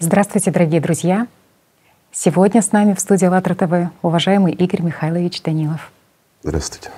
Здравствуйте, дорогие друзья! Сегодня с нами в студии АЛЛАТРА ТВ уважаемый Игорь Михайлович Данилов. Здравствуйте.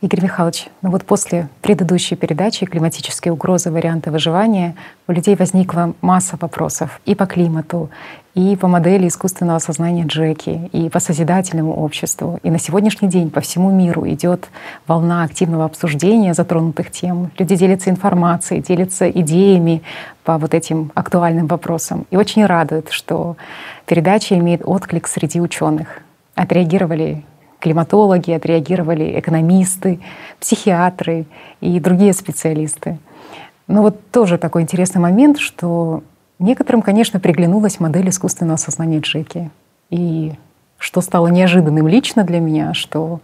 Игорь Михайлович, ну вот после предыдущей передачи «Климатические угрозы. Варианты выживания» у людей возникла масса вопросов и по климату, и по модели искусственного сознания Джеки, и по созидательному обществу. И на сегодняшний день по всему миру идет волна активного обсуждения затронутых тем. Люди делятся информацией, делятся идеями по вот этим актуальным вопросам. И очень радует, что передача имеет отклик среди ученых. Отреагировали климатологи, отреагировали экономисты, психиатры и другие специалисты. Но вот тоже такой интересный момент, что некоторым, конечно, приглянулась модель искусственного сознания Джеки. И что стало неожиданным лично для меня, что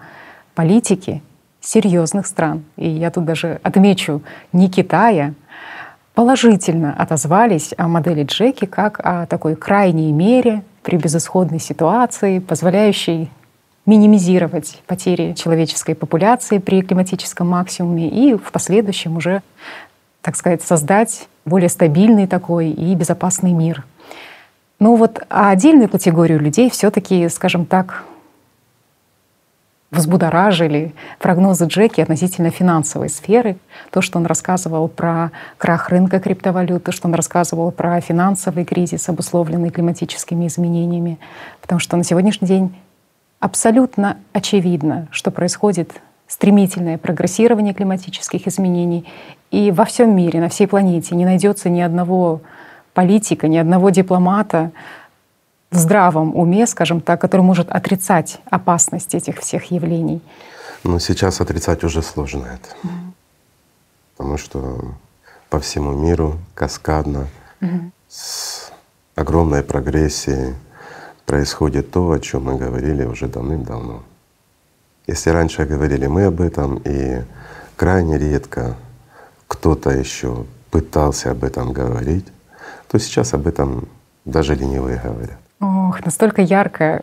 политики серьезных стран, и я тут даже отмечу не Китая, положительно отозвались о модели Джеки как о такой крайней мере при безысходной ситуации, позволяющей минимизировать потери человеческой популяции при климатическом максимуме и в последующем уже, так сказать, создать более стабильный такой и безопасный мир. Ну вот, а отдельную категорию людей все-таки, скажем так, взбудоражили прогнозы Джеки относительно финансовой сферы. То, что он рассказывал про крах рынка криптовалют, то, что он рассказывал про финансовый кризис, обусловленный климатическими изменениями. Потому что на сегодняшний день абсолютно очевидно, что происходит стремительное прогрессирование климатических изменений. И во всем мире, на всей планете не найдется ни одного политика, ни одного дипломата в здравом уме, скажем так, который может отрицать опасность этих всех явлений. Но сейчас отрицать уже сложно это. Mm-hmm. Потому что по всему миру каскадно, mm-hmm. с огромной прогрессией, происходит то, о чем мы говорили уже давным-давно. Если раньше говорили мы об этом, и крайне редко кто-то еще пытался об этом говорить, то сейчас об этом даже ленивые говорят. Ох, настолько ярко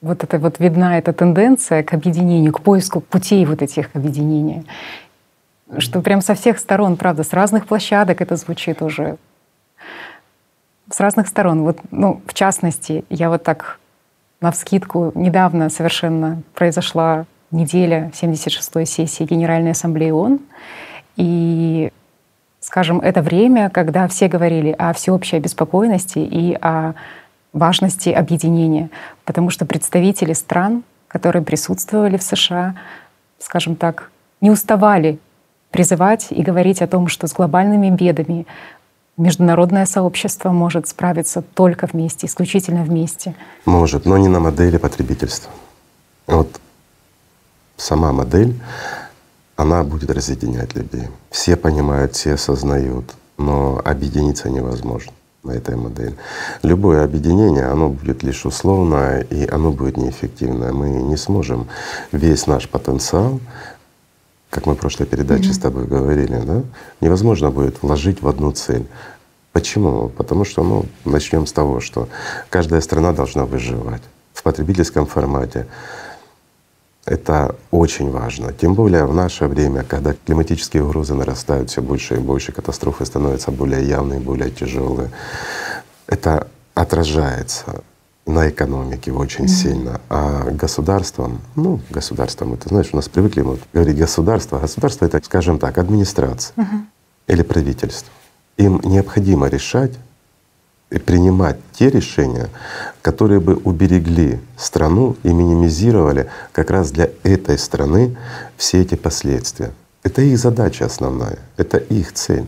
вот это вот видна эта тенденция к объединению, к поиску путей вот этих объединения, что прям со всех сторон, правда, с разных площадок это звучит уже с разных сторон. Вот, ну, в частности, я вот так на вскидку недавно совершенно произошла неделя 76-й сессии Генеральной Ассамблеи ООН. И, скажем, это время, когда все говорили о всеобщей обеспокоенности и о важности объединения, потому что представители стран, которые присутствовали в США, скажем так, не уставали призывать и говорить о том, что с глобальными бедами международное сообщество может справиться только вместе, исключительно вместе? Может, но не на модели потребительства. Вот сама модель, она будет разъединять людей. Все понимают, все осознают, но объединиться невозможно на этой модели. Любое объединение, оно будет лишь условное и оно будет неэффективное. Мы не сможем весь наш потенциал как мы в прошлой передаче mm-hmm. с тобой говорили, да, невозможно будет вложить в одну цель. Почему? Потому что, ну, начнем с того, что каждая страна должна выживать в потребительском формате. Это очень важно. Тем более в наше время, когда климатические угрозы нарастают все больше и больше, катастрофы становятся более явные, более тяжелые. Это отражается на экономике очень mm-hmm. сильно, а государством, ну, государством, это знаешь, у нас привыкли вот говорить государство, государство это, скажем так, администрация mm-hmm. или правительство. Им необходимо решать и принимать те решения, которые бы уберегли страну и минимизировали как раз для этой страны все эти последствия. Это их задача основная, это их цель.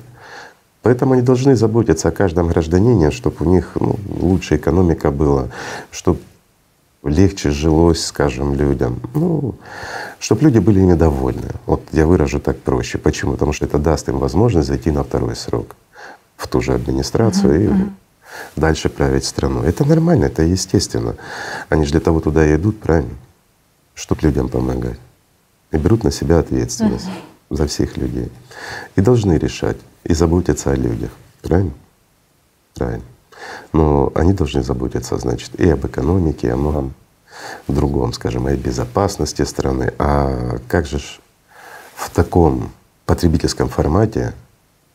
Поэтому они должны заботиться о каждом гражданине, чтобы у них ну, лучше экономика была, чтобы легче жилось, скажем, людям. Ну, чтобы люди были ими довольны. Вот я выражу так проще. Почему? Потому что это даст им возможность зайти на второй срок в ту же администрацию mm-hmm. и дальше править страну. Это нормально, это естественно. Они же для того туда и идут, правильно? Чтобы людям помогать. И берут на себя ответственность mm-hmm. за всех людей. И должны решать и заботиться о людях. Правильно? Правильно. Но они должны заботиться, значит, и об экономике, и о многом другом, скажем, и о безопасности страны. А как же в таком потребительском формате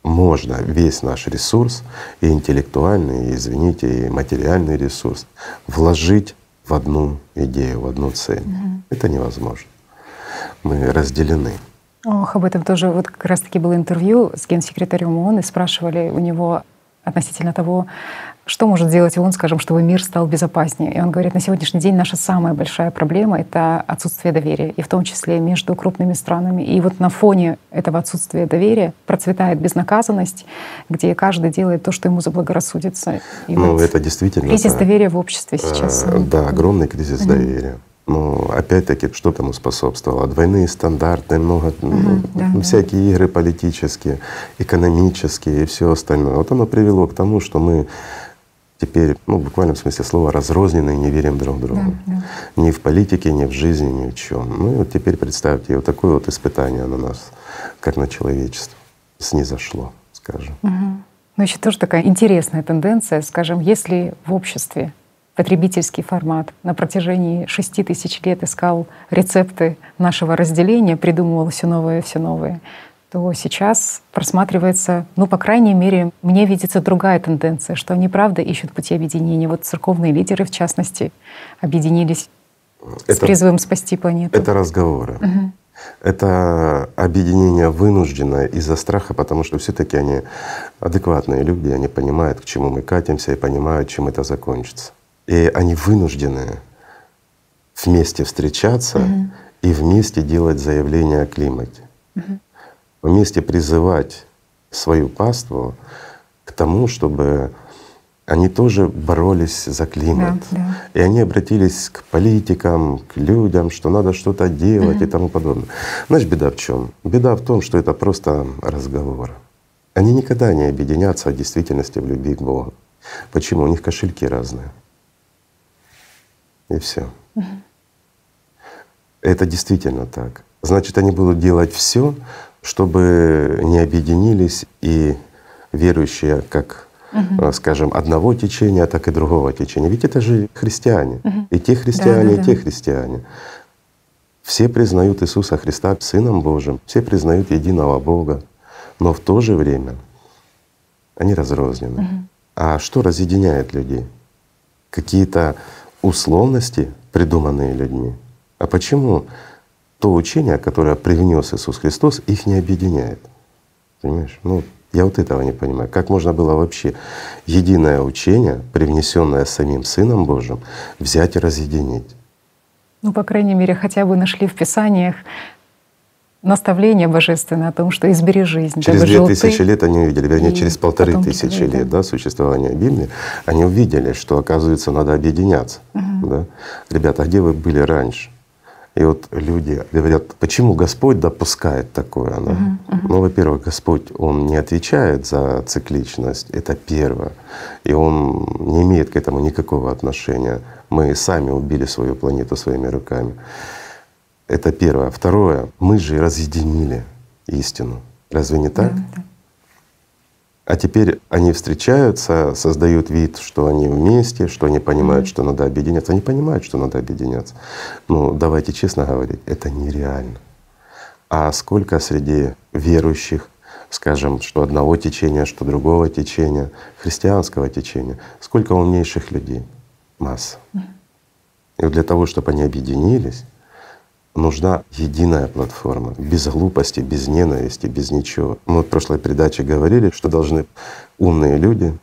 можно весь наш ресурс, и интеллектуальный, и, извините, и материальный ресурс вложить в одну идею, в одну цель. Угу. Это невозможно. Мы разделены. Ох, об этом тоже вот как раз-таки было интервью с генсекретарем ООН, и спрашивали у него относительно того, что может сделать ООН, скажем, чтобы мир стал безопаснее? И он говорит, на сегодняшний день наша самая большая проблема — это отсутствие доверия, и в том числе между крупными странами. И вот на фоне этого отсутствия доверия процветает безнаказанность, где каждый делает то, что ему заблагорассудится. И ну, вот это действительно... Кризис да. доверия в обществе сейчас. Э, да, огромный кризис mm-hmm. доверия. Но опять-таки, что тому способствовало? Двойные стандарты, много, uh-huh, да, всякие да. игры политические, экономические и все остальное. Вот оно привело к тому, что мы теперь, ну, в буквальном смысле слова, разрознены и не верим друг другу. Да, да. Ни в политике, ни в жизни, ни в чем. Ну и вот теперь представьте, вот такое вот испытание на нас, как на человечество, снизошло, скажем. Угу. Ну еще тоже такая интересная тенденция, скажем, если в обществе потребительский формат на протяжении шести тысяч лет искал рецепты нашего разделения, придумывал все новое, все новое, то сейчас просматривается, ну, по крайней мере, мне видится другая тенденция, что они правда ищут пути объединения. Вот церковные лидеры, в частности, объединились это, с призывом спасти планету. Это разговоры. Угу. Это объединение вынужденное из-за страха, потому что все-таки они адекватные люди, они понимают, к чему мы катимся и понимают, чем это закончится. И они вынуждены вместе встречаться угу. и вместе делать заявление о климате. Угу вместе призывать свою паству к тому, чтобы они тоже боролись за климат. Да, да. И они обратились к политикам, к людям, что надо что-то делать угу. и тому подобное. Знаешь, беда в чем? Беда в том, что это просто разговор. Они никогда не объединятся в действительности в любви к Богу. Почему? У них кошельки разные. И все. Угу. Это действительно так. Значит, они будут делать все, чтобы не объединились и верующие как угу. скажем, одного течения, так и другого течения. Ведь это же христиане. Угу. И те христиане, да, да, и те христиане. Все признают Иисуса Христа Сыном Божьим, все признают единого Бога, но в то же время они разрознены. Угу. А что разъединяет людей? Какие-то условности, придуманные людьми. А почему то учение, которое привнес Иисус Христос, их не объединяет. Понимаешь? Ну, я вот этого не понимаю. Как можно было вообще единое учение, привнесенное самим Сыном Божьим, взять и разъединить? Ну, по крайней мере, хотя бы нашли в Писаниях наставление божественное о том, что избери жизнь. Через две тысячи лет они увидели, вернее, через полторы тысячи лет да, существования Библии, они увидели, что, оказывается, надо объединяться. Угу. Да? Ребята, а где вы были раньше? И вот люди говорят, почему Господь допускает такое? Uh-huh, uh-huh. Ну, во-первых, Господь, Он не отвечает за цикличность, это первое. И Он не имеет к этому никакого отношения. Мы сами убили свою планету своими руками. Это первое. Второе, мы же разъединили истину. Разве не так? Uh-huh. А теперь они встречаются, создают вид, что они вместе, что они понимают, что надо объединяться. Они понимают, что надо объединяться. Но давайте честно говорить, это нереально. А сколько среди верующих, скажем, что одного течения, что другого течения, христианского течения, сколько умнейших людей? Масса. И вот для того, чтобы они объединились, нужна единая платформа, без глупости, без ненависти, без ничего. Мы в прошлой передаче говорили, что должны умные люди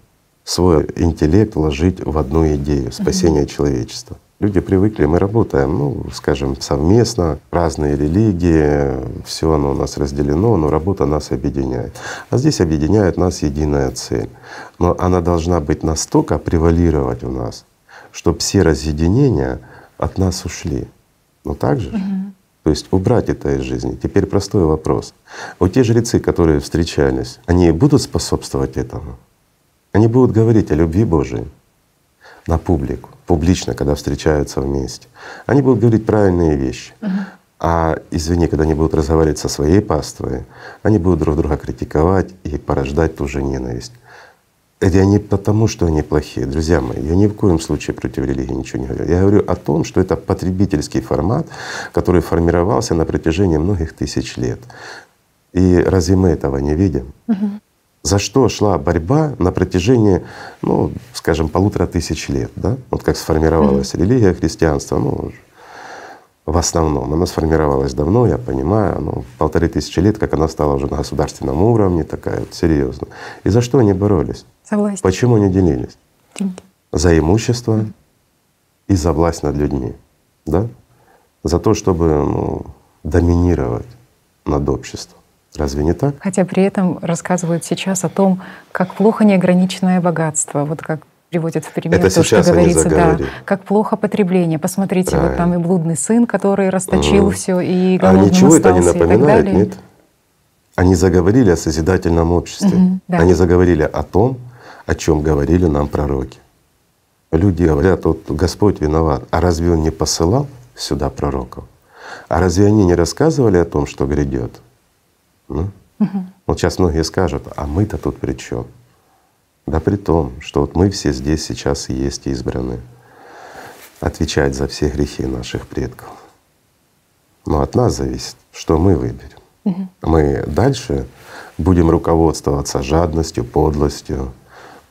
свой интеллект вложить в одну идею спасения uh-huh. человечества. Люди привыкли, мы работаем, ну, скажем, совместно, разные религии, все оно у нас разделено, но работа нас объединяет. А здесь объединяет нас единая цель. Но она должна быть настолько превалировать у нас, чтобы все разъединения от нас ушли. Ну так же? Угу. То есть убрать это из жизни. Теперь простой вопрос. Вот те жрецы, которые встречались, они будут способствовать этому? Они будут говорить о любви Божией на публику, публично, когда встречаются вместе. Они будут говорить правильные вещи. Угу. А извини, когда они будут разговаривать со своей паствой, они будут друг друга критиковать и порождать ту же ненависть. Это не потому, что они плохие. Друзья мои, я ни в коем случае против религии ничего не говорю. Я говорю о том, что это потребительский формат, который формировался на протяжении многих тысяч лет. И разве мы этого не видим? Угу. за что шла борьба на протяжении, ну, скажем, полутора тысяч лет, да? Вот как сформировалась религия христианства, ну, в основном. Она сформировалась давно, я понимаю, ну, полторы тысячи лет, как она стала уже на государственном уровне, такая вот серьезно. И за что они боролись? За власть. Почему они делились? Деньги. За имущество mm-hmm. и за власть над людьми, да? За то, чтобы ну, доминировать над обществом. Разве не так? Хотя при этом рассказывают сейчас о том, как плохо неограниченное богатство. Вот как приводят в пример Это то, что говорится, да, как плохо потребление. Посмотрите, Правильно. вот там и блудный сын, который расточил mm. все и А ничего это не напоминает, нет? Они заговорили о созидательном обществе. Mm-hmm, да. Они заговорили о том, о чем говорили нам пророки. Люди говорят, вот Господь виноват. А разве Он не посылал сюда пророков? А разве они не рассказывали о том, что грядет? Ну? Угу. Вот сейчас многие скажут, а мы-то тут при чем? Да при том, что вот мы все здесь сейчас и есть избраны отвечать за все грехи наших предков. Но от нас зависит, что мы выберем. Угу. Мы дальше будем руководствоваться жадностью, подлостью,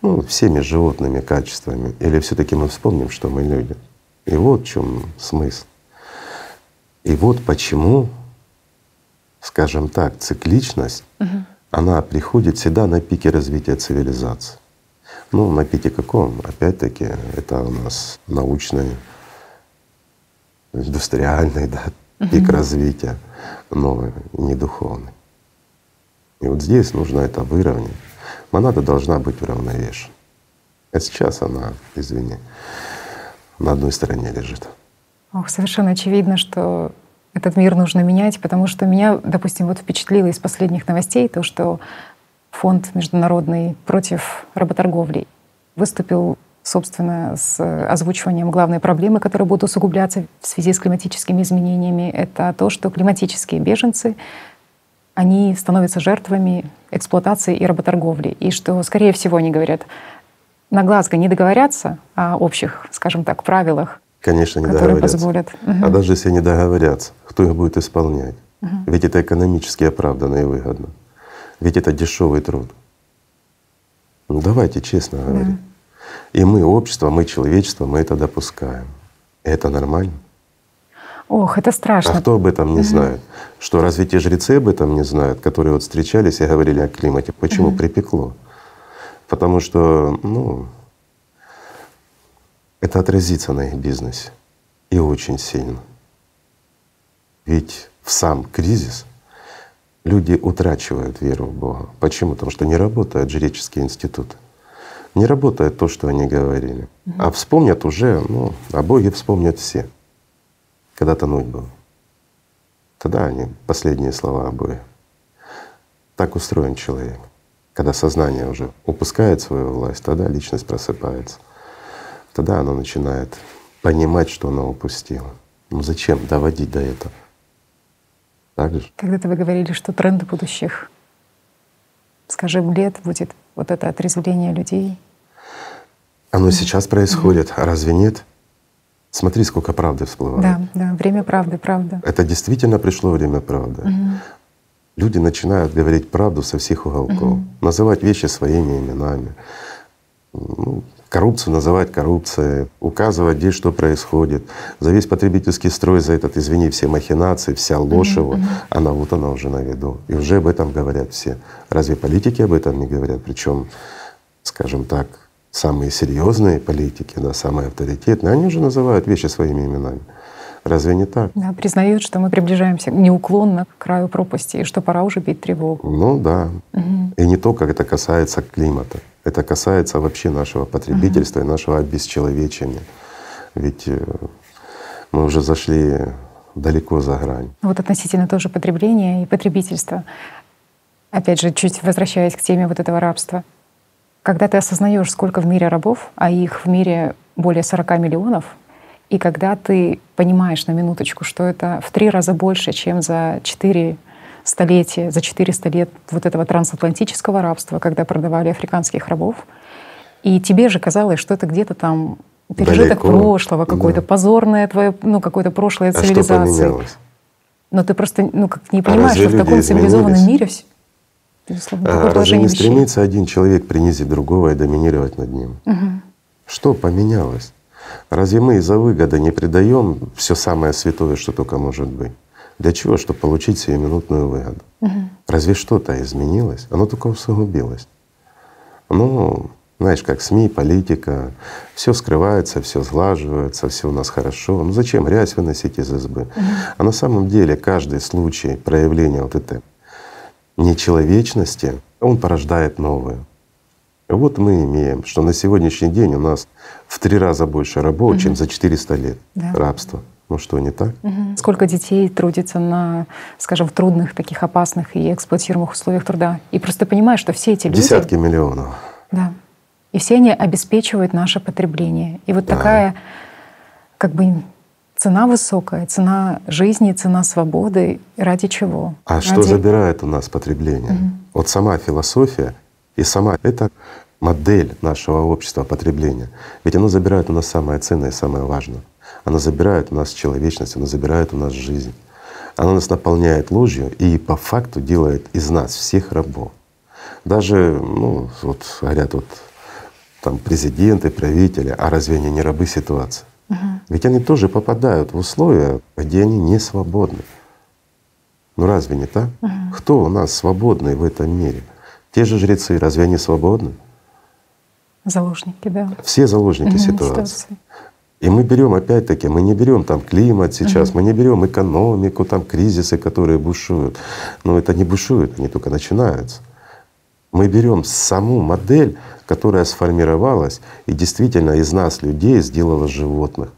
ну, всеми животными качествами, или все таки мы вспомним, что мы люди. И вот в чем смысл. И вот почему скажем так, цикличность, угу. она приходит всегда на пике развития цивилизации. Ну, на пике каком? Опять-таки, это у нас научный, индустриальный да, угу. пик развития, но не духовный. И вот здесь нужно это выровнять. Монада должна быть уравновешена. А сейчас она, извини, на одной стороне лежит. Ох, совершенно очевидно, что этот мир нужно менять, потому что меня, допустим, вот впечатлило из последних новостей то, что фонд международный против работорговли выступил собственно, с озвучиванием главной проблемы, которая будет усугубляться в связи с климатическими изменениями, это то, что климатические беженцы, они становятся жертвами эксплуатации и работорговли. И что, скорее всего, они говорят, на Глазго не договорятся о общих, скажем так, правилах, Конечно, не которые позволят. Угу. А даже если не договорятся, кто их будет исполнять? Угу. Ведь это экономически оправданно и выгодно. Ведь это дешевый труд. Ну давайте честно да. говорить. И мы, общество, мы, человечество, мы это допускаем. И это нормально. Ох, это страшно. А кто об этом не угу. знает? Что разве те жрецы об этом не знают, которые вот встречались и говорили о климате? Почему угу. припекло? Потому что, ну, это отразится на их бизнесе и очень сильно. Ведь в сам кризис люди утрачивают веру в Бога. Почему? Потому что не работают жреческие институты. Не работает то, что они говорили. Угу. А вспомнят уже, ну, о Боге вспомнят все. Когда тонуть было. Тогда они последние слова о Боге. Так устроен человек. Когда сознание уже упускает свою власть, тогда личность просыпается тогда она начинает понимать, что она упустила. Ну зачем доводить до этого? Так же? Когда-то вы говорили, что тренд будущих, скажем, лет будет вот это отрезвление людей. Оно сейчас происходит, а разве нет? Смотри, сколько правды всплывает. Да, да, время правды, правда. Это действительно пришло время правды. Угу. Люди начинают говорить правду со всех уголков, угу. называть вещи своими именами. Ну, коррупцию называть коррупцией, указывать, где что происходит. За весь потребительский строй, за этот, извини, все махинации, вся ложь его, mm-hmm. она вот она уже на виду. И уже об этом говорят все. Разве политики об этом не говорят? Причем, скажем так, самые серьезные политики, да, самые авторитетные, они уже называют вещи своими именами. Разве не так? Да, признают, что мы приближаемся неуклонно к краю пропасти, и что пора уже бить тревогу. Ну да. Угу. И не только это касается климата. Это касается вообще нашего потребительства угу. и нашего обесчеловечения. Ведь э, мы уже зашли далеко за грань. Вот относительно тоже потребления и потребительства. Опять же, чуть возвращаясь к теме вот этого рабства. Когда ты осознаешь, сколько в мире рабов, а их в мире более 40 миллионов, и когда ты понимаешь на минуточку, что это в три раза больше, чем за четыре столетия, за 400 лет вот этого трансатлантического рабства, когда продавали африканских рабов, и тебе же казалось, что это где-то там пережиток Далеко. прошлого, какое-то да. позорное твое, ну, какое-то прошлое а цивилизации. Но ты просто ну, как не понимаешь, а что в таком цивилизованном мире Безусловно, А разве не вещей. стремится один человек принизить другого и доминировать над ним? Мгм. Что поменялось? Разве мы из-за выгоды не предаем все самое святое, что только может быть? Для чего? Чтобы получить сиюминутную выгоду. Мгм. Разве что-то изменилось? Оно только усугубилось. Ну, знаешь, как СМИ, политика, все скрывается, все сглаживается, все у нас хорошо. Ну зачем грязь выносить из избы? А на самом деле каждый случай проявления вот этой нечеловечности, он порождает новое. Вот мы имеем, что на сегодняшний день у нас в три раза больше рабов, чем за 400 лет Да. рабства. Ну что, не так? Мгм. Сколько детей трудится на, скажем, в трудных, таких опасных и эксплуатируемых условиях труда. И просто понимаешь, что все эти люди… Десятки миллионов. Да. И все они обеспечивают наше потребление. И вот такая как бы цена высокая, цена жизни, цена свободы. Ради чего? А что Ради- забирает у нас потребление? Вот сама философия и сама эта модель нашего общества потребления. Ведь оно забирает у нас самое ценное и самое важное. Оно забирает у нас человечность, оно забирает у нас жизнь. Оно нас наполняет ложью и по факту делает из нас всех рабов. Даже, ну, вот говорят, вот там президенты, правители, а разве они не рабы ситуации? Ведь они тоже попадают в условия, где они не свободны. Ну разве не так? Кто у нас свободный в этом мире? Те же жрецы, разве они свободны? Заложники, да. Все заложники Мгм, ситуации. И мы берем опять-таки, мы не берем там климат сейчас, мы не берем экономику, там кризисы, которые бушуют. Но это не бушует, они только начинаются. Мы берем саму модель, которая сформировалась и действительно из нас, людей, сделала животных.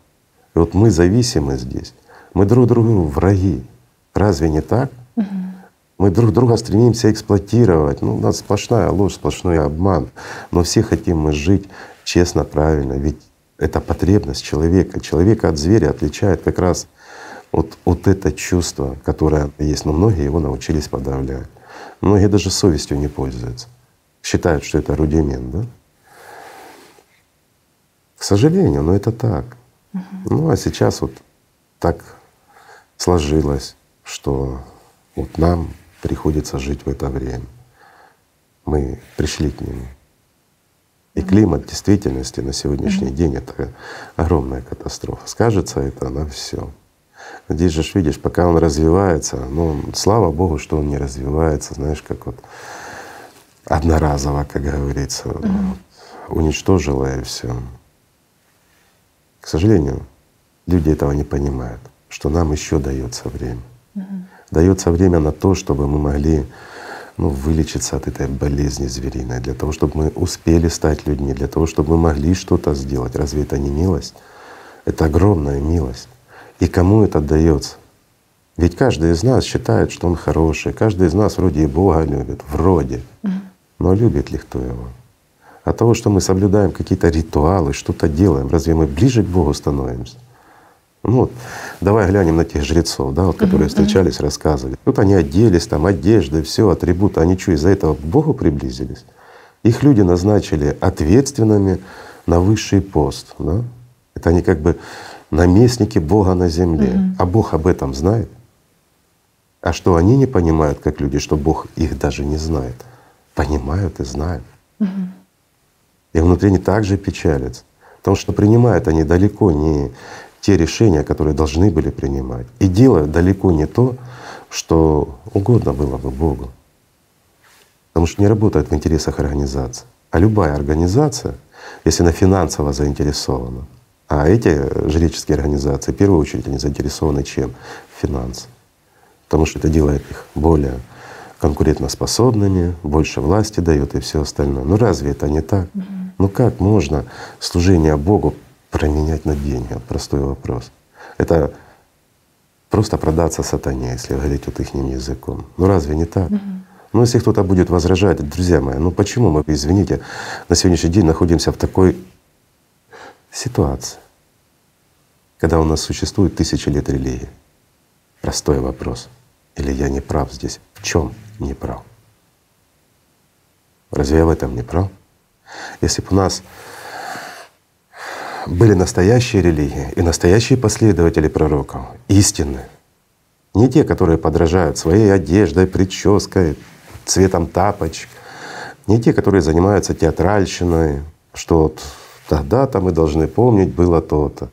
И вот мы зависимы здесь. Мы друг другу враги. Разве не так? Мы друг друга стремимся эксплуатировать. Ну, у нас сплошная ложь, сплошной обман. Но все хотим мы жить честно, правильно. Ведь это потребность человека. Человека от зверя отличает как раз вот, вот это чувство, которое есть. Но многие его научились подавлять. Многие даже совестью не пользуются. Считают, что это рудимент, да? К сожалению, но это так. Ну а сейчас вот так сложилось, что вот нам приходится жить в это время. Мы пришли к нему. И климат в действительности на сегодняшний день это огромная катастрофа. Скажется это на все. Здесь же видишь, пока он развивается, ну слава Богу, что он не развивается, знаешь, как вот одноразово, как говорится, вот, уничтожило и все. К сожалению, люди этого не понимают, что нам еще дается время. Дается время на то, чтобы мы могли ну, вылечиться от этой болезни звериной, для того, чтобы мы успели стать людьми, для того, чтобы мы могли что-то сделать. Разве это не милость? Это огромная милость. И кому это дается? Ведь каждый из нас считает, что он хороший, каждый из нас вроде и Бога любит, вроде. Но любит ли кто его? От того, что мы соблюдаем какие-то ритуалы, что-то делаем, разве мы ближе к Богу становимся? Ну вот, давай глянем на тех жрецов, да, вот, которые встречались, рассказывали. Вот они оделись, там одежды, все, атрибуты, они что, из-за этого к Богу приблизились? Их люди назначили ответственными на высший пост. Да? Это они как бы наместники Бога на земле. А Бог об этом знает. А что они не понимают, как люди, что Бог их даже не знает? Понимают и знают. И внутренне также печалятся. Потому что принимают они далеко не те решения, которые должны были принимать. И делают далеко не то, что угодно было бы Богу. Потому что не работает в интересах организации. А любая организация, если она финансово заинтересована, а эти жреческие организации в первую очередь они заинтересованы чем? В финансах. Потому что это делает их более конкурентоспособными, больше власти дает и все остальное. Ну разве это не так? Ну как можно служение Богу променять на деньги? Вот простой вопрос. Это просто продаться сатане, если говорить вот их языком. Ну разве не так? Ну если кто-то будет возражать, друзья мои, ну почему мы, извините, на сегодняшний день находимся в такой ситуации, когда у нас существует тысячи лет религии? Простой вопрос. Или я не прав здесь? В чем не прав? Разве я в этом не прав? Если бы у нас были настоящие религии и настоящие последователи пророков, истинные, не те, которые подражают своей одеждой, прической, цветом тапочек, не те, которые занимаются театральщиной, что вот тогда-то мы должны помнить было то-то.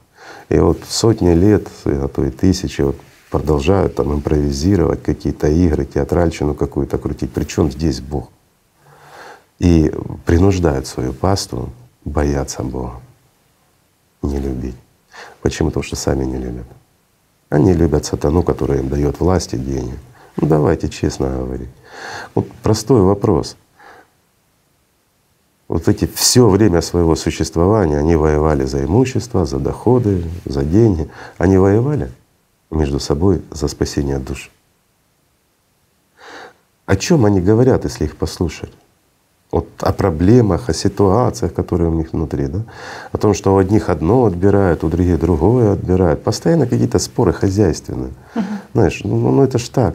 И вот сотни лет, а то и тысячи вот продолжают там импровизировать какие-то игры, театральщину какую-то крутить. Причем здесь Бог? И принуждают свою пасту бояться Бога, не любить. Почему? Потому что сами не любят. Они любят сатану, который им дает власть и деньги. Ну давайте честно говорить. Вот простой вопрос. Вот эти все время своего существования они воевали за имущество, за доходы, за деньги. Они воевали между собой за спасение душ. О чем они говорят, если их послушать? Вот о проблемах, о ситуациях, которые у них внутри, да? о том, что у одних одно отбирают, у других другое отбирают. Постоянно какие-то споры хозяйственные. Uh-huh. Знаешь, ну, ну это ж так.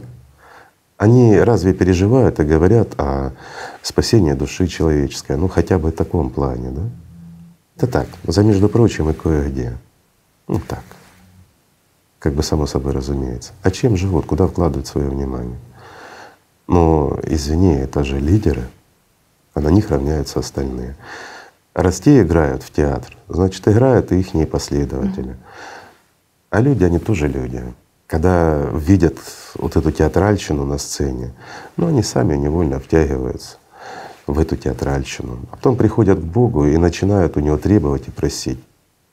Они разве переживают и говорят о спасении души человеческой, ну хотя бы в таком плане, да? Это так, за между прочим и кое-где. Ну так, как бы само собой разумеется. А чем живут, куда вкладывают свое внимание? Но извини, это же лидеры — а на них равняются остальные. Раз те играют в театр, значит, играют и их последователи. А люди, они тоже люди. Когда видят вот эту театральщину на сцене, ну они сами невольно втягиваются в эту театральщину. А потом приходят к Богу и начинают у Него требовать и просить.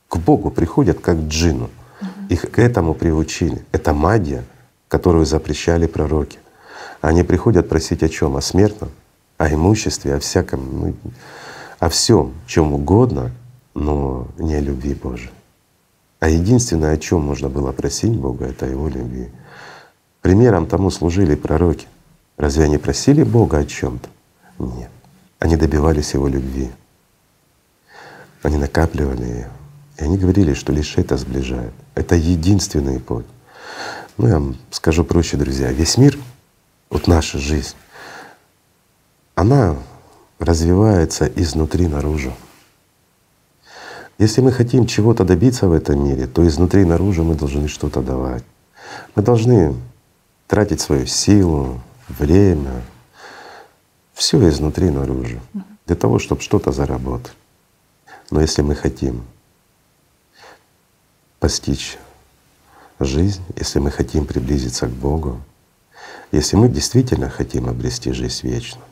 К Богу приходят как к джину. Их к этому приучили. Это магия, которую запрещали пророки. Они приходят просить о чем? О смертном, о имуществе, о всяком, ну, о всем, чем угодно, но не о любви Божией. А единственное, о чем можно было просить Бога, это о Его любви. Примером тому служили пророки. Разве они просили Бога о чем-то? Нет. Они добивались Его любви. Они накапливали ее. И они говорили, что лишь это сближает. Это единственный путь. Ну, я вам скажу проще, друзья, весь мир, вот наша жизнь, она развивается изнутри наружу. Если мы хотим чего-то добиться в этом мире, то изнутри наружу мы должны что-то давать. Мы должны тратить свою силу, время, все изнутри наружу, для того, чтобы что-то заработать. Но если мы хотим постичь жизнь, если мы хотим приблизиться к Богу, если мы действительно хотим обрести жизнь вечную,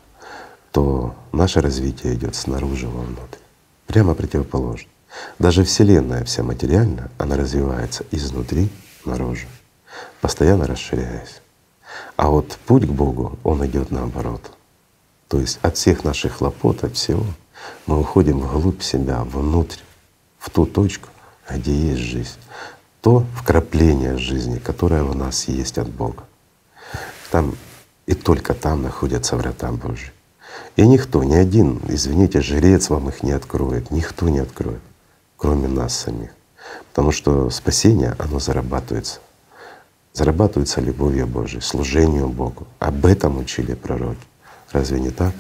то наше развитие идет снаружи вовнутрь, прямо противоположно. Даже Вселенная вся материальная, она развивается изнутри наружу, постоянно расширяясь. А вот путь к Богу, он идет наоборот. То есть от всех наших хлопот, от всего мы уходим вглубь себя, внутрь, в ту точку, где есть жизнь, то вкрапление жизни, которое у нас есть от Бога. Там и только там находятся врата Божьи. И никто, ни один, извините, жрец вам их не откроет, никто не откроет, кроме нас самих. Потому что спасение, оно зарабатывается. Зарабатывается любовью Божией, служением Богу. Об этом учили пророки. Разве не так?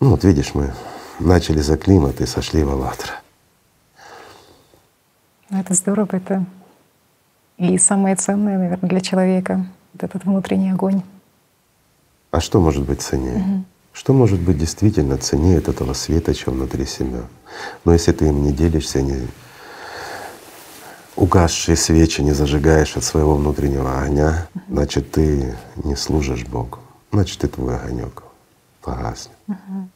Ну вот видишь, мы начали за климат и сошли в «АЛЛАТРА». Ну, это здорово, это и самое ценное, наверное, для человека — вот этот внутренний огонь. А что может быть ценнее? Угу. Что может быть действительно ценнее от этого света, чем внутри себя? Но если ты им не делишься, не угасшие свечи не зажигаешь от своего внутреннего огня, значит, ты не служишь Богу. Значит, и твой огонек погаснет. Угу.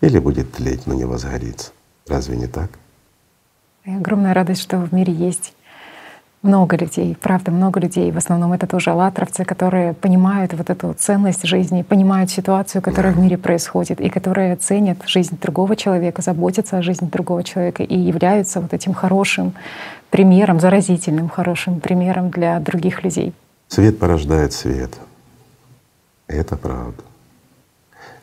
Или будет тлеть, но не возгорится. Разве не так? И огромная радость, что в мире есть много людей, правда, много людей. В основном это тоже аллатровцы, которые понимают вот эту ценность жизни, понимают ситуацию, которая в мире происходит, и которые ценят жизнь другого человека, заботятся о жизни другого человека и являются вот этим хорошим примером, заразительным хорошим примером для других людей. Свет порождает свет. Это правда.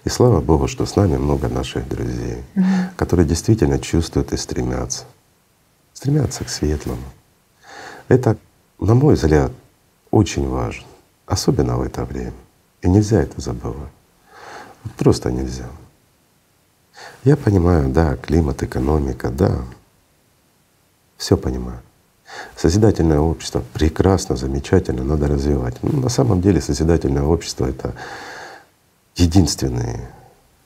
И слава Богу, что с нами много наших друзей, mm которые действительно чувствуют и стремятся, стремятся к светлому. Это, на мой взгляд, очень важно, особенно в это время. И нельзя это забывать. Просто нельзя. Я понимаю, да, климат, экономика, да, все понимаю. Созидательное общество прекрасно, замечательно, надо развивать. Ну, на самом деле созидательное общество — это единственный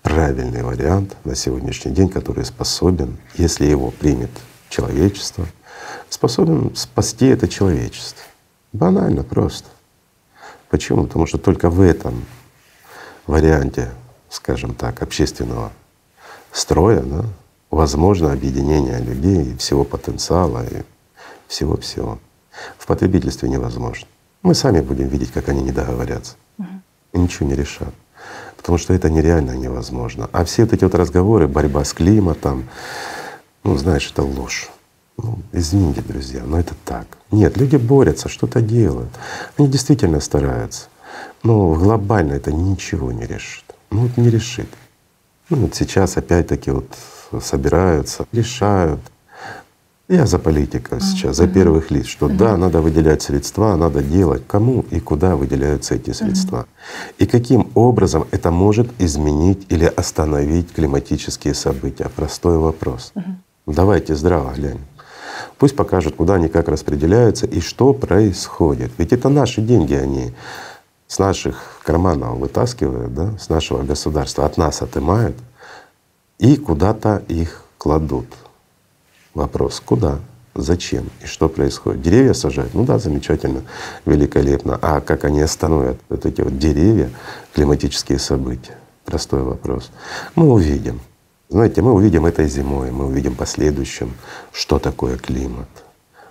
правильный вариант на сегодняшний день, который способен, если его примет человечество, способен спасти это человечество. Банально просто. Почему? Потому что только в этом варианте, скажем так, общественного строя, да, возможно объединение людей и всего потенциала и всего-всего. В потребительстве невозможно. Мы сами будем видеть, как они не договорятся угу. и ничего не решат. Потому что это нереально невозможно. А все вот эти вот разговоры, борьба с климатом, ну, знаешь, это ложь. Ну, извините, друзья, но это так. Нет, люди борются, что-то делают. Они действительно стараются. Но глобально это ничего не решит. Ну вот не решит. Ну вот сейчас опять-таки вот собираются, решают. Я за политиков сейчас, за первых лиц, что да, надо выделять средства, надо делать, кому и куда выделяются эти средства. И каким образом это может изменить или остановить климатические события. Простой вопрос. Давайте здраво глянем. Пусть покажут, куда они как распределяются и что происходит. Ведь это наши деньги, они с наших карманов вытаскивают, да, с нашего государства, от нас отымают и куда-то их кладут. Вопрос, куда, зачем и что происходит? Деревья сажать? Ну да, замечательно, великолепно. А как они остановят вот эти вот деревья, климатические события? Простой вопрос. Мы увидим. Знаете, мы увидим этой зимой, мы увидим последующим, что такое климат.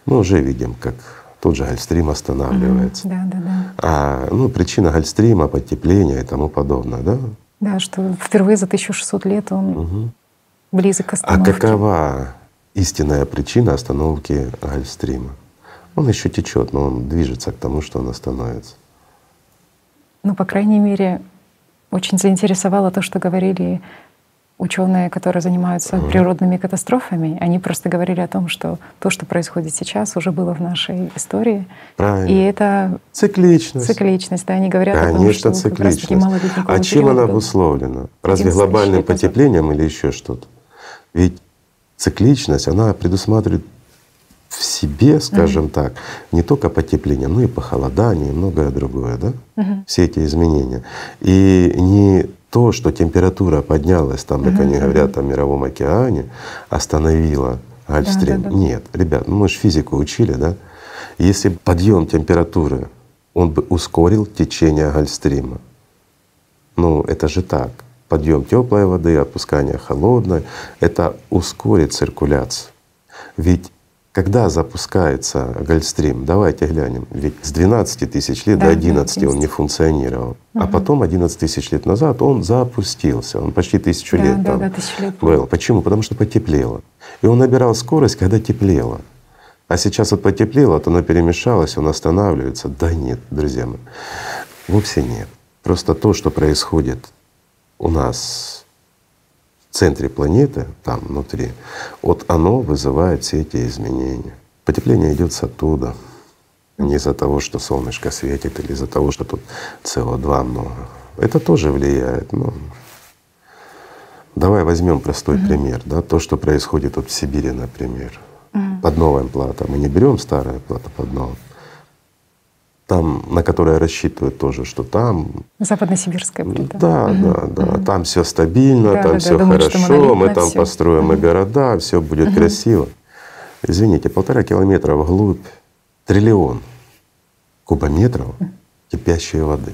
Мы уже видим, как тот же Гольфстрим останавливается. Mm, да, да, да. А ну, причина Гольфстрима, потепления и тому подобное, да? Да, что впервые за 1600 лет он угу. близок к а остановке. А какова истинная причина остановки Гольфстрима? Он еще течет, но он движется к тому, что он остановится. Ну, по крайней мере, очень заинтересовало то, что говорили ученые, которые занимаются mm. природными катастрофами, они просто говорили о том, что то, что происходит сейчас, уже было в нашей истории. Правильно. И это цикличность. Цикличность, да, они говорят Конечно, о том, что цикличность. Как раз а чем она обусловлена? Разве глобальным потеплением или еще что-то? Ведь цикличность, она предусматривает в себе, скажем mm-hmm. так, не только потепление, но и похолодание, и многое другое, да? Mm-hmm. Все эти изменения. И не то, что температура поднялась, там, как они говорят, в мировом океане, остановила Гольфстрим. Да, да, да. Нет, ребят, ну мы же физику учили, да? Если подъем температуры, он бы ускорил течение Гольфстрима. Ну, это же так. Подъем теплой воды, опускание холодной, это ускорит циркуляцию. Ведь когда запускается Гольфстрим, давайте глянем, ведь с 12 тысяч лет да, до 11 да, он не функционировал. Угу. А потом 11 тысяч лет назад он запустился, он почти тысячу да, лет да, там да, тысячу лет. был. Почему? Потому что потеплело. И он набирал скорость, когда теплело. А сейчас вот потеплело, то оно перемешалось, он останавливается. Да нет, друзья мои, вовсе нет. Просто то, что происходит у нас центре планеты, там внутри, вот оно вызывает все эти изменения. Потепление идет с оттуда, не из-за того, что солнышко светит или из-за того, что тут СО2 много. Это тоже влияет. Ну, давай возьмем простой угу. пример, да, то, что происходит вот в Сибири, например, угу. под новым платом. Мы не берем старое плато под новым там, на которое рассчитывают тоже, что там… Западносибирская плита. Да, угу. да, да. Угу. Там все стабильно, да, там да, все да, хорошо, мы там все. построим угу. и города, все будет угу. красиво. Извините, полтора километра вглубь, триллион кубометров кипящей воды.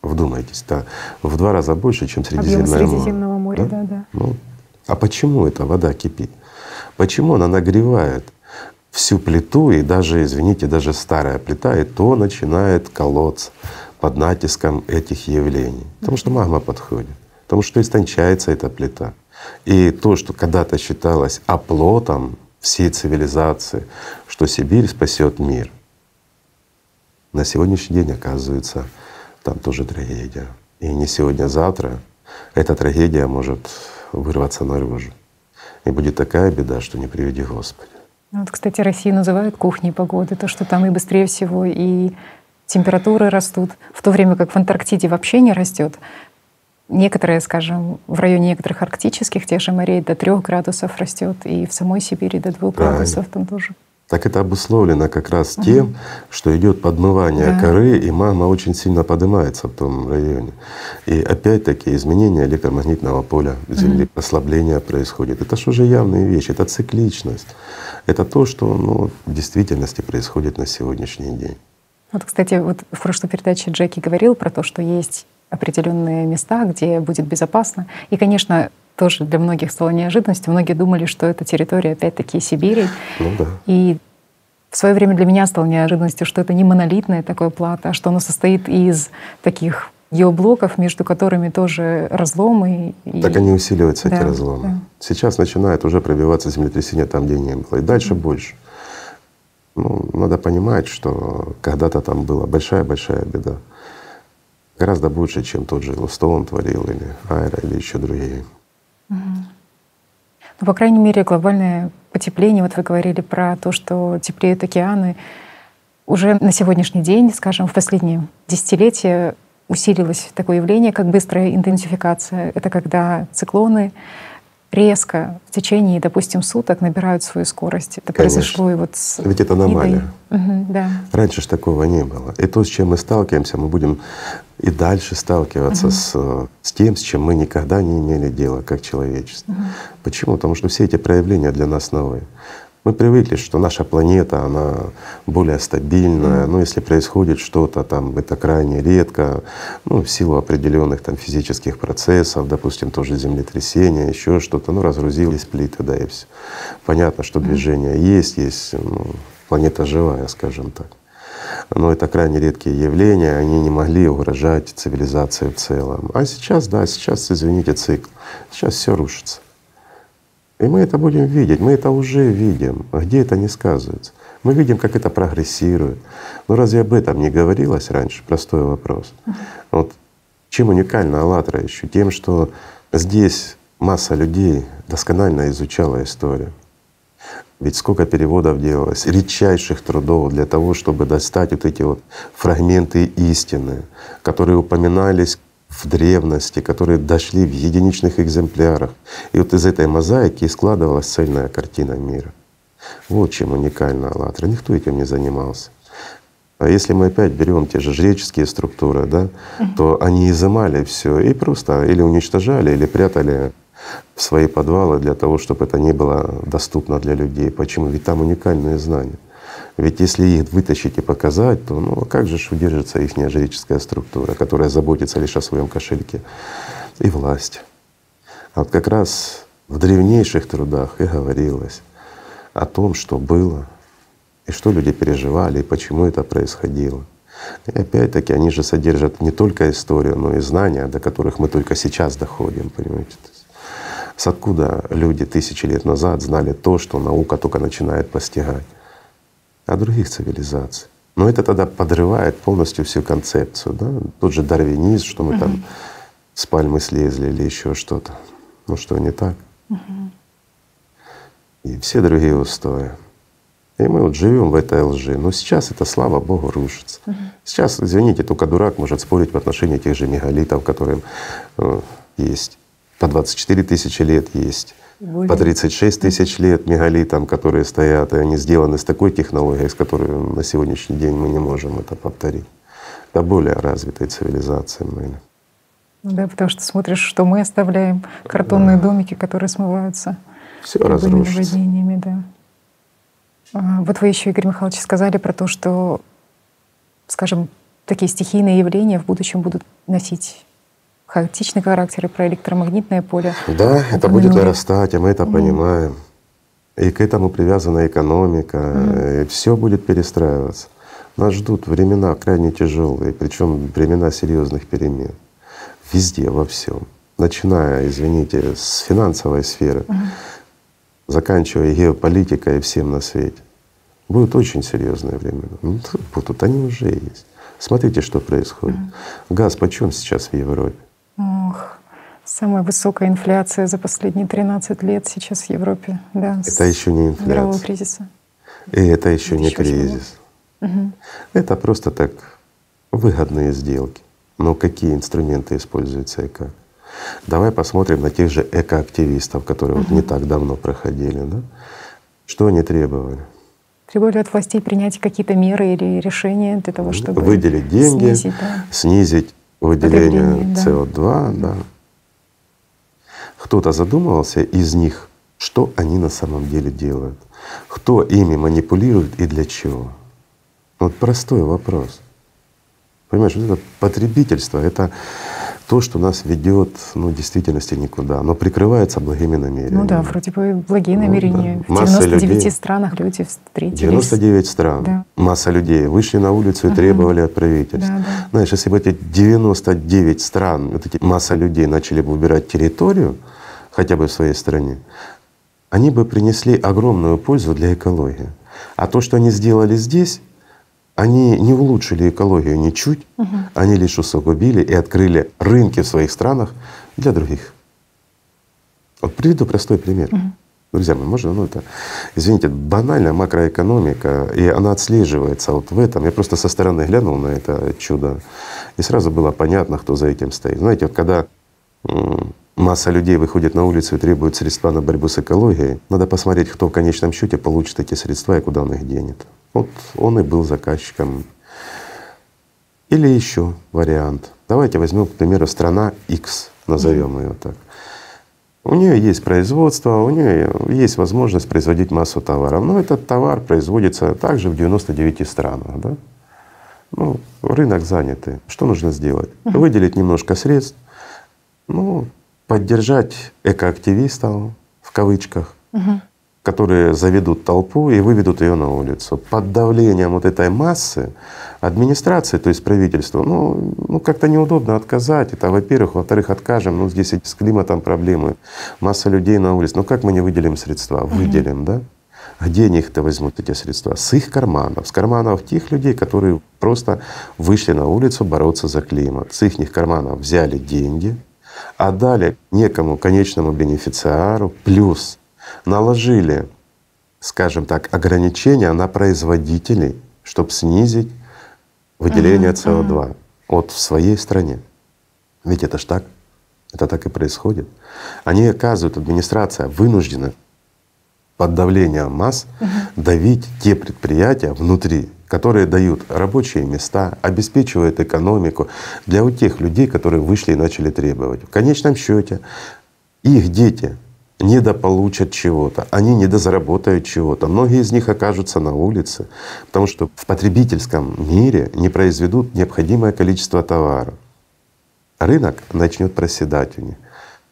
Вдумайтесь, да, в два раза больше, чем Средиземное море. Средиземного моря, да, да. да. Ну, а почему эта вода кипит? Почему она нагревает всю плиту, и даже, извините, даже старая плита, и то начинает колоться под натиском этих явлений. Потому что магма подходит, потому что истончается эта плита. И то, что когда-то считалось оплотом всей цивилизации, что Сибирь спасет мир, на сегодняшний день оказывается там тоже трагедия. И не сегодня, а завтра эта трагедия может вырваться наружу. И будет такая беда, что не приведи Господи. Ну вот, кстати, Россию называют кухней погоды, то, что там и быстрее всего, и температуры растут, в то время как в Антарктиде вообще не растет. Некоторые, скажем, в районе некоторых арктических, тех же морей до трех градусов растет, и в самой Сибири до двух градусов там тоже. Так это обусловлено как раз тем, угу. что идет подмывание да. коры, и магма очень сильно поднимается в том районе. И опять-таки изменение электромагнитного поля Земли, угу. ослабление происходит. Это же уже явные вещи, это цикличность. Это то, что ну, в действительности происходит на сегодняшний день. Вот, кстати, вот в прошлой передаче Джеки говорил про то, что есть определенные места, где будет безопасно. И, конечно, тоже для многих стало неожиданностью. Многие думали, что это территория опять-таки Сибири. Ну да. И в свое время для меня стало неожиданностью, что это не монолитное такое плато, а что оно состоит из таких геоблоков, между которыми тоже разломы. И... Так они усиливаются, да, эти разломы. Да. Сейчас начинает уже пробиваться землетрясение там, где не было. И дальше mm. больше. Ну, надо понимать, что когда-то там была большая-большая беда. Гораздо больше, чем тот же Лостоун творил, или Айра, или еще другие. Ну, по крайней мере, глобальное потепление, вот вы говорили про то, что теплеют океаны, уже на сегодняшний день, скажем, в последние десятилетия усилилось такое явление, как быстрая интенсификация. Это когда циклоны резко в течение, допустим, суток набирают свою скорость. Это Конечно. произошло и вот с Ведь это аномалия. Угу, да. Раньше ж такого не было. И то, с чем мы сталкиваемся, мы будем и дальше сталкиваться угу. с, с тем, с чем мы никогда не имели дела как человечество. Угу. Почему? Потому что все эти проявления для нас новые. Мы привыкли, что наша планета, она более стабильная. Mm. Ну, если происходит что-то там, это крайне редко, ну, в силу определенных там физических процессов, допустим, тоже землетрясение, еще что-то, ну, разгрузились плиты, да, и все. Понятно, что движение есть, есть, ну, планета живая, скажем так. Но это крайне редкие явления, они не могли угрожать цивилизации в целом. А сейчас, да, сейчас, извините, цикл. Сейчас все рушится. И мы это будем видеть, мы это уже видим. А где это не сказывается? Мы видим, как это прогрессирует. Но разве об этом не говорилось раньше? Простой вопрос. Вот чем уникальна «АЛЛАТРА» еще? Тем, что здесь масса людей досконально изучала историю. Ведь сколько переводов делалось, редчайших трудов для того, чтобы достать вот эти вот фрагменты истины, которые упоминались в древности, которые дошли в единичных экземплярах. И вот из этой мозаики складывалась цельная картина мира. Вот чем уникальна «АЛЛАТРА». Никто этим не занимался. А если мы опять берем те же жреческие структуры, да, то они изымали все и просто или уничтожали, или прятали в свои подвалы для того, чтобы это не было доступно для людей. Почему? Ведь там уникальные знания. Ведь если их вытащить и показать, то ну как же удержится их жреческая структура, которая заботится лишь о своем кошельке и власть. А вот как раз в древнейших трудах и говорилось о том, что было, и что люди переживали, и почему это происходило. И опять-таки они же содержат не только историю, но и знания, до которых мы только сейчас доходим, понимаете. С откуда люди тысячи лет назад знали то, что наука только начинает постигать? А других цивилизаций. Но это тогда подрывает полностью всю концепцию. Да? Тот же дарвинизм, что мы угу. там с пальмы слезли или еще что-то. Ну что, не так? Угу. И все другие устои. И мы вот живем в этой лжи. Но сейчас это, слава Богу, рушится. Угу. Сейчас, извините, только дурак может спорить в отношении тех же мегалитов, которые э, есть. По 24 тысячи лет есть более... По 36 тысяч лет мегалитам, которые стоят, и они сделаны с такой технологией, с которой на сегодняшний день мы не можем это повторить. Это более развитые цивилизации мы. Да, потому что смотришь, что мы оставляем картонные да. домики, которые смываются Все разрушится. да. А, вот вы еще, Игорь Михайлович, сказали про то, что, скажем, такие стихийные явления в будущем будут носить хаотичный характер и про электромагнитное поле. Да, это будет нарастать, и мы это mm. понимаем. И к этому привязана экономика, mm. и все будет перестраиваться. Нас ждут времена крайне тяжелые, причем времена серьезных перемен. Везде, во всем. Начиная, извините, с финансовой сферы, mm. заканчивая геополитикой и всем на свете. Будут очень серьезные времена. Ну, будут, они уже есть. Смотрите, что происходит. Mm. Газ почем сейчас в Европе? Ох, самая высокая инфляция за последние 13 лет сейчас в Европе. Да, это еще не инфляция. Кризиса. И это еще не кризис. Угу. Это просто так выгодные сделки. Но какие инструменты используются и как? Давай посмотрим на тех же экоактивистов, которые угу. вот не так давно проходили. Да? Что они требовали? Требовали от властей принять какие-то меры или решения для того, чтобы выделить деньги, снизить, да. снизить выделение СО2, да. да. Кто-то задумывался из них, что они на самом деле делают, кто ими манипулирует и для чего. Вот простой вопрос. Понимаешь, вот это потребительство — это то, что нас ведет, ну, в действительности никуда, но прикрывается благими намерениями. Ну да, вроде бы благие намерения. Ну, да. В 99 людей, странах люди встретились. 99 стран. Да. Масса людей вышли на улицу и ага. требовали от правительства. Да, да. Знаешь, если бы эти 99 стран, вот эти масса людей начали бы убирать территорию, хотя бы в своей стране, они бы принесли огромную пользу для экологии. А то, что они сделали здесь, они не улучшили экологию ничуть, угу. они лишь усугубили и открыли рынки в своих странах для других. Вот приведу простой пример. Угу. Друзья мои, можно, ну это, извините, банальная макроэкономика, и она отслеживается вот в этом. Я просто со стороны глянул на это чудо, и сразу было понятно, кто за этим стоит. Знаете, вот когда масса людей выходит на улицу и требует средства на борьбу с экологией, надо посмотреть, кто в конечном счете получит эти средства и куда он их денет. Вот он и был заказчиком. Или еще вариант. Давайте возьмем, к примеру, страна X, назовем ее так. У нее есть производство, у нее есть возможность производить массу товаров. Но этот товар производится также в 99 странах. Да? Ну, рынок занятый. Что нужно сделать? Выделить немножко средств, ну, поддержать экоактивистов в кавычках, угу. Которые заведут толпу и выведут ее на улицу. Под давлением вот этой массы администрации, то есть правительства, ну, ну как-то неудобно отказать. Это, во-первых. Во-вторых, откажем, ну здесь с климатом проблемы, масса людей на улице. Ну как мы не выделим средства? Выделим, угу. да? Где они их-то возьмут эти средства? С их карманов, с карманов тех людей, которые просто вышли на улицу бороться за климат. С их карманов взяли деньги, отдали некому конечному бенефициару, плюс наложили, скажем так, ограничения на производителей, чтобы снизить выделение uh-huh, СО2 uh-huh. от в своей стране. Ведь это ж так, это так и происходит. Они оказывают, администрация вынуждена под давлением масс uh-huh. давить те предприятия внутри которые дают рабочие места, обеспечивают экономику для вот тех людей, которые вышли и начали требовать. В конечном счете их дети недополучат чего-то, они недозаработают чего-то. Многие из них окажутся на улице, потому что в потребительском мире не произведут необходимое количество товаров. Рынок начнет проседать у них.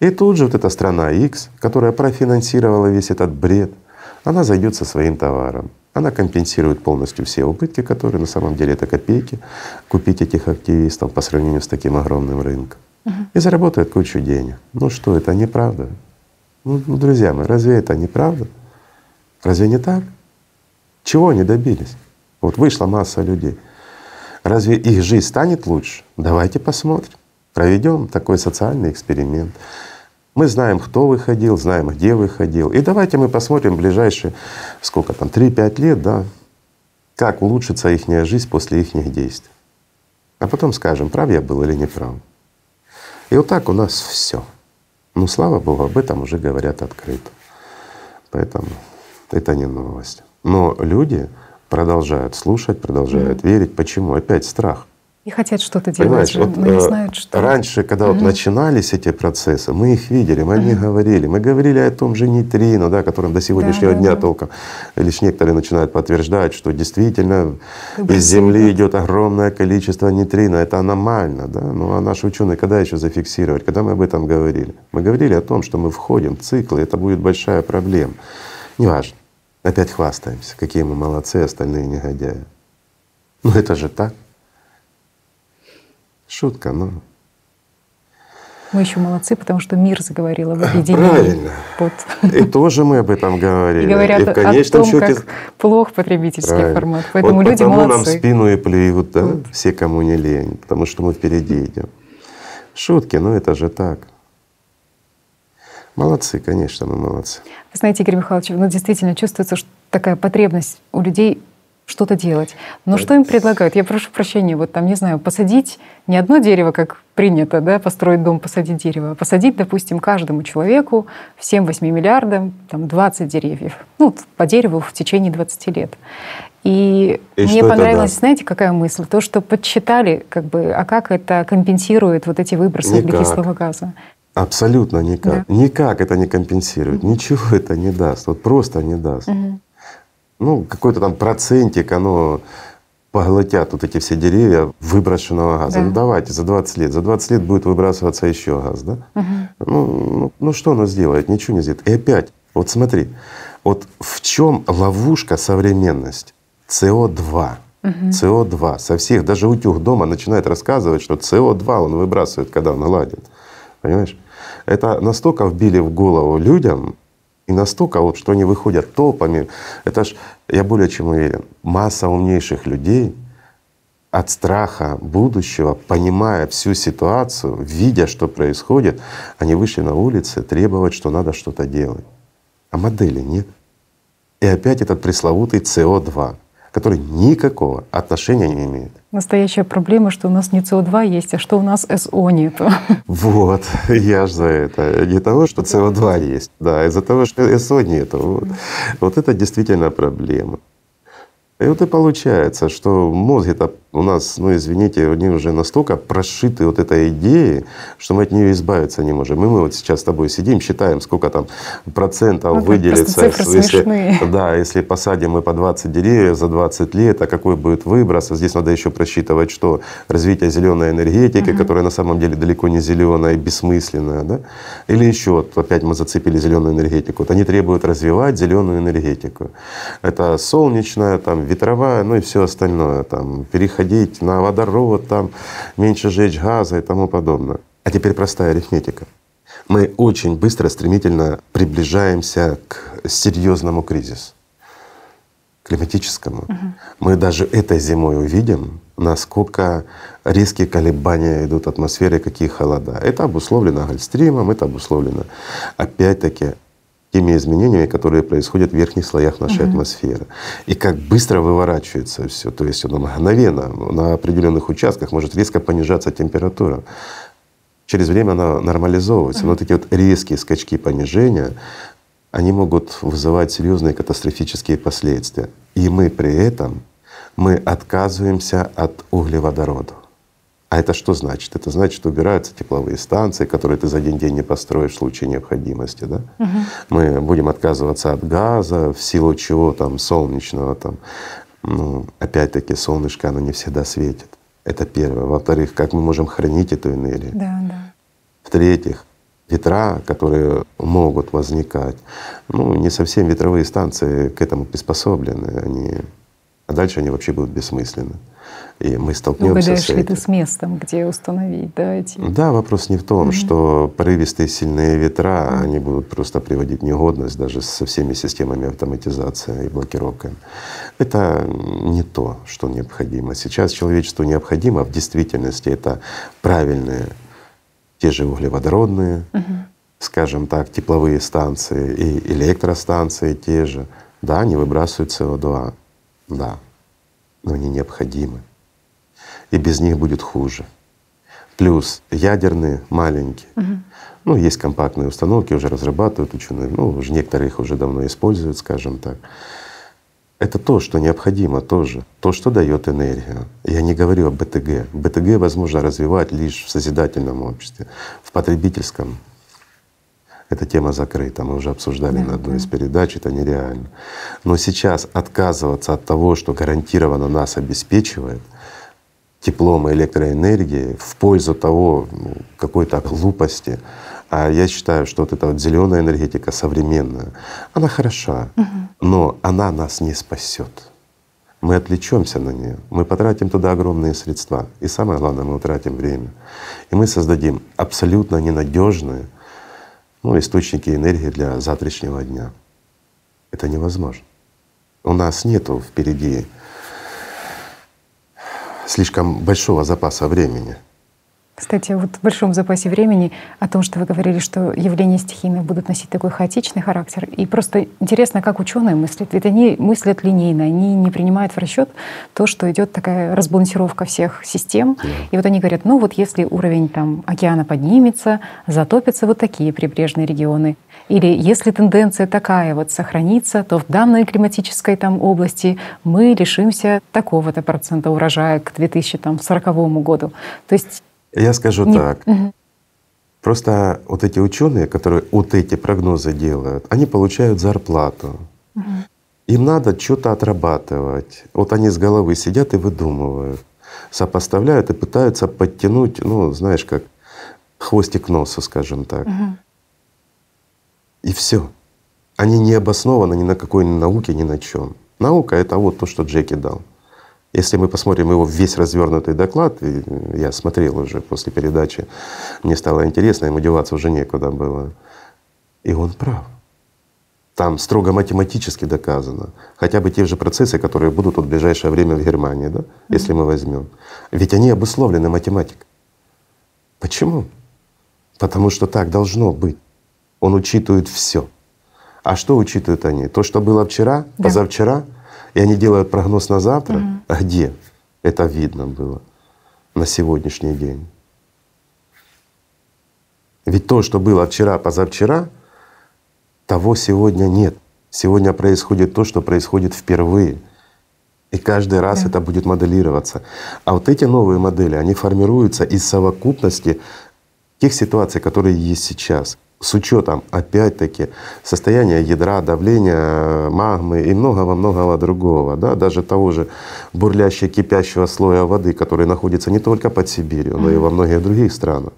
И тут же вот эта страна X, которая профинансировала весь этот бред, она зайдет со своим товаром. Она компенсирует полностью все убытки, которые на самом деле это копейки, купить этих активистов по сравнению с таким огромным рынком. Угу. И заработает кучу денег. Ну что, это неправда? Ну, ну, друзья мои, разве это неправда? Разве не так? Чего они добились? Вот вышла масса людей. Разве их жизнь станет лучше? Давайте посмотрим. Проведем такой социальный эксперимент. Мы знаем, кто выходил, знаем, где выходил. И давайте мы посмотрим ближайшие, сколько там, 3-5 лет, да, как улучшится их жизнь после их действий. А потом скажем, прав я был или не прав. И вот так у нас все. Ну, слава Богу, об этом уже говорят открыто. Поэтому это не новость. Но люди продолжают слушать, продолжают mm-hmm. верить. Почему? Опять страх. И хотят что-то делать, вот, но не э, знают, что. Раньше, когда угу. вот начинались эти процессы, мы их видели, мы о них говорили. Мы говорили о том же нейтрино, да, которым до сегодняшнего да, дня да. толком лишь некоторые начинают подтверждать, что действительно как из Земли да. идет огромное количество нейтрино. Это аномально, да. Ну а наши ученые когда еще зафиксировать? Когда мы об этом говорили? Мы говорили о том, что мы входим в цикл, и это будет большая проблема. Неважно. Опять хвастаемся, какие мы молодцы, остальные негодяи. Ну это же так. Шутка, но… Мы еще молодцы, потому что мир заговорил об объединении. Правильно. Вот. И тоже мы об этом говорили. И говорят и в конечном о том, счете... как плох потребительский Правильно. формат. Поэтому вот люди молодцы. нам спину и плюют, да, вот. все, кому не лень, потому что мы впереди идем. Шутки, но это же так. Молодцы, конечно, мы молодцы. Вы знаете, Игорь Михайлович, ну действительно чувствуется, что такая потребность у людей что-то делать. Но что им предлагают? Я прошу прощения, вот там, не знаю, посадить не одно дерево, как принято, да, построить дом, посадить дерево, а посадить, допустим, каждому человеку, всем 8 миллиардам, там 20 деревьев, ну, по дереву в течение 20 лет. И, и мне понравилось, знаете, какая мысль? То, что подсчитали, как бы, а как это компенсирует вот эти выбросы Никак. углекислого газа? Абсолютно никак. Да. Никак это не компенсирует, ничего это не даст, вот просто не даст. Угу. Ну, какой-то там процентик, оно поглотят вот эти все деревья выброшенного газа. Да. Ну давайте за 20 лет. За 20 лет будет выбрасываться еще газ, да? Угу. Ну, ну, ну что оно сделает? Ничего не сделает. И опять, вот смотри, вот в чем ловушка современности? СО2. Угу. СО2 со всех, даже утюг дома начинает рассказывать, что СО2 он выбрасывает, когда он наладит. Понимаешь? Это настолько вбили в голову людям, и настолько вот, что они выходят толпами. Это ж, я более чем уверен, масса умнейших людей от страха будущего, понимая всю ситуацию, видя, что происходит, они вышли на улицы требовать, что надо что-то делать. А модели нет. И опять этот пресловутый СО2 который никакого отношения не имеет. Настоящая проблема, что у нас не СО2 есть, а что у нас СО нет. Вот, я же за это. Не того, что СО2 есть, да, а из-за того, что СО нету. Вот. вот это действительно проблема. И вот и получается, что мозги-то у нас, ну извините, они уже настолько прошиты вот этой идеей, что мы от нее избавиться не можем. И мы вот сейчас с тобой сидим, считаем, сколько там процентов ну, выделится, если, да, если посадим мы по 20 деревьев за 20 лет, а какой будет выброс. А здесь надо еще просчитывать, что развитие зеленой энергетики, угу. которая на самом деле далеко не зеленая и бессмысленная, да? Или еще, вот опять мы зацепили зеленую энергетику. Вот они требуют развивать зеленую энергетику. Это солнечная, там, ветровая, ну и все остальное, там, переходить на водород, там, меньше жечь газа и тому подобное. А теперь простая арифметика. Мы очень быстро, стремительно приближаемся к серьезному кризису климатическому. Угу. Мы даже этой зимой увидим, насколько резкие колебания идут атмосферы, какие холода. Это обусловлено гольстримом, это обусловлено опять-таки теми изменениями, которые происходят в верхних слоях нашей угу. атмосферы. И как быстро выворачивается все. То есть оно мгновенно на определенных участках может резко понижаться температура. Через время она нормализовывается. Но вот эти вот резкие скачки понижения, они могут вызывать серьезные катастрофические последствия. И мы при этом мы отказываемся от углеводородов. А это что значит? Это значит, что убираются тепловые станции, которые ты за один день не построишь в случае необходимости. Да? Угу. Мы будем отказываться от газа, в силу чего там солнечного там, ну, опять-таки солнышко, оно не всегда светит. Это первое. Во-вторых, как мы можем хранить эту энергию? Да, да. В-третьих, ветра, которые могут возникать, ну, не совсем ветровые станции к этому приспособлены. Они, а дальше они вообще будут бессмысленны и мы столкнемся Угадаешь с этим. ли ты с местом, где установить, да, эти? Да, вопрос не в том, угу. что порывистые сильные ветра, они будут просто приводить негодность даже со всеми системами автоматизации и блокировками. Это не то, что необходимо. Сейчас человечеству необходимо в действительности это правильные, те же углеводородные, угу. скажем так, тепловые станции и электростанции те же. Да, они выбрасывают СО2, да, но они необходимы и без них будет хуже. Плюс ядерные маленькие. Угу. Ну, есть компактные установки, уже разрабатывают ученые, ну, уже некоторые их уже давно используют, скажем так. Это то, что необходимо тоже, то, что дает энергию. Я не говорю о БТГ. БТГ возможно развивать лишь в созидательном обществе. В потребительском эта тема закрыта, мы уже обсуждали да, на одной да. из передач, это нереально. Но сейчас отказываться от того, что гарантированно нас обеспечивает, теплом и электроэнергией в пользу того ну, какой-то глупости. А я считаю, что вот эта вот зеленая энергетика современная, она хороша, угу. но она нас не спасет. Мы отвлечемся на нее, мы потратим туда огромные средства, и самое главное, мы утратим время. И мы создадим абсолютно ненадежные ну, источники энергии для завтрашнего дня. Это невозможно. У нас нету впереди слишком большого запаса времени. Кстати, вот в большом запасе времени о том, что вы говорили, что явления стихийные будут носить такой хаотичный характер. И просто интересно, как ученые мыслят. Ведь они мыслят линейно, они не принимают в расчет то, что идет такая разбалансировка всех систем. И вот они говорят, ну вот если уровень там океана поднимется, затопятся вот такие прибрежные регионы. Или если тенденция такая вот сохранится, то в данной климатической там области мы лишимся такого-то процента урожая к 2040 году. То есть я скажу Нет. так. Угу. Просто вот эти ученые, которые вот эти прогнозы делают, они получают зарплату. Угу. Им надо что-то отрабатывать. Вот они с головы сидят и выдумывают, сопоставляют и пытаются подтянуть, ну, знаешь, как хвостик носу, скажем так. Угу. И все. Они не обоснованы ни на какой науке, ни на чем. Наука — это вот то, что Джеки дал. Если мы посмотрим его весь развернутый доклад, я смотрел уже после передачи, мне стало интересно, ему деваться уже некуда было. И он прав. Там строго математически доказано. Хотя бы те же процессы, которые будут вот в ближайшее время в Германии, да, если мы возьмем. Ведь они обусловлены математикой. Почему? Потому что так должно быть. Он учитывает все. А что учитывают они? То, что было вчера, да. позавчера — и они делают прогноз на завтра. Угу. А где? Это видно было на сегодняшний день. Ведь то, что было вчера, позавчера, того сегодня нет. Сегодня происходит то, что происходит впервые. И каждый раз да. это будет моделироваться. А вот эти новые модели, они формируются из совокупности тех ситуаций, которые есть сейчас с учетом опять-таки состояния ядра, давления магмы и многого-многого другого, да, даже того же бурлящего кипящего слоя воды, который находится не только под Сибирью, но и во многих других странах.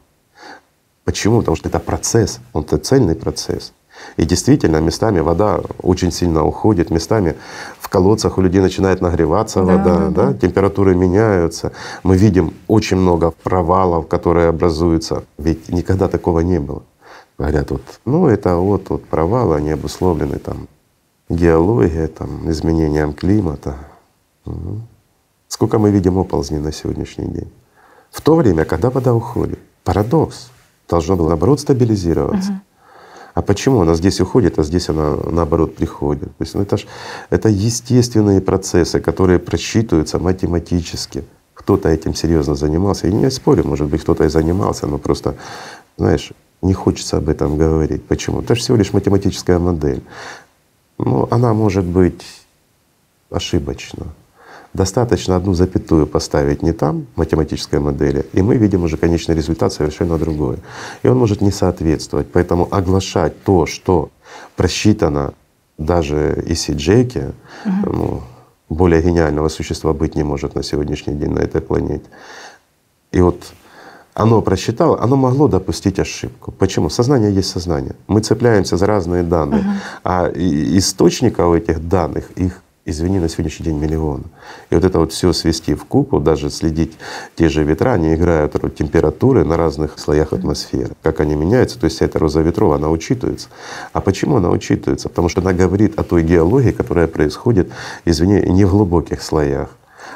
Почему? Потому что это процесс, он это цельный процесс. И действительно, местами вода очень сильно уходит, местами в колодцах у людей начинает нагреваться да, вода, да, да. Да, температуры меняются. Мы видим очень много провалов, которые образуются. Ведь никогда такого не было. Говорят, вот, ну это вот, вот провалы, они обусловлены там геологией, там, изменением климата. Угу. Сколько мы видим оползней на сегодняшний день. В то время, когда вода уходит. Парадокс. Должно было наоборот стабилизироваться. Угу. А почему она здесь уходит, а здесь она наоборот приходит? То есть ну это, ж, это естественные процессы, которые просчитываются математически. Кто-то этим серьезно занимался. И не спорю, может быть, кто-то и занимался, но просто, знаешь, не хочется об этом говорить. Почему? Это же всего лишь математическая модель. Но она может быть ошибочна. Достаточно одну запятую поставить не там, в математической модели, и мы видим уже конечный результат совершенно другой. И он может не соответствовать. Поэтому оглашать то, что просчитано даже Сиджеке, угу. ну, более гениального существа быть не может на сегодняшний день на этой планете. И вот оно просчитало, оно могло допустить ошибку. Почему? Сознание есть сознание. Мы цепляемся за разные данные, uh-huh. а источников этих данных их извини, на сегодняшний день миллион. И вот это вот все свести в купу, даже следить те же ветра, они играют роль температуры на разных слоях атмосферы, как они меняются, то есть вся эта роза ветров, она учитывается. А почему она учитывается? Потому что она говорит о той геологии, которая происходит, извини, не в глубоких слоях,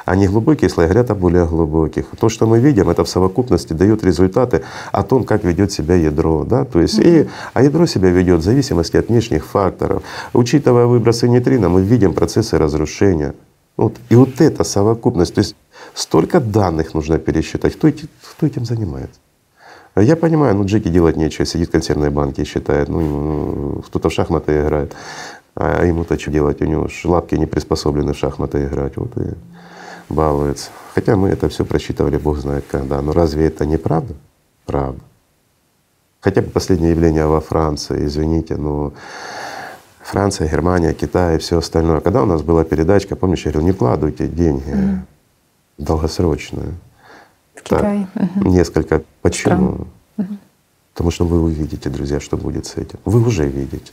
а не глубокие слои говорят о более глубоких. То, что мы видим, это в совокупности дает результаты о том, как ведет себя ядро. Да? То есть, и, а ядро себя ведет в зависимости от внешних факторов. Учитывая выбросы нейтрино, мы видим процессы разрушения. Вот. И вот эта совокупность, то есть столько данных нужно пересчитать. Кто, эти, кто этим занимается? Я понимаю, ну Джеки делать нечего, сидит в консервной банке и считает, ну кто-то в шахматы играет, а ему-то что делать, у него лапки не приспособлены в шахматы играть. Вот и балуется. Хотя мы это все просчитывали, Бог знает когда. Но разве это не правда? Правда. Хотя бы последнее явление во Франции, извините, но Франция, Германия, Китай и все остальное. Когда у нас была передачка, помнишь, я говорил, не вкладывайте деньги mm. долгосрочные. В Китай. Угу. Несколько. Почему? Угу. Потому что вы увидите, друзья, что будет с этим. Вы уже видите.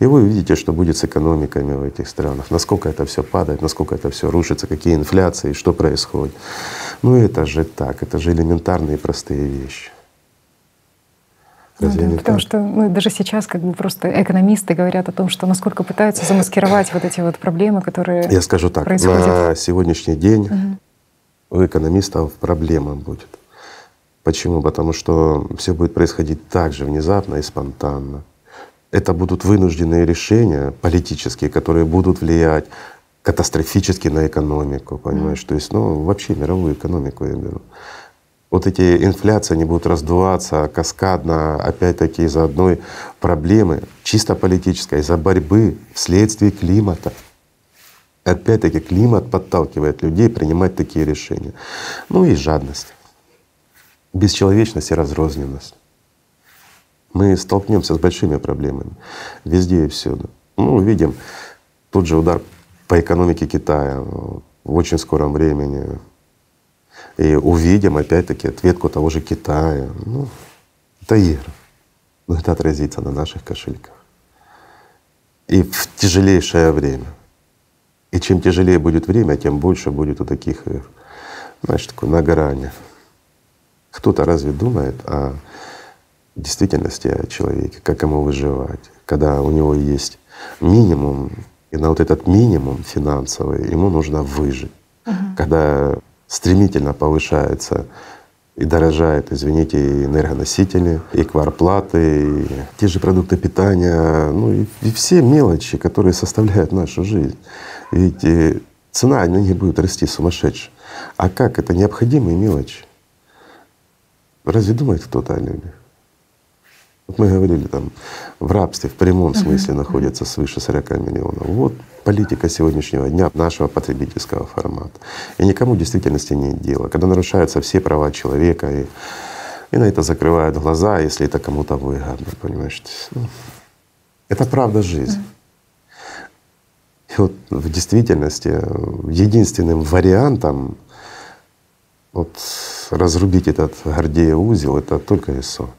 И вы увидите, что будет с экономиками в этих странах, насколько это все падает, насколько это все рушится, какие инфляции, что происходит. Ну это же так, это же элементарные простые вещи. Ну Разве ну, да, потому так? что ну, даже сейчас как бы просто экономисты говорят о том, что насколько пытаются замаскировать вот эти вот проблемы, которые Я скажу так, происходят. на сегодняшний день угу. у экономистов проблема будет. Почему? Потому что все будет происходить так же внезапно и спонтанно. Это будут вынужденные решения политические, которые будут влиять катастрофически на экономику, понимаешь? То есть, ну, вообще мировую экономику я беру. Вот эти инфляции, они будут раздуваться каскадно, опять-таки из-за одной проблемы, чисто политической, из-за борьбы вследствие климата. Опять-таки климат подталкивает людей принимать такие решения. Ну и жадность, бесчеловечность и разрозненность. Мы столкнемся с большими проблемами везде и всюду. Ну, увидим тот же удар по экономике Китая в очень скором времени. И увидим опять-таки ответку того же Китая. Ну, это игры. Но это отразится на наших кошельках. И в тяжелейшее время. И чем тяжелее будет время, тем больше будет у таких, э, знаешь, такой на грани. Кто-то разве думает о действительности о человеке, как ему выживать, когда у него есть минимум, и на вот этот минимум финансовый ему нужно выжить. Угу. Когда стремительно повышается и дорожает, извините, и энергоносители, и кварплаты, и те же продукты питания, ну и, и все мелочи, которые составляют нашу жизнь. Ведь э, цена на них будет расти сумасшедше. А как? Это необходимые мелочи. Разве думает кто-то о людях? Вот мы говорили там, в рабстве в прямом смысле находится свыше 40 миллионов. Вот политика сегодняшнего дня нашего потребительского формата. И никому в действительности нет дела. Когда нарушаются все права человека и, и на это закрывают глаза, если это кому-то выгодно, понимаешь? Ну, это правда жизнь. И вот в действительности единственным вариантом вот разрубить этот Гордея узел — это только ИСО.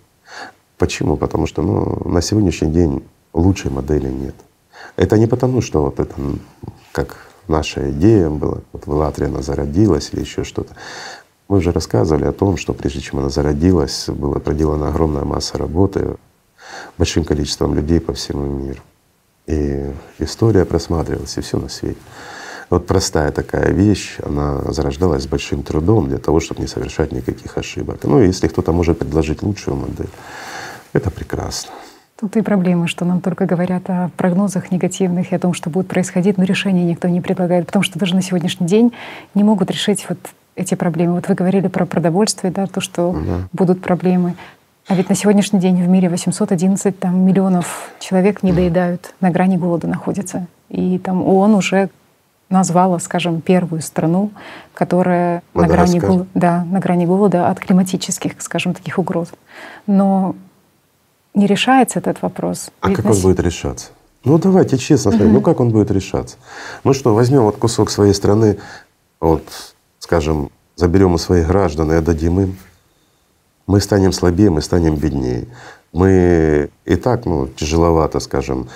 Почему? Потому что ну, на сегодняшний день лучшей модели нет. Это не потому, что вот это как наша идея была, вот в Латвии она зародилась или еще что-то. Мы уже рассказывали о том, что прежде чем она зародилась, была проделана огромная масса работы большим количеством людей по всему миру. И история просматривалась, и все на свете. Вот простая такая вещь, она зарождалась с большим трудом для того, чтобы не совершать никаких ошибок. Ну, если кто-то может предложить лучшую модель, это прекрасно. Тут и проблемы, что нам только говорят о прогнозах негативных и о том, что будет происходить, но решения никто не предлагает, потому что даже на сегодняшний день не могут решить вот эти проблемы. Вот вы говорили про продовольствие, да, то, что да. будут проблемы. А ведь на сегодняшний день в мире 811 там, миллионов человек не доедают, на грани голода находятся. И там ООН уже назвала, скажем, первую страну, которая на грани, голода, да, на грани голода от климатических, скажем, таких угроз. Но не решается этот вопрос. А Ведь как он будет решаться? Ну давайте честно угу. ну как он будет решаться? Мы что, возьмем вот кусок своей страны, вот, скажем, заберем у своих граждан и отдадим им? Мы станем слабее, мы станем беднее. Мы и так, ну, тяжеловато, скажем,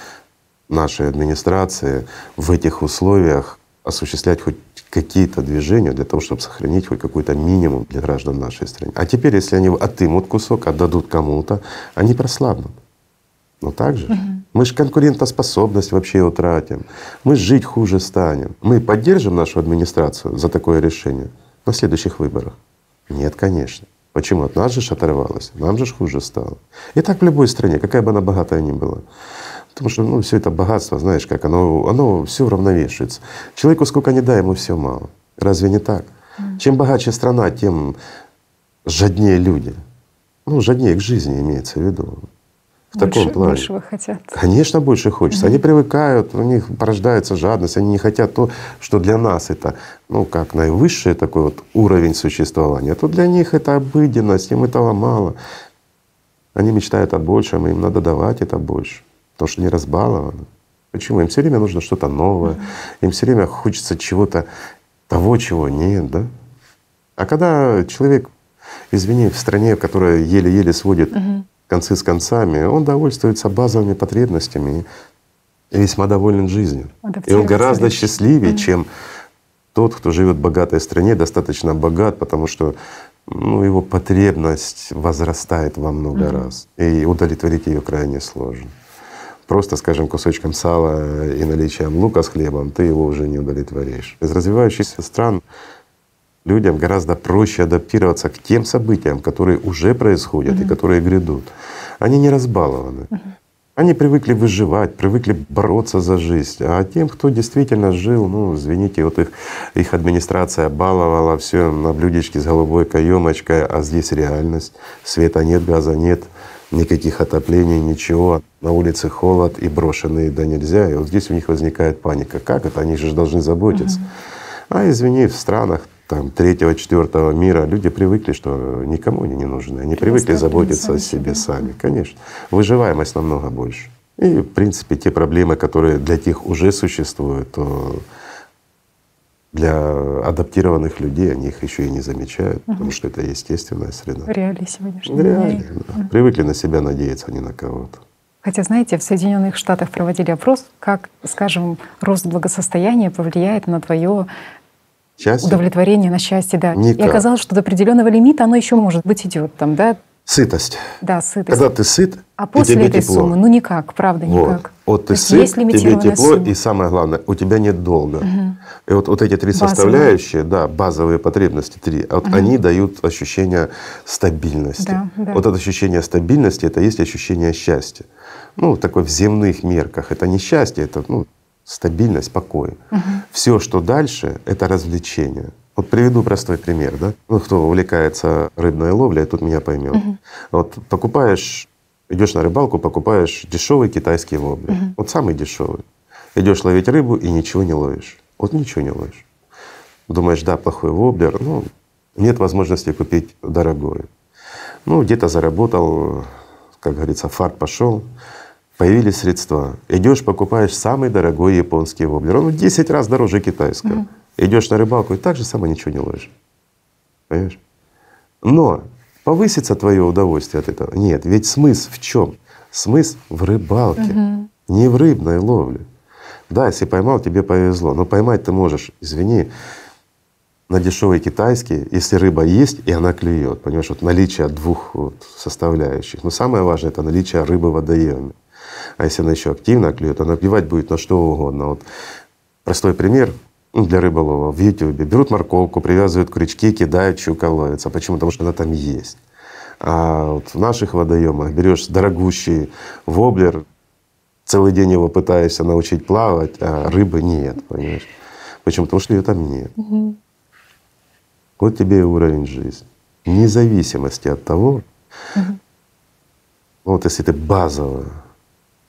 нашей администрации в этих условиях осуществлять хоть какие-то движения для того, чтобы сохранить хоть какой-то минимум для граждан нашей страны. А теперь, если они отымут кусок, отдадут кому-то, они прослабнут. Но так же. Угу. Мы же конкурентоспособность вообще утратим. Мы жить хуже станем. Мы поддержим нашу администрацию за такое решение на следующих выборах? Нет, конечно. Почему? От нас же оторвалось, нам же хуже стало. И так в любой стране, какая бы она богатая ни была. Потому что ну, все это богатство, знаешь, как оно, оно все уравновешивается. Человеку сколько не дай, ему все мало. Разве не так? Mm. Чем богаче страна, тем жаднее люди. Ну, жаднее к жизни имеется в виду. В больше, таком плане. Большего хотят. Конечно, больше хочется. Mm-hmm. Они привыкают, у них порождается жадность, они не хотят то, что для нас это, ну, как наивысший такой вот уровень существования. А то для них это обыденность, им этого мало. Они мечтают о большем, им надо давать это больше потому что не разбалованы. Почему? Им все время нужно что-то новое, им все время хочется чего-то того, чего нет, да? А когда человек, извини, в стране, которая еле-еле сводит угу. концы с концами, он довольствуется базовыми потребностями и весьма доволен жизнью. И он гораздо счастливее, угу. чем тот, кто живет в богатой стране, достаточно богат, потому что ну, его потребность возрастает во много угу. раз, и удовлетворить ее крайне сложно просто, скажем, кусочком сала и наличием лука с хлебом ты его уже не удовлетворишь. Из развивающихся стран людям гораздо проще адаптироваться к тем событиям, которые уже происходят и которые грядут. Они не разбалованы. Они привыкли выживать, привыкли бороться за жизнь. А тем, кто действительно жил, ну, извините, вот их, их администрация баловала все на блюдечке с голубой каемочкой, а здесь реальность. Света нет, газа нет, никаких отоплений, ничего. На улице холод и брошенные да нельзя. И вот здесь у них возникает паника. Как это? Они же должны заботиться. А извини, в странах там третьего, четвертого мира люди привыкли, что никому они не нужны. Они привыкли заботиться о себе сами, конечно. Выживаемость намного больше. И в принципе те проблемы, которые для тех уже существуют, то для адаптированных людей они их еще и не замечают, угу. потому что это естественная среда. Реалии сегодняшнего Реалии, да. Угу. Привыкли на себя надеяться, а не на кого-то. Хотя, знаете, в Соединенных Штатах проводили опрос, как, скажем, рост благосостояния повлияет на твое Счастье? Удовлетворение на счастье, да. Никак. И оказалось, что до определенного лимита оно еще может быть идет там, да. Сытость. Да, сытость. Когда ты сыт, а после тебе этой тепло. суммы, ну никак, правда, вот. никак. Вот ты сыт, есть тебе тепло, сумма. и самое главное, у тебя нет долга. Угу. И вот, вот эти три базовые. составляющие, да, базовые потребности три, вот угу. они дают ощущение стабильности. Да, да. Вот это ощущение стабильности, это есть ощущение счастья. Ну, такой в земных мерках. Это не счастье, это ну, стабильность, покой. Угу. Все, что дальше, это развлечение. Вот приведу простой пример, да. Ну, кто увлекается рыбной ловлей, тут меня поймет. Угу. Вот покупаешь, идешь на рыбалку, покупаешь дешевый китайский воблер. Угу. Вот самый дешевый. Идешь ловить рыбу и ничего не ловишь. Вот ничего не ловишь. Думаешь, да, плохой воблер, ну, нет возможности купить дорогой. Ну, где-то заработал, как говорится, фарт пошел, появились средства. Идешь, покупаешь самый дорогой японский воблер. Он в 10 раз дороже китайского. Угу. Идешь на рыбалку и так же само ничего не ловишь. Понимаешь? Но повысится твое удовольствие от этого? Нет, ведь смысл в чем? Смысл в рыбалке, угу. не в рыбной ловле. Да, если поймал, тебе повезло. Но поймать ты можешь, извини, на дешевый китайский, если рыба есть и она клюет. Понимаешь, вот наличие двух вот составляющих. Но самое важное это наличие рыбы в водоеме. А если она еще активно клюет, она клевать будет на что угодно. Вот простой пример для рыболова в Ютубе. Берут морковку, привязывают крючки, кидают, щука ловится. Почему? Потому что она там есть. А вот в наших водоемах берешь дорогущий воблер, целый день его пытаешься научить плавать, а рыбы нет, понимаешь? Почему? Потому что ее там нет. Угу. Вот тебе и уровень жизни. Вне зависимости от того, угу. вот если ты базово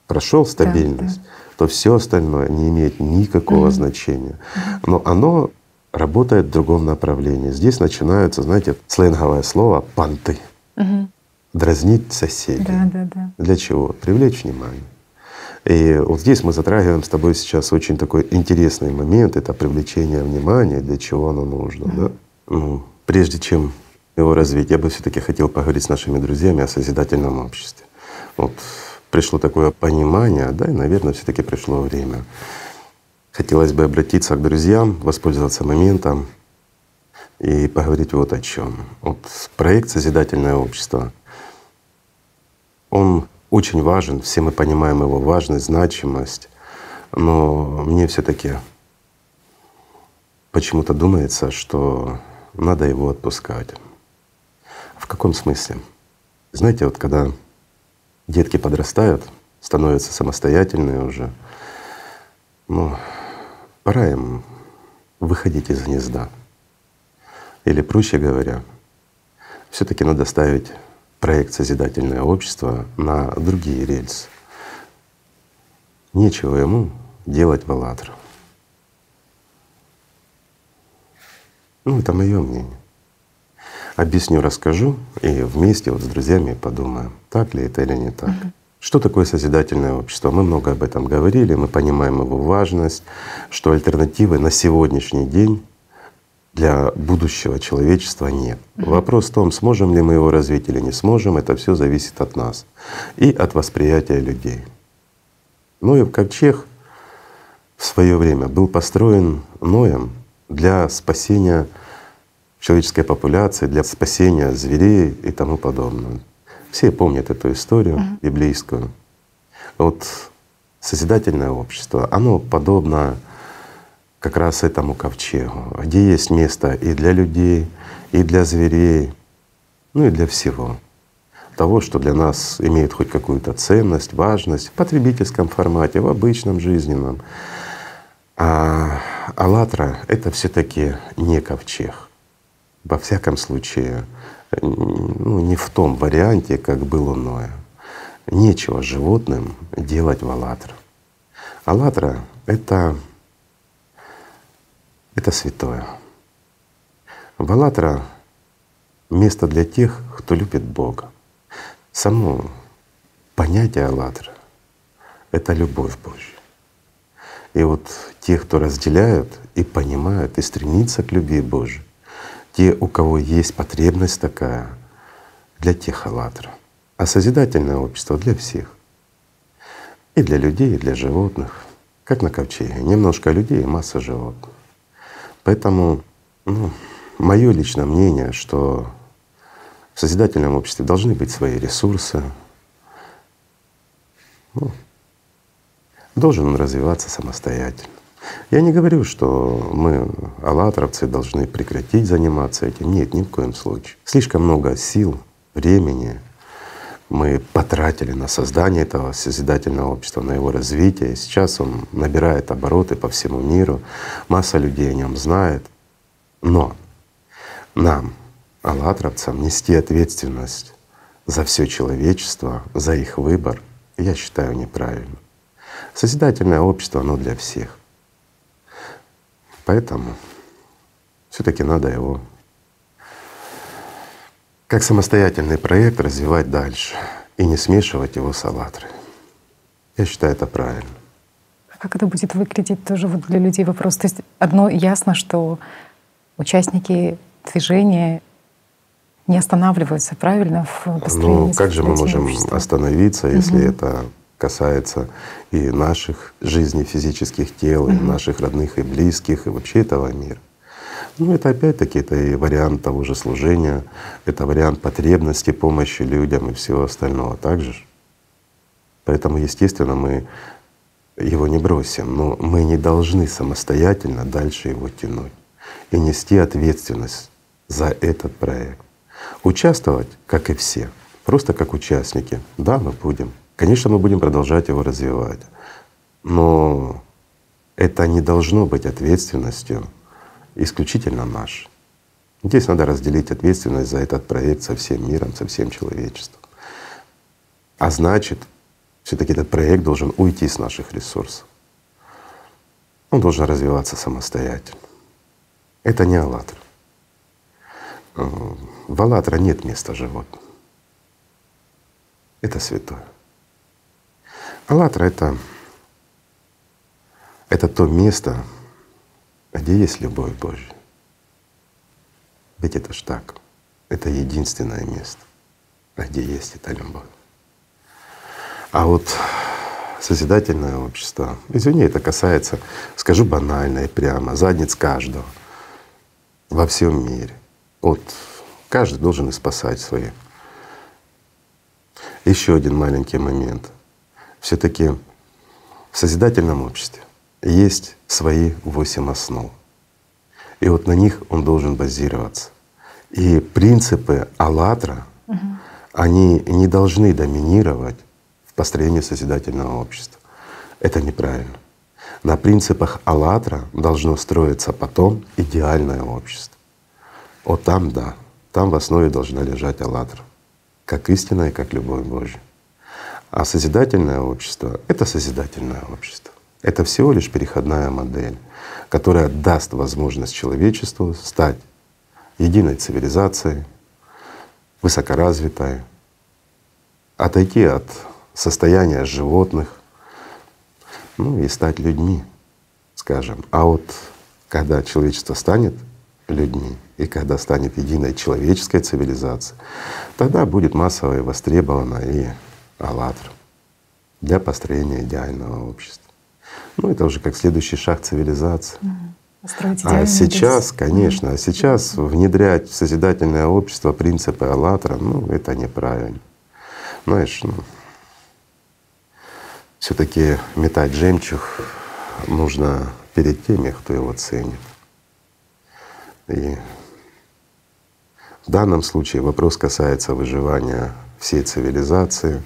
прошел стабильность, да, да то все остальное не имеет никакого mm-hmm. значения. Но оно работает в другом направлении. Здесь начинаются, знаете, сленговое слово «понты». Mm-hmm. Дразнить соседей. Да, да, да. Для чего? Привлечь внимание. И вот здесь мы затрагиваем с тобой сейчас очень такой интересный момент — это привлечение внимания, для чего оно нужно. Mm-hmm. Да? Ну, прежде чем его развить, я бы все таки хотел поговорить с нашими друзьями о созидательном обществе. Вот пришло такое понимание, да, и, наверное, все таки пришло время. Хотелось бы обратиться к друзьям, воспользоваться моментом и поговорить вот о чем. Вот проект «Созидательное общество», он очень важен, все мы понимаем его важность, значимость, но мне все таки почему-то думается, что надо его отпускать. В каком смысле? Знаете, вот когда детки подрастают, становятся самостоятельные уже, ну, пора им выходить из гнезда. Или проще говоря, все таки надо ставить проект «Созидательное общество» на другие рельсы. Нечего ему делать в «АЛЛАТРА». Ну, это мое мнение. Объясню, расскажу и вместе вот с друзьями подумаем, так ли это или не так. Угу. Что такое созидательное общество? Мы много об этом говорили, мы понимаем его важность, что альтернативы на сегодняшний день для будущего человечества нет. Угу. Вопрос в том, сможем ли мы его развить или не сможем, это все зависит от нас и от восприятия людей. Ну и ковчег в свое время был построен Ноем для спасения человеческой популяции, для спасения зверей и тому подобное. Все помнят эту историю uh-huh. библейскую. Вот созидательное общество, оно подобно как раз этому ковчегу, где есть место и для людей, и для зверей, ну и для всего того, что для нас имеет хоть какую-то ценность, важность в потребительском формате, в обычном жизненном. А «АЛЛАТРА» — это все таки не ковчег. Во всяком случае, ну, не в том варианте, как был у Ноя. Нечего животным делать в «АЛЛАТРА». «АЛЛАТРА» — это, это святое. В «АЛЛАТРА» — место для тех, кто любит Бога. Само понятие «АЛЛАТРА» — это любовь Божья. И вот те, кто разделяют и понимают, и стремится к любви Божьей, те, у кого есть потребность такая, для тех «АЛЛАТРА». А созидательное общество для всех. И для людей, и для животных. Как на ковчеге. Немножко людей и масса животных. Поэтому ну, мое личное мнение, что в созидательном обществе должны быть свои ресурсы. Ну, должен он развиваться самостоятельно. Я не говорю, что мы, аллатровцы, должны прекратить заниматься этим. Нет, ни в коем случае. Слишком много сил, времени мы потратили на создание этого созидательного общества, на его развитие. Сейчас он набирает обороты по всему миру, масса людей о нем знает. Но нам, аллатровцам, нести ответственность за все человечество, за их выбор, я считаю неправильно. Созидательное общество, оно для всех. Поэтому все-таки надо его как самостоятельный проект развивать дальше и не смешивать его с «АЛЛАТРой». Я считаю это правильно. А как это будет выглядеть тоже вот для людей вопрос? То есть одно ясно, что участники движения не останавливаются, правильно, в построении Ну как же мы можем общества? остановиться, если угу. это касается и наших жизней физических тел, и наших родных и близких, и вообще этого мира. Ну это опять-таки это и вариант того же служения, это вариант потребности, помощи людям и всего остального также. Поэтому, естественно, мы его не бросим, но мы не должны самостоятельно дальше его тянуть и нести ответственность за этот проект. Участвовать, как и все, просто как участники. Да, мы будем. Конечно, мы будем продолжать его развивать, но это не должно быть ответственностью исключительно нашей. Здесь надо разделить ответственность за этот проект со всем миром, со всем человечеством. А значит, все таки этот проект должен уйти с наших ресурсов. Он должен развиваться самостоятельно. Это не «АЛЛАТРА». В «АЛЛАТРА» нет места животным. Это святое. «АЛЛАТРА» — это, это то место, где есть любовь Божья. Ведь это ж так. Это единственное место, где есть эта любовь. А вот созидательное общество, извини, это касается, скажу банально и прямо, задниц каждого во всем мире. Вот каждый должен и спасать свои. Еще один маленький момент. Все таки в созидательном обществе есть свои восемь основ. И вот на них он должен базироваться. И принципы «АЛЛАТРА», угу. они не должны доминировать в построении созидательного общества. Это неправильно. На принципах «АЛЛАТРА» должно строиться потом идеальное общество. Вот там да, там в основе должна лежать «АЛЛАТРА», как истина и как любовь Божья. А созидательное общество — это созидательное общество. Это всего лишь переходная модель, которая даст возможность человечеству стать единой цивилизацией, высокоразвитой, отойти от состояния животных, ну и стать людьми, скажем. А вот когда человечество станет людьми и когда станет единой человеческой цивилизацией, тогда будет массово и востребовано и «АЛЛАТРА» для построения идеального общества. Ну, это уже как следующий шаг цивилизации. А сейчас, конечно, а сейчас внедрять в созидательное общество принципы «АЛЛАТРА», ну, это неправильно. Знаешь, ну, все таки метать жемчуг нужно перед теми, кто его ценит. И в данном случае вопрос касается выживания всей цивилизации,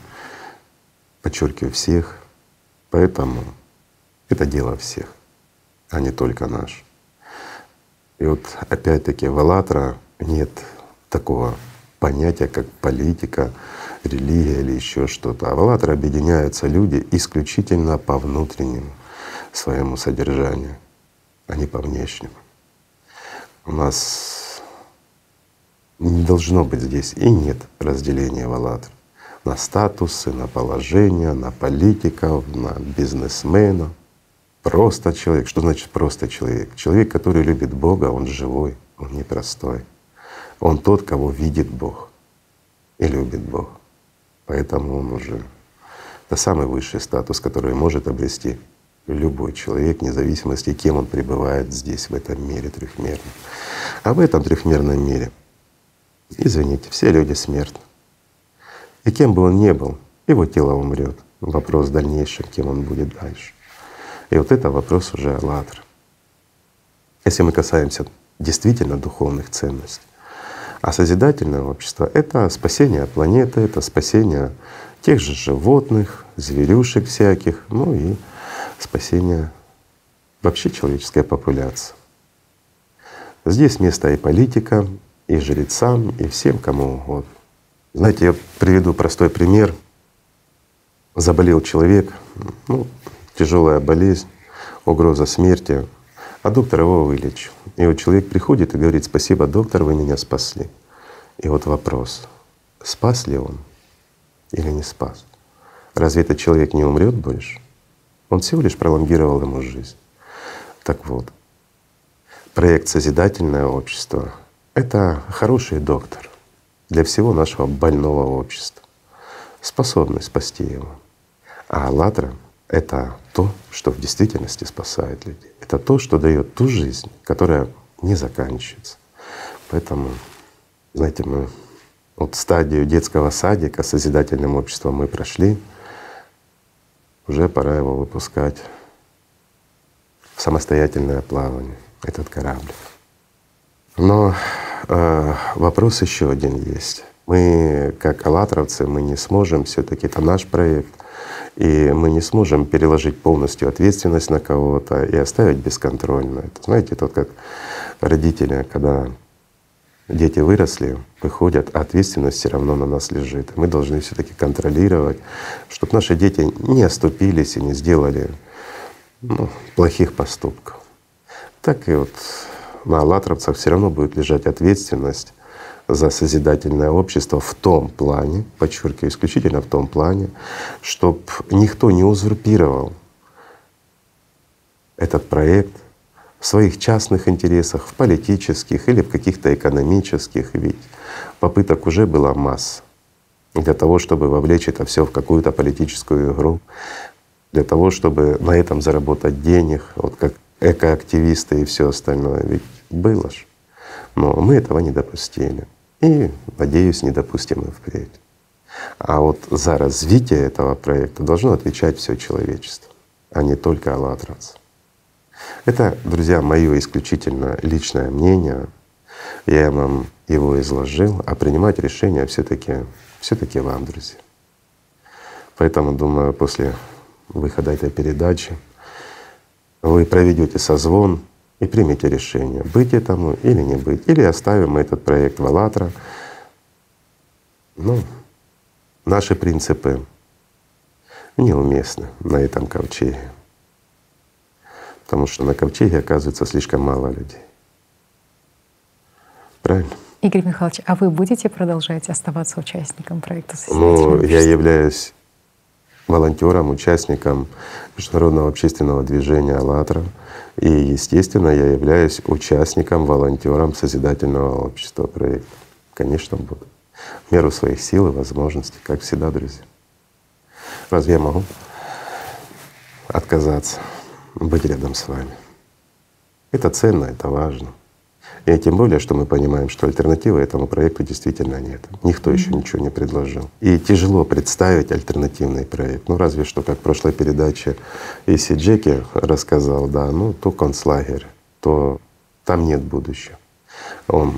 подчеркиваю, всех. Поэтому это дело всех, а не только наш. И вот опять-таки в «АЛЛАТРА» нет такого понятия, как политика, религия или еще что-то. А в «АЛЛАТРА» объединяются люди исключительно по внутреннему своему содержанию, а не по внешнему. У нас не должно быть здесь и нет разделения в «АЛЛАТРА» на статусы, на положение, на политиков, на бизнесменов. Просто человек. Что значит просто человек? Человек, который любит Бога, он живой, он непростой. Он тот, кого видит Бог и любит Бог. Поэтому он уже это самый высший статус, который может обрести любой человек, вне зависимости, кем он пребывает здесь, в этом мире трехмерном. А в этом трехмерном мире, извините, все люди смертны. И кем бы он ни был, его тело умрет. Вопрос в дальнейшем, кем он будет дальше. И вот это вопрос уже «АЛЛАТРА». Если мы касаемся действительно духовных ценностей. А созидательное общество — это спасение планеты, это спасение тех же животных, зверюшек всяких, ну и спасение вообще человеческой популяции. Здесь место и политикам, и жрецам, и всем кому угодно. Знаете, я приведу простой пример. Заболел человек, ну, тяжелая болезнь, угроза смерти, а доктор его вылечил. И вот человек приходит и говорит, спасибо, доктор, вы меня спасли. И вот вопрос, спас ли он или не спас? Разве этот человек не умрет больше? Он всего лишь пролонгировал ему жизнь. Так вот, проект «Созидательное общество» — это хороший доктор для всего нашего больного общества, способный спасти его. А «АЛЛАТРА» — это то, что в действительности спасает людей. Это то, что дает ту жизнь, которая не заканчивается. Поэтому, знаете, мы вот стадию детского садика с созидательным обществом мы прошли, уже пора его выпускать в самостоятельное плавание, этот корабль. Но вопрос еще один есть. Мы, как аллатровцы, мы не сможем, все таки это наш проект, и мы не сможем переложить полностью ответственность на кого-то и оставить бесконтрольно. Это знаете, тот как родители, когда дети выросли, выходят, а ответственность все равно на нас лежит. Мы должны все таки контролировать, чтобы наши дети не оступились и не сделали ну, плохих поступков. Так и вот на аллатровцах все равно будет лежать ответственность за созидательное общество в том плане, подчеркиваю, исключительно в том плане, чтобы никто не узурпировал этот проект — в своих частных интересах, в политических или в каких-то экономических, ведь попыток уже была масса для того, чтобы вовлечь это все в какую-то политическую игру, для того, чтобы на этом заработать денег, вот как экоактивисты и все остальное. Ведь было ж. Но мы этого не допустили. И, надеюсь, не допустим и впредь. А вот за развитие этого проекта должно отвечать все человечество, а не только «АЛЛАТРАНС». Это, друзья, мое исключительно личное мнение. Я вам его изложил, а принимать решение все-таки все-таки вам, друзья. Поэтому, думаю, после выхода этой передачи вы проведете созвон и примете решение, быть этому или не быть. Или оставим этот проект в «АЛЛАТРА». Ну, наши принципы неуместны на этом ковчеге потому что на ковчеге оказывается слишком мало людей. Правильно? Игорь Михайлович, а вы будете продолжать оставаться участником проекта Ну, я являюсь волонтером, участником международного общественного движения «АЛЛАТРА». И, естественно, я являюсь участником, волонтером Созидательного общества проекта. Конечно, буду. В меру своих сил и возможностей, как всегда, друзья. Разве я могу отказаться? быть рядом с вами. Это ценно, это важно. И тем более, что мы понимаем, что альтернативы этому проекту действительно нет. Никто еще ничего не предложил. И тяжело представить альтернативный проект. Ну разве что, как в прошлой передаче Иси Джеки рассказал, да, ну то концлагерь, то там нет будущего. Он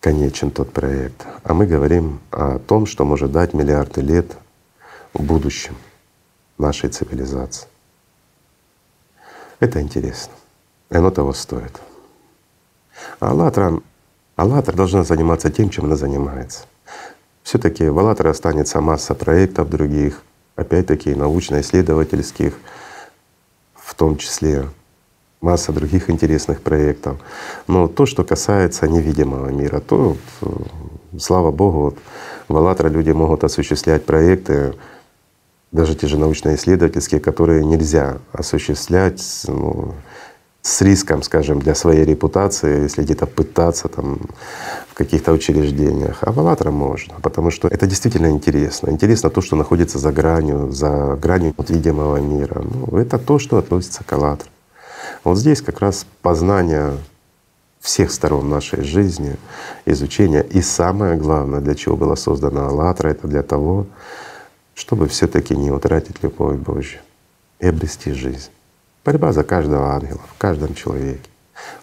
конечен тот проект. А мы говорим о том, что может дать миллиарды лет в будущем нашей цивилизации. Это интересно. И оно того стоит. А «АЛЛАТРА», «АЛЛАТРА» должна заниматься тем, чем она занимается. все таки в «АЛЛАТРА» останется масса проектов других, опять-таки научно-исследовательских, в том числе масса других интересных проектов. Но то, что касается невидимого мира, то, слава Богу, вот в «АЛЛАТРА» люди могут осуществлять проекты, даже те же научно-исследовательские, которые нельзя осуществлять ну, с риском, скажем, для своей репутации, если где-то пытаться там в каких-то учреждениях. А «АЛЛАТРА» можно, потому что это действительно интересно. Интересно то, что находится за гранью, за гранью вот видимого мира. Ну, это то, что относится к «АЛЛАТРА». Вот здесь как раз познание всех сторон нашей жизни, изучение. И самое главное, для чего была создана «АЛЛАТРА», это для того, чтобы все таки не утратить любовь Божью и обрести жизнь. Борьба за каждого ангела в каждом человеке.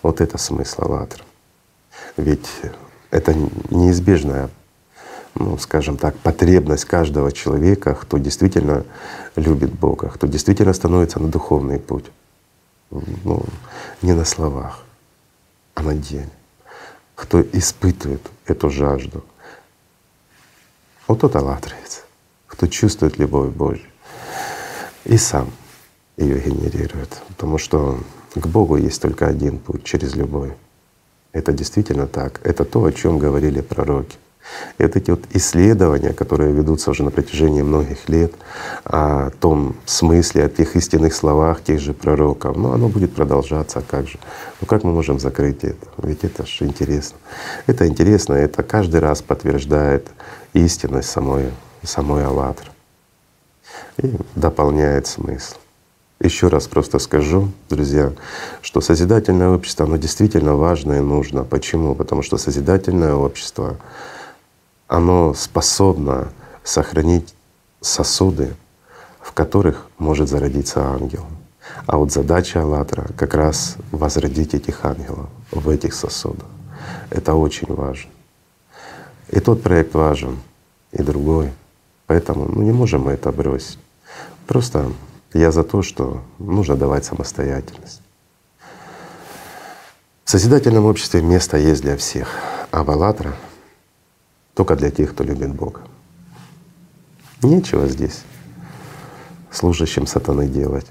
Вот это смысл «АЛЛАТРА». Ведь это неизбежная, ну, скажем так, потребность каждого человека, кто действительно любит Бога, кто действительно становится на духовный путь. Ну, не на словах, а на деле. Кто испытывает эту жажду. Вот тот аллатриец, кто чувствует любовь Божью и сам ее генерирует. Потому что к Богу есть только один путь через любовь. Это действительно так. Это то, о чем говорили пророки. И вот эти вот исследования, которые ведутся уже на протяжении многих лет о том смысле, о тех истинных словах тех же пророков, ну оно будет продолжаться, а как же? Ну как мы можем закрыть это? Ведь это же интересно. Это интересно, это каждый раз подтверждает истинность самой, самой «АЛЛАТРА» и дополняет смысл. Еще раз просто скажу, друзья, что созидательное общество, оно действительно важно и нужно. Почему? Потому что созидательное общество, оно способно сохранить сосуды, в которых может зародиться ангел. А вот задача «АЛЛАТРА» как раз возродить этих ангелов в этих сосудах. Это очень важно. И тот проект важен, и другой. Поэтому ну, не можем мы это бросить. Просто я за то, что нужно давать самостоятельность. В созидательном обществе место есть для всех, а в «АЛЛАТРА» только для тех, кто любит Бога. Нечего здесь служащим сатаны делать.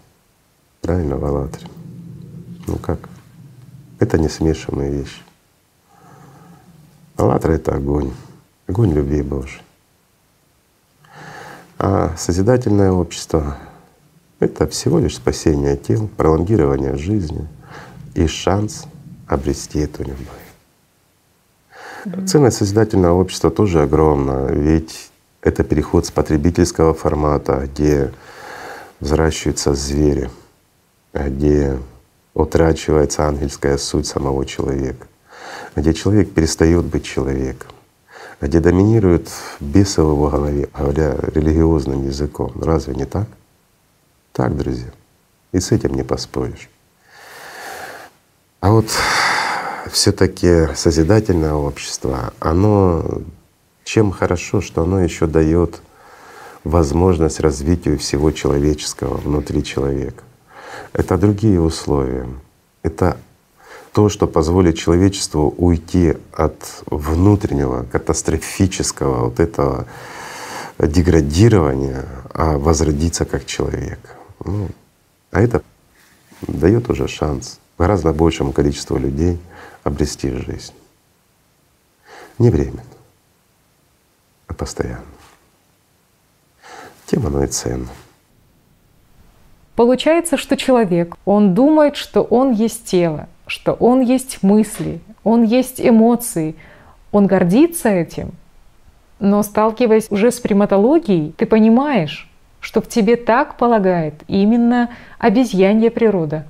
Правильно, в «АЛЛАТРе». Ну как? Это не смешанные вещи. «АЛЛАТРА» — это огонь, огонь любви Божьей. А созидательное общество это всего лишь спасение тел, пролонгирование жизни и шанс обрести эту любовь. Mm-hmm. Ценность созидательного общества тоже огромна, ведь это переход с потребительского формата, где взращиваются звери, где утрачивается ангельская суть самого человека, где человек перестает быть человеком, где доминирует бесы в его голове, говоря религиозным языком. Разве не так? Так, друзья. И с этим не поспоришь. А вот все-таки созидательное общество, оно чем хорошо, что оно еще дает возможность развитию всего человеческого внутри человека. Это другие условия. Это то, что позволит человечеству уйти от внутреннего катастрофического вот этого деградирования, а возродиться как человек. Ну, а это дает уже шанс гораздо большему количеству людей обрести жизнь. Не временно, а постоянно. Тем оно и ценно. Получается, что человек, он думает, что он есть тело, что он есть мысли, он есть эмоции, он гордится этим. Но сталкиваясь уже с приматологией, ты понимаешь, что в тебе так полагает именно обезьянья природа.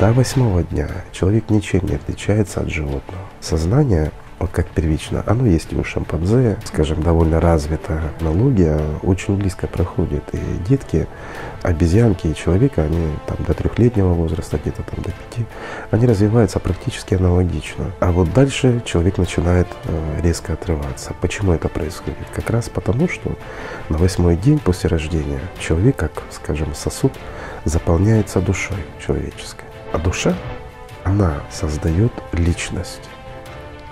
До восьмого дня человек ничем не отличается от животного. Сознание вот как первично, оно есть и у шимпанзе, скажем, довольно развита аналогия, очень близко проходит. И детки, обезьянки и человека, они там до трехлетнего возраста, где-то там до пяти, они развиваются практически аналогично. А вот дальше человек начинает э, резко отрываться. Почему это происходит? Как раз потому, что на восьмой день после рождения человек, как, скажем, сосуд, заполняется душой человеческой. А душа, она создает личность.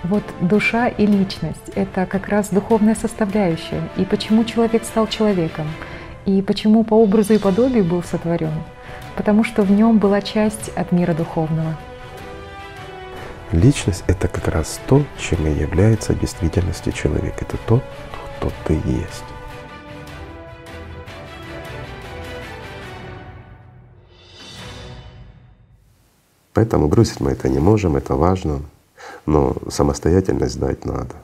Вот душа и личность — это как раз духовная составляющая. И почему человек стал человеком? И почему по образу и подобию был сотворен? Потому что в нем была часть от мира духовного. Личность — это как раз то, чем и является действительности человек. Это тот, кто ты есть. Поэтому бросить мы это не можем, это важно. Но самостоятельность дать надо.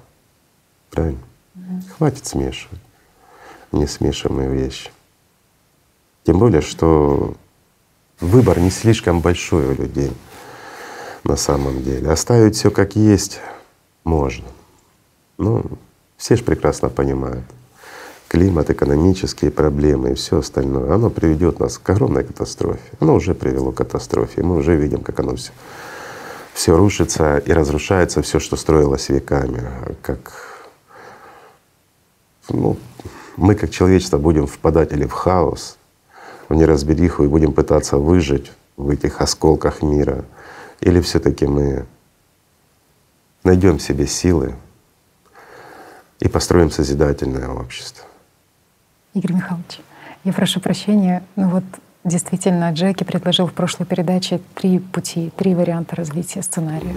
Правильно? Угу. Хватит смешивать несмешиваемые вещи. Тем более, что выбор не слишком большой у людей на самом деле. Оставить все как есть можно. Ну, все же прекрасно понимают. Климат, экономические проблемы и все остальное, оно приведет нас к огромной катастрофе. Оно уже привело к катастрофе. Мы уже видим, как оно все все рушится и разрушается, все, что строилось веками. Как ну, мы как человечество будем впадать или в хаос, в неразбериху и будем пытаться выжить в этих осколках мира, или все-таки мы найдем в себе силы и построим созидательное общество. Игорь Михайлович, я прошу прощения, но вот Действительно, Джеки предложил в прошлой передаче три пути, три варианта развития сценария.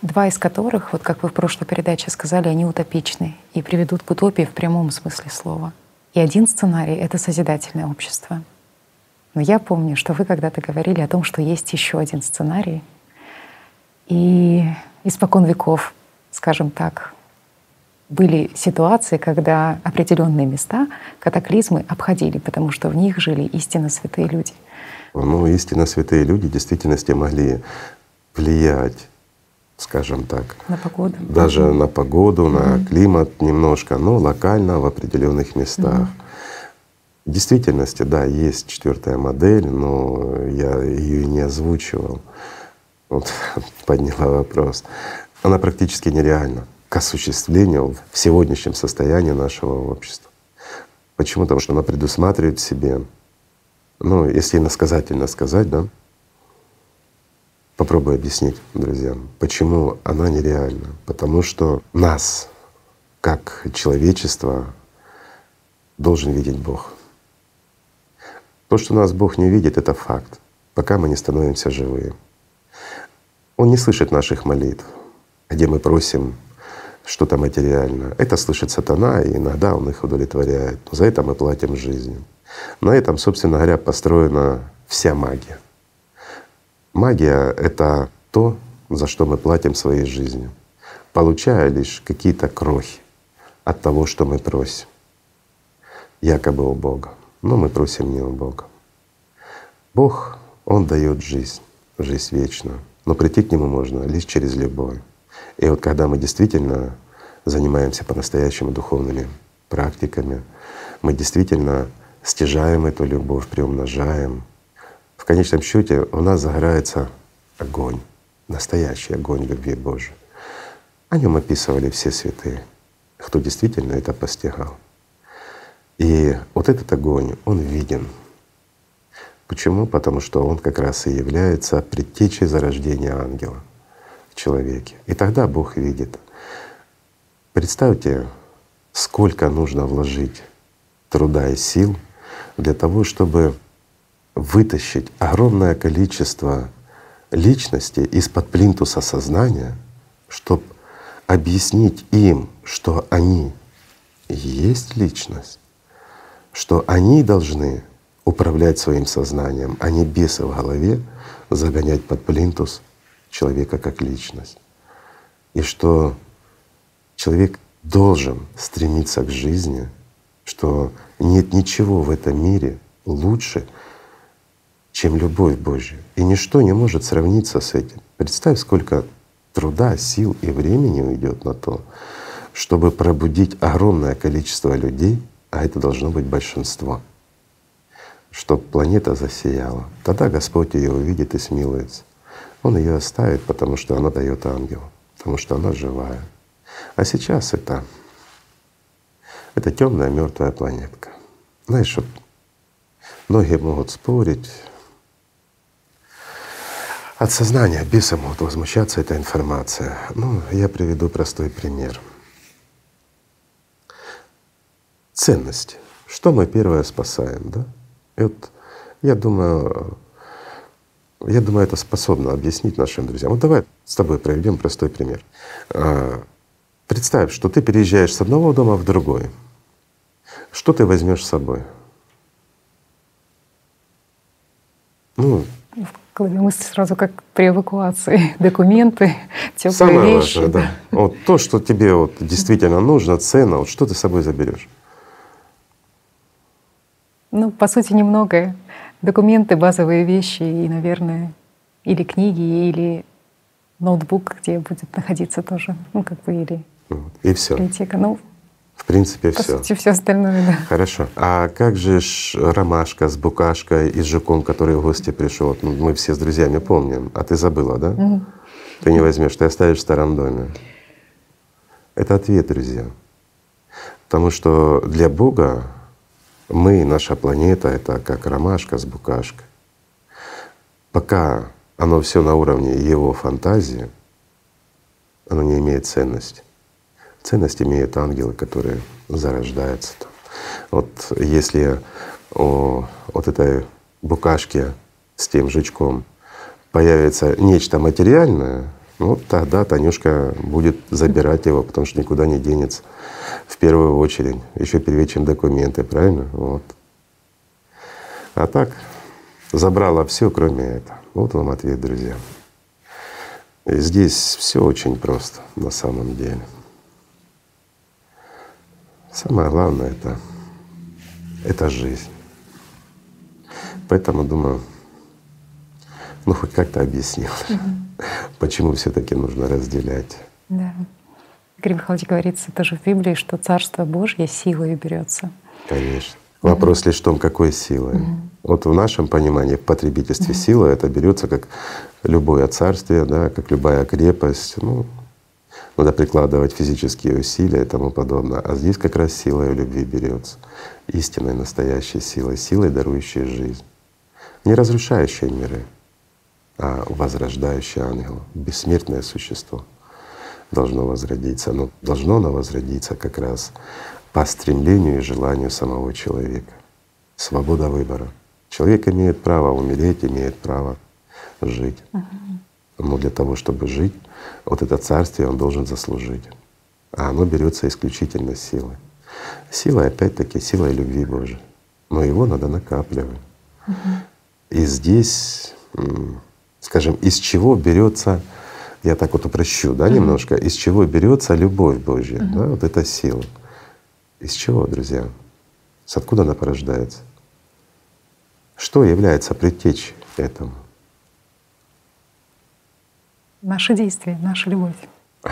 Два из которых, вот как вы в прошлой передаче сказали, они утопичны и приведут к утопии в прямом смысле слова. И один сценарий — это созидательное общество. Но я помню, что вы когда-то говорили о том, что есть еще один сценарий. И испокон веков, скажем так, были ситуации, когда определенные места, катаклизмы обходили, потому что в них жили истинно святые люди. Ну, истинно святые люди в действительности могли влиять, скажем так. На погоду. Даже mm-hmm. на погоду, mm-hmm. на климат немножко, но локально в определенных местах. Mm-hmm. В действительности, да, есть четвертая модель, но я ее не озвучивал. Вот подняла вопрос. Она практически нереальна к осуществлению в сегодняшнем состоянии нашего общества. Почему? Потому что она предусматривает в себе, ну, если иносказательно сказать, да, попробую объяснить друзьям, почему она нереальна. Потому что нас, как человечество, должен видеть Бог. То, что нас Бог не видит, это факт, пока мы не становимся живые. Он не слышит наших молитв, где мы просим что-то материальное. Это слышит сатана, и иногда он их удовлетворяет. За это мы платим жизнью. На этом, собственно говоря, построена вся магия. Магия — это то, за что мы платим своей жизнью, получая лишь какие-то крохи от того, что мы просим. Якобы у Бога. Но мы просим не у Бога. Бог, Он дает жизнь, жизнь вечную. Но прийти к Нему можно лишь через любовь. И вот когда мы действительно занимаемся по-настоящему духовными практиками, мы действительно стяжаем эту любовь, приумножаем. В конечном счете у нас загорается огонь, настоящий огонь любви Божией. О нем описывали все святые, кто действительно это постигал. И вот этот огонь, он виден. Почему? Потому что он как раз и является предтечей зарождения ангела человеке. И тогда Бог видит. Представьте, сколько нужно вложить труда и сил для того, чтобы вытащить огромное количество личностей из-под плинтуса сознания, чтобы объяснить им, что они есть личность, что они должны управлять своим сознанием, а не бесы в голове загонять под плинтус человека как личность. И что человек должен стремиться к жизни, что нет ничего в этом мире лучше, чем любовь Божья. И ничто не может сравниться с этим. Представь, сколько труда, сил и времени уйдет на то, чтобы пробудить огромное количество людей, а это должно быть большинство, чтобы планета засияла. Тогда Господь ее увидит и смилуется. Он ее оставит, потому что она дает ангелу, потому что она живая. А сейчас это это темная мертвая планетка. Знаешь, вот многие могут спорить. От сознания беса могут возмущаться эта информация. Ну, я приведу простой пример. Ценность. Что мы первое спасаем, да? И вот я думаю, я думаю, это способно объяснить нашим друзьям. Вот давай с тобой проведем простой пример. А, представь, что ты переезжаешь с одного дома в другой. Что ты возьмешь с собой? Ну, в голове мысли сразу как при эвакуации. Документы, теплые самое вещи. Важное, да. Вот то, что тебе вот действительно нужно, ценно, вот что ты с собой заберешь? Ну, по сути, немногое. Документы, базовые вещи и, наверное, или книги, или ноутбук, где будет находиться тоже, ну, как бы, или и все. библиотека. Ну, в принципе, По все. сути, все остальное, да. Хорошо. А как же ромашка с букашкой и с жуком, который в гости пришел? Ну, мы все с друзьями помним. А ты забыла, да? Мгм. Ты не возьмешь, ты оставишь в старом доме. Это ответ, друзья. Потому что для Бога мы, наша планета, это как ромашка с букашкой. Пока оно все на уровне его фантазии, оно не имеет ценности. Ценность имеют ангелы, которые зарождаются там. Вот если у вот этой букашки с тем жучком появится нечто материальное, ну тогда Танюшка будет забирать его, потому что никуда не денется в первую очередь, еще перед чем документы, правильно? Вот. А так забрала все, кроме этого. Вот вам ответ, друзья. И здесь все очень просто на самом деле. Самое главное это, это жизнь. Поэтому думаю, ну хоть как-то объяснил, почему все-таки нужно разделять. Да. Игорь Михайлович говорится тоже в Библии, что Царство Божье силой берется. Конечно. Вопрос лишь в том, какой силой. Вот в нашем понимании в потребительстве сила это берется как любое царствие, да, как любая крепость. Ну, надо прикладывать физические усилия и тому подобное. А здесь как раз сила любви берется, истинной, настоящей силой, силой, дарующей жизнь. Не разрушающей миры, а возрождающее ангела, бессмертное существо должно возродиться. Но должно оно возродиться как раз по стремлению и желанию самого человека. Свобода выбора. Человек имеет право умереть, имеет право жить. Но для того, чтобы жить, вот это царствие он должен заслужить. А оно берется исключительно силой. Силой, опять-таки, силой любви Божией. Но его надо накапливать. И здесь, скажем, из чего берется, я так вот упрощу, да, немножко, из чего берется любовь Божья, да, вот эта сила. Из чего, друзья? С откуда она порождается? Что является предтечей этому? Наши действия, наша любовь.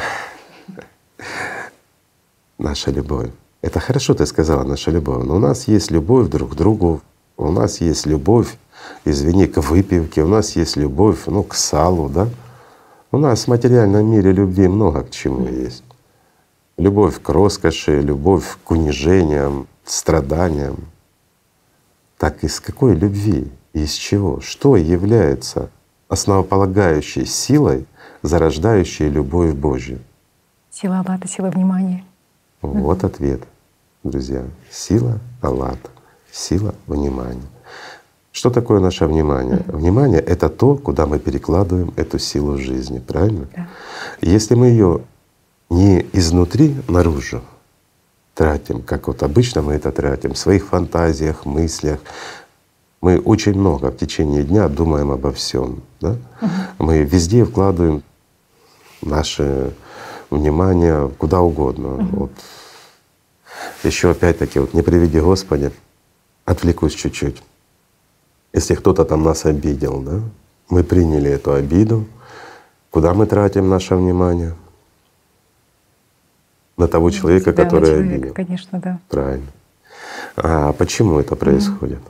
Наша любовь. Это хорошо ты сказала, наша любовь. Но у нас есть любовь друг к другу, у нас есть любовь, извини, к выпивке, у нас есть любовь ну, к салу, да? У нас в материальном мире любви много к чему есть. Любовь к роскоши, любовь к унижениям, страданиям. Так из какой любви? Из чего? Что является основополагающей силой, зарождающей любовь Божью? Сила Аллата, сила внимания. Вот ответ, друзья. Сила Аллата, сила внимания. Что такое наше внимание? Внимание — это то, куда мы перекладываем эту силу жизни, правильно? Да. Если мы ее не изнутри наружу тратим, как вот обычно мы это тратим, в своих фантазиях, мыслях, мы очень много в течение дня думаем обо всем. Да? Мы везде вкладываем наше внимание куда угодно. Вот. Еще опять-таки, вот не приведи Господи, отвлекусь чуть-чуть. Если кто-то там нас обидел, да, мы приняли эту обиду, куда мы тратим наше внимание? На того человека, Себя, который человека, обидел. Конечно, да. Правильно. А почему это происходит?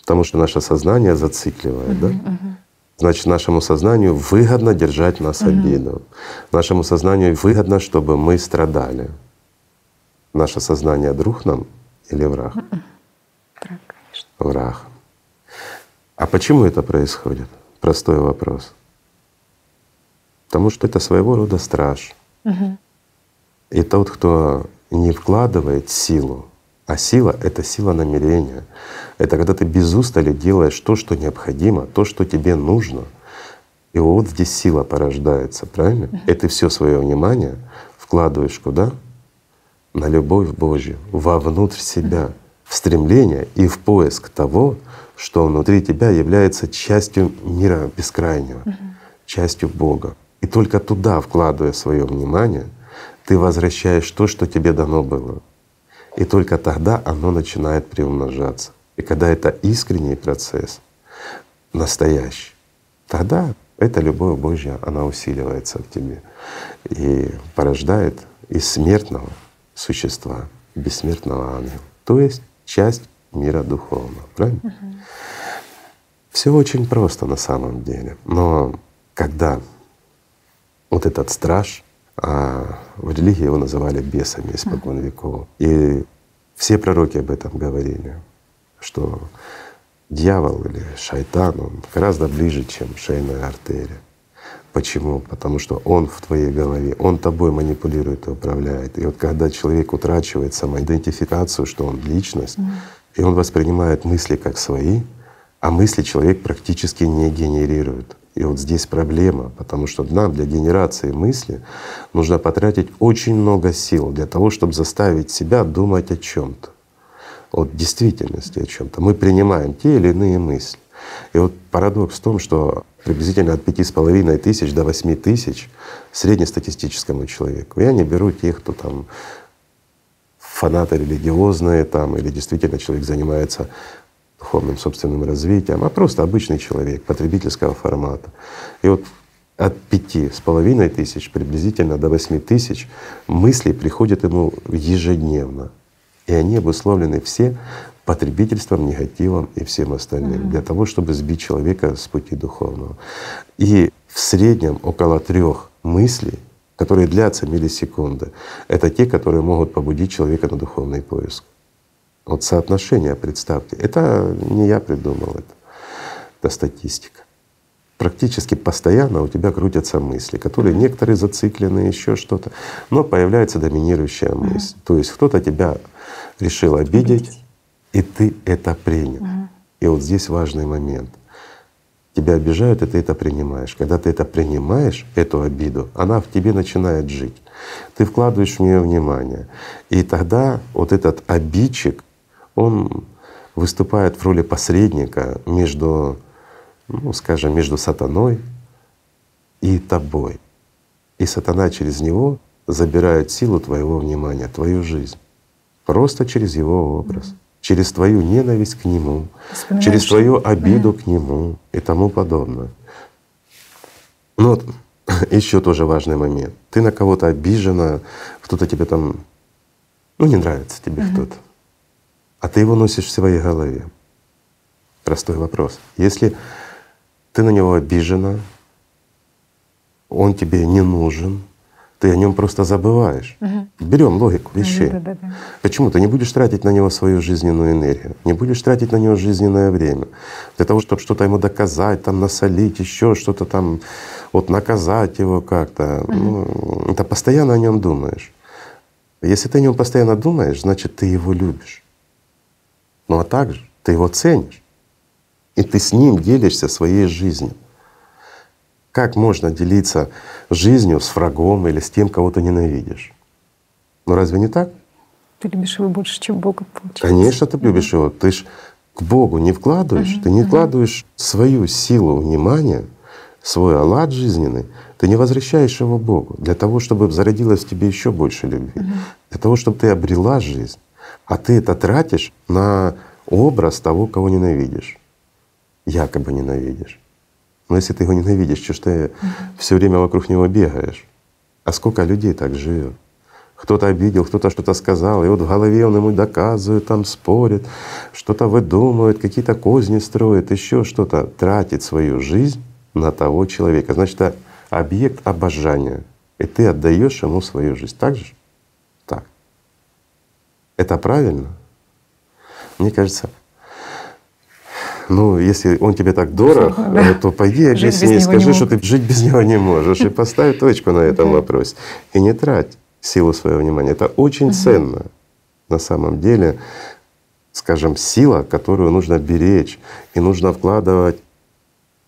Потому что наше сознание зацикливает, да? Значит, нашему сознанию выгодно держать нас обиду. Нашему сознанию выгодно, чтобы мы страдали. Наше сознание друг нам или враг? Так, Враг. А почему это происходит? Простой вопрос. Потому что это своего рода страж. И тот, кто не вкладывает силу, а сила — это сила намерения. Это когда ты без устали делаешь то, что необходимо, то, что тебе нужно. И вот здесь сила порождается, правильно? И ты все свое внимание вкладываешь куда? На любовь Божью, вовнутрь себя, в стремление и в поиск того, что внутри тебя является частью мира бескрайнего, частью Бога. И только туда, вкладывая свое внимание, ты возвращаешь то, что тебе дано было. И только тогда оно начинает приумножаться. И когда это искренний процесс, настоящий, тогда эта любовь Божья, она усиливается в тебе и порождает из смертного существа бессмертного ангела, то есть часть мира духовного. Правильно? Все очень просто на самом деле. Но когда вот этот страж а в религии его называли бесами испокон веков. И все пророки об этом говорили, что дьявол или шайтан, он гораздо ближе, чем шейная артерия. Почему? Потому что он в твоей голове, он тобой манипулирует и управляет. И вот когда человек утрачивает самоидентификацию, что он личность, и он воспринимает мысли как свои, а мысли человек практически не генерирует. И вот здесь проблема, потому что нам для генерации мысли нужно потратить очень много сил для того, чтобы заставить себя думать о чем то от действительности о чем то Мы принимаем те или иные мысли. И вот парадокс в том, что приблизительно от пяти с половиной тысяч до восьми тысяч среднестатистическому человеку. Я не беру тех, кто там фанаты религиозные там, или действительно человек занимается духовным собственным развитием, а просто обычный человек потребительского формата. И вот от пяти с половиной тысяч приблизительно до восьми тысяч мыслей приходят ему ежедневно. И они обусловлены все потребительством, негативом и всем остальным, mm-hmm. для того, чтобы сбить человека с пути духовного. И в среднем около трех мыслей, которые длятся миллисекунды, это те, которые могут побудить человека на духовный поиск. Вот соотношение, представьте, это не я придумал это, это статистика. Практически постоянно у тебя крутятся мысли, которые некоторые зациклены, еще что-то, но появляется доминирующая мысль. Mm-hmm. То есть кто-то тебя решил обидеть, и ты это принял. Mm-hmm. И вот здесь важный момент. Тебя обижают, и ты это принимаешь. Когда ты это принимаешь, эту обиду, она в тебе начинает жить. Ты вкладываешь в нее внимание. И тогда вот этот обидчик, он выступает в роли посредника между, ну, скажем, между сатаной и тобой. И сатана через него забирает силу твоего внимания, твою жизнь. Просто через его образ, mm-hmm. Через твою ненависть к нему, через твою обиду mm-hmm. к нему и тому подобное. Ну вот еще тоже важный момент. Ты на кого-то обижена, кто-то тебе там, ну не нравится тебе mm-hmm. кто-то а ты его носишь в своей голове. Простой вопрос. Если ты на него обижена, он тебе не нужен, ты о нем просто забываешь. Угу. Берем логику вещей. Да, да, да. Почему ты не будешь тратить на него свою жизненную энергию, не будешь тратить на него жизненное время для того, чтобы что-то ему доказать, там насолить, еще что-то там, вот наказать его как-то. Угу. Ну, это постоянно о нем думаешь. Если ты о нем постоянно думаешь, значит ты его любишь. Ну а также ты его ценишь, и ты с ним делишься своей жизнью. Как можно делиться жизнью с врагом или с тем, кого ты ненавидишь? Ну разве не так? Ты любишь его больше, чем Бога, получается. Конечно, ты любишь его. Ты ж к Богу не вкладываешь, ты не вкладываешь свою силу внимания, свой аллат жизненный, ты не возвращаешь его Богу для того, чтобы зародилось в тебе еще больше любви, для того, чтобы ты обрела жизнь. А ты это тратишь на образ того, кого ненавидишь, якобы ненавидишь. Но если ты его ненавидишь, что ж ты все время вокруг него бегаешь? А сколько людей так живет? Кто-то обидел, кто-то что-то сказал, и вот в голове он ему доказывает, там спорит, что-то выдумывает, какие-то козни строит, еще что-то, тратит свою жизнь на того человека. Значит, это объект обожания, и ты отдаешь ему свою жизнь. Так же? Так. Это правильно? Мне кажется, ну, если он тебе так дорог, да. то пойди объясни, скажи, что ты жить без него не можешь, и поставь точку на этом вопросе. И не трать силу своего внимания. Это очень ценно на самом деле, скажем, сила, которую нужно беречь и нужно вкладывать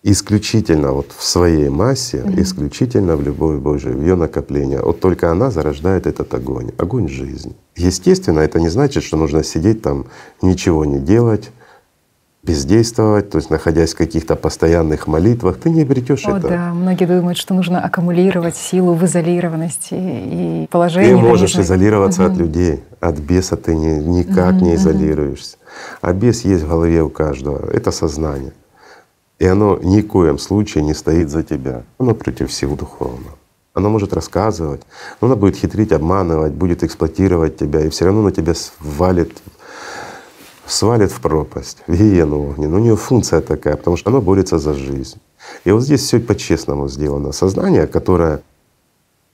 исключительно вот в своей массе, mm-hmm. исключительно в любовь Божию, в ее накопление. Вот только она зарождает этот огонь, огонь жизни. Естественно, это не значит, что нужно сидеть там, ничего не делать, бездействовать, то есть находясь в каких-то постоянных молитвах, ты не обретешь О, это. Да, многие думают, что нужно аккумулировать силу в изолированности и положении. Ты можешь изолироваться угу. от людей, от беса ты не, никак угу, не изолируешься. А бес есть в голове у каждого, это сознание. И оно ни в коем случае не стоит за тебя. Оно против всего духовного. Оно может рассказывать, но оно будет хитрить, обманывать, будет эксплуатировать тебя, и все равно на тебя свалит свалит в пропасть, в гиену огненную. У нее функция такая, потому что оно борется за жизнь. И вот здесь все по-честному сделано. Сознание, которое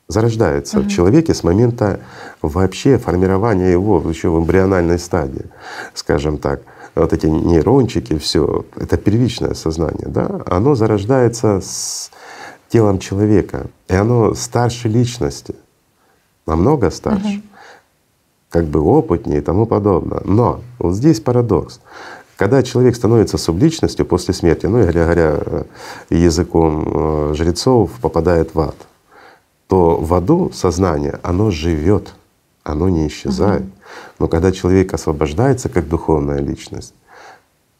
зарождается mm-hmm. в человеке с момента вообще формирования его еще в эмбриональной стадии, скажем так. Вот эти нейрончики, все это первичное сознание, да, оно зарождается с телом человека, и оно старше личности, намного старше. Mm-hmm как бы опытнее и тому подобное. Но вот здесь парадокс. Когда человек становится субличностью после смерти, ну, или говоря э, языком э, жрецов, попадает в ад, то в аду сознание, оно живет, оно не исчезает. Но когда человек освобождается как духовная личность,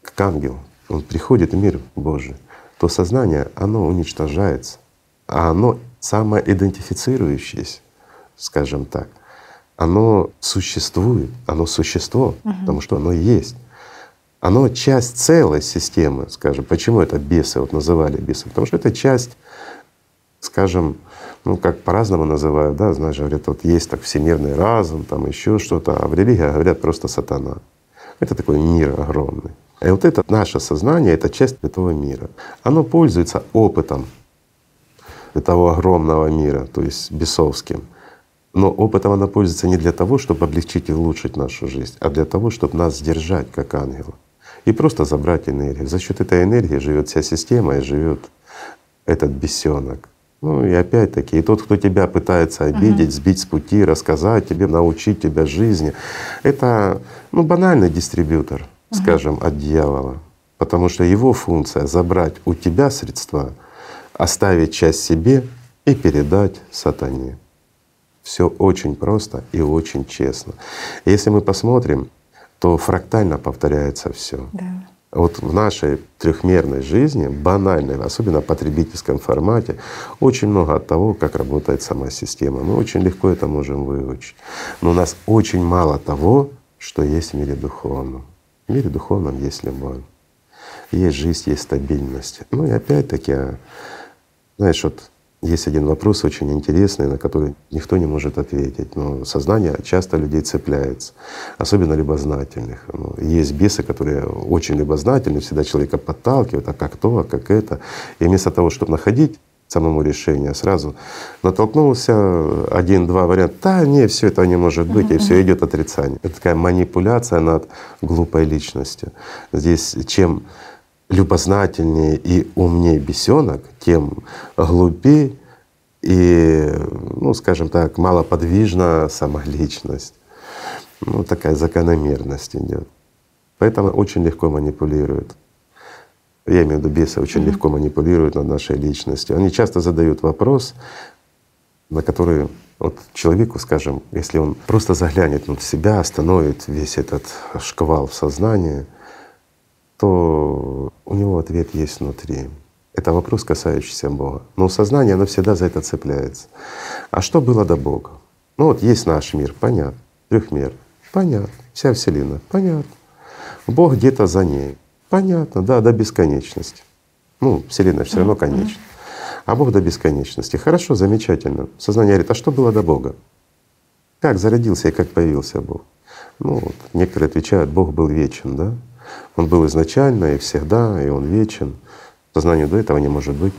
как ангел, он приходит в мир Божий, то сознание, оно уничтожается, а оно самоидентифицирующееся, скажем так — оно существует, оно существо, угу. потому что оно есть. Оно часть целой системы, скажем. Почему это бесы вот называли бесы? Потому что это часть, скажем, ну как по-разному называют, да, знаешь, говорят, вот есть так всемирный разум, там еще что-то, а в религии говорят просто сатана. Это такой мир огромный. И вот это наше сознание, это часть этого мира. Оно пользуется опытом этого огромного мира, то есть бесовским. Но опытом она пользуется не для того, чтобы облегчить и улучшить нашу жизнь, а для того, чтобы нас сдержать как ангела и просто забрать энергию. За счет этой энергии живет вся система и живет этот бесенок. Ну и опять-таки, и тот, кто тебя пытается обидеть, сбить с пути, рассказать тебе, научить тебя жизни, это ну, банальный дистрибьютор, скажем, от дьявола. Потому что его функция — забрать у тебя средства, оставить часть себе и передать сатане. Все очень просто и очень честно. Если мы посмотрим, то фрактально повторяется все. Да. Вот в нашей трехмерной жизни, банальной, особенно в потребительском формате, очень много от того, как работает сама система. Мы очень легко это можем выучить. Но у нас очень мало того, что есть в мире духовном. В мире духовном есть любовь, есть жизнь, есть стабильность. Ну и опять-таки, знаешь, вот есть один вопрос очень интересный, на который никто не может ответить. Но сознание часто людей цепляется, особенно любознательных. Ну, есть бесы, которые очень любознательны, всегда человека подталкивают, а как то, а как это. И вместо того, чтобы находить самому решение, сразу натолкнулся один-два варианта, да, не, все это не может быть, и все идет отрицание. Это такая манипуляция над глупой личностью. Здесь чем любознательнее и умнее бесенок, тем глупее и, ну, скажем так, малоподвижна сама личность. Ну, такая закономерность идет. Поэтому очень легко манипулируют. Я имею в виду бесы очень mm-hmm. легко манипулируют над нашей личностью. Они часто задают вопрос, на который вот человеку, скажем, если он просто заглянет внутрь себя, остановит весь этот шквал в сознании — то у него ответ есть внутри. Это вопрос, касающийся Бога. Но сознание, оно всегда за это цепляется. А что было до Бога? Ну вот есть наш мир, понятно. Трехмер, понятно. Вся Вселенная, понятно. Бог где-то за ней. Понятно, да, до бесконечности. Ну, Вселенная все равно конечна. А Бог до бесконечности. Хорошо, замечательно. Сознание говорит, а что было до Бога? Как зародился и как появился Бог? Ну вот, некоторые отвечают, Бог был вечен, да? Он был изначально и всегда, и Он вечен. Сознанию до этого не может быть.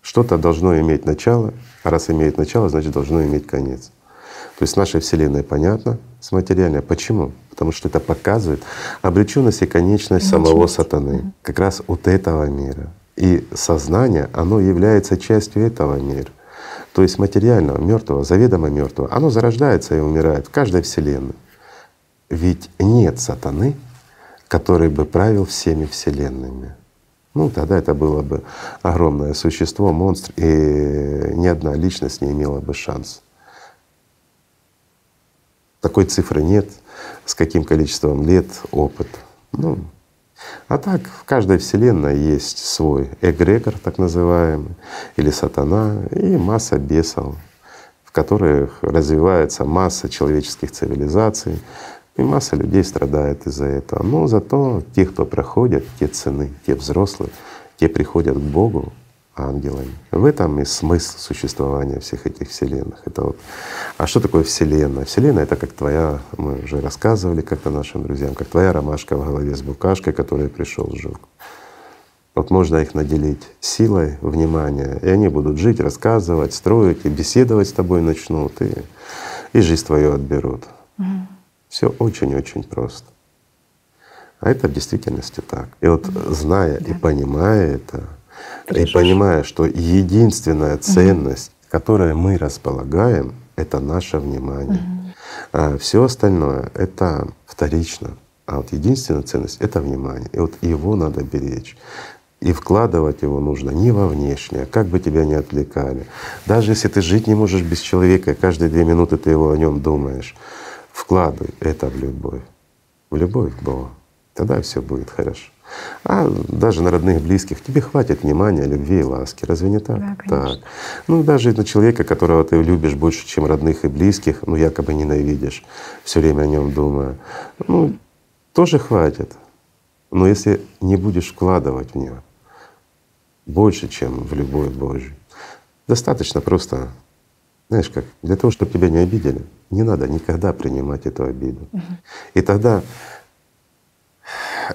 Что-то должно иметь начало, а раз имеет начало, значит должно иметь конец. То есть нашей Вселенной понятно, с материальной. Почему? Потому что это показывает обреченность и конечность самого сатаны, как раз от этого мира. И сознание, оно является частью этого мира. То есть материального, мертвого, заведомо мертвого, оно зарождается и умирает в каждой Вселенной. Ведь нет сатаны, который бы правил всеми Вселенными. Ну, тогда это было бы огромное существо, монстр, и ни одна личность не имела бы шанс. Такой цифры нет, с каким количеством лет, опыт. Ну, а так в каждой вселенной есть свой эгрегор, так называемый, или сатана, и масса бесов, в которых развивается масса человеческих цивилизаций, и масса людей страдает из-за этого. Но зато те, кто проходят, те цены, те взрослые, те приходят к Богу ангелами. В этом и смысл существования всех этих вселенных. Это вот. А что такое вселенная? Вселенная — это как твоя, мы уже рассказывали как-то нашим друзьям, как твоя ромашка в голове с букашкой, который пришел сжег. Вот можно их наделить силой внимания, и они будут жить, рассказывать, строить, и беседовать с тобой начнут, и, и жизнь твою отберут. Угу. Все очень-очень просто. А это в действительности так. И вот зная да. и понимая это, и понимая, что единственная ценность, угу. которой мы располагаем, это наше внимание. Угу. А все остальное это вторично. А вот единственная ценность — это внимание. И вот его надо беречь. И вкладывать его нужно не во внешнее, как бы тебя ни отвлекали. Даже если ты жить не можешь без человека, каждые две минуты ты его о нем думаешь, вкладывай это в любовь, в любовь к Богу. Тогда все будет хорошо. А даже на родных, близких тебе хватит внимания, любви и ласки. Разве не так? Да, так. Ну даже на человека, которого ты любишь больше, чем родных и близких, ну якобы ненавидишь, все время о нем думая, ну тоже хватит. Но если не будешь вкладывать в него больше, чем в любовь Божью, достаточно просто, знаешь как, для того, чтобы тебя не обидели, не надо никогда принимать эту обиду. И тогда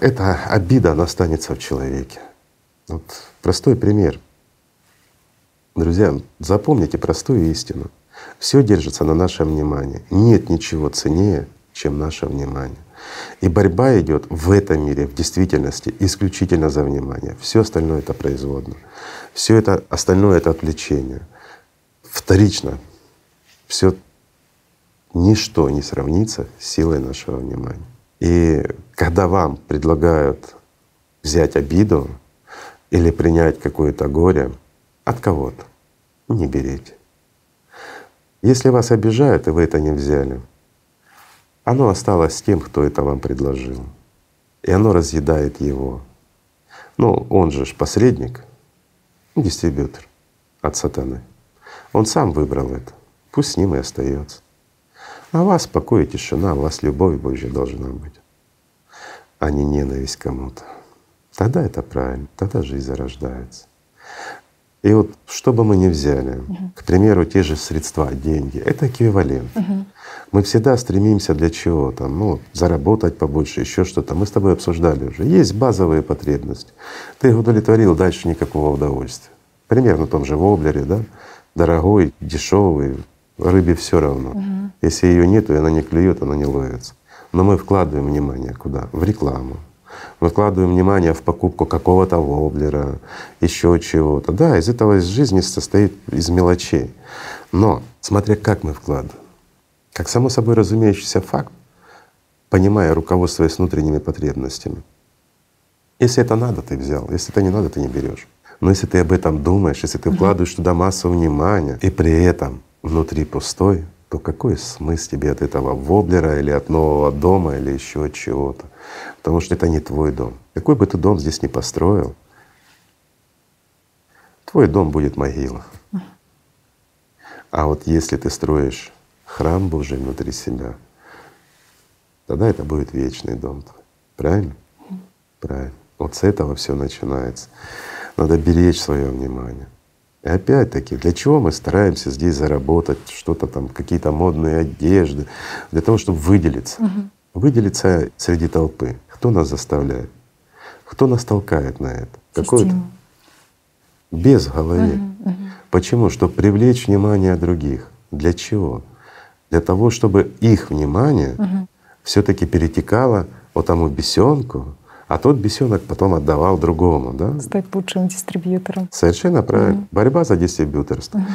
эта обида, она останется в человеке. Вот простой пример. Друзья, запомните простую истину. Все держится на нашем внимании. Нет ничего ценнее, чем наше внимание. И борьба идет в этом мире, в действительности, исключительно за внимание. Все остальное это производно. Все это остальное это отвлечение. Вторично. Все ничто не сравнится с силой нашего внимания. И когда вам предлагают взять обиду или принять какое-то горе от кого-то, не берите. Если вас обижают, и вы это не взяли, оно осталось с тем, кто это вам предложил. И оно разъедает его. Ну, он же ж посредник, дистрибьютор от сатаны. Он сам выбрал это. Пусть с ним и остается. А вас покой и тишина, у вас любовь Божья должна быть, а не ненависть кому-то. Тогда это правильно, тогда жизнь зарождается. И вот что бы мы ни взяли, угу. к примеру, те же средства, деньги, это эквивалент. Угу. Мы всегда стремимся для чего-то, ну, заработать побольше, еще что-то. Мы с тобой обсуждали уже. Есть базовые потребности. Ты их удовлетворил, дальше никакого удовольствия. Примерно в том же воблере, да, дорогой, дешевый, рыбе все равно. Угу. Если ее нету, и она не клюет, она не ловится. Но мы вкладываем внимание куда? В рекламу. Мы вкладываем внимание в покупку какого-то воблера, еще чего-то. Да, из этого жизнь состоит из мелочей. Но смотря как мы вкладываем, как само собой разумеющийся факт, понимая, руководствуясь внутренними потребностями. Если это надо, ты взял. Если это не надо, ты не берешь. Но если ты об этом думаешь, если ты вкладываешь туда массу внимания, и при этом внутри пустой, то какой смысл тебе от этого воблера или от нового дома или еще от чего-то? Потому что это не твой дом. Какой бы ты дом здесь ни построил, твой дом будет могила. А вот если ты строишь храм Божий внутри себя, тогда это будет вечный дом твой. Правильно? Правильно. Вот с этого все начинается. Надо беречь свое внимание. И опять-таки, для чего мы стараемся здесь заработать что-то там, какие-то модные одежды, для того, чтобы выделиться. Угу. Выделиться среди толпы. Кто нас заставляет? Кто нас толкает на это? Какой-то без головы. Угу, угу. Почему? Чтобы привлечь внимание других. Для чего? Для того, чтобы их внимание угу. все-таки перетекало вот тому бесенку, а тот бесенок потом отдавал другому, да? Стать лучшим дистрибьютором. Совершенно правильно. Угу. Борьба за дистрибьюторство. Угу.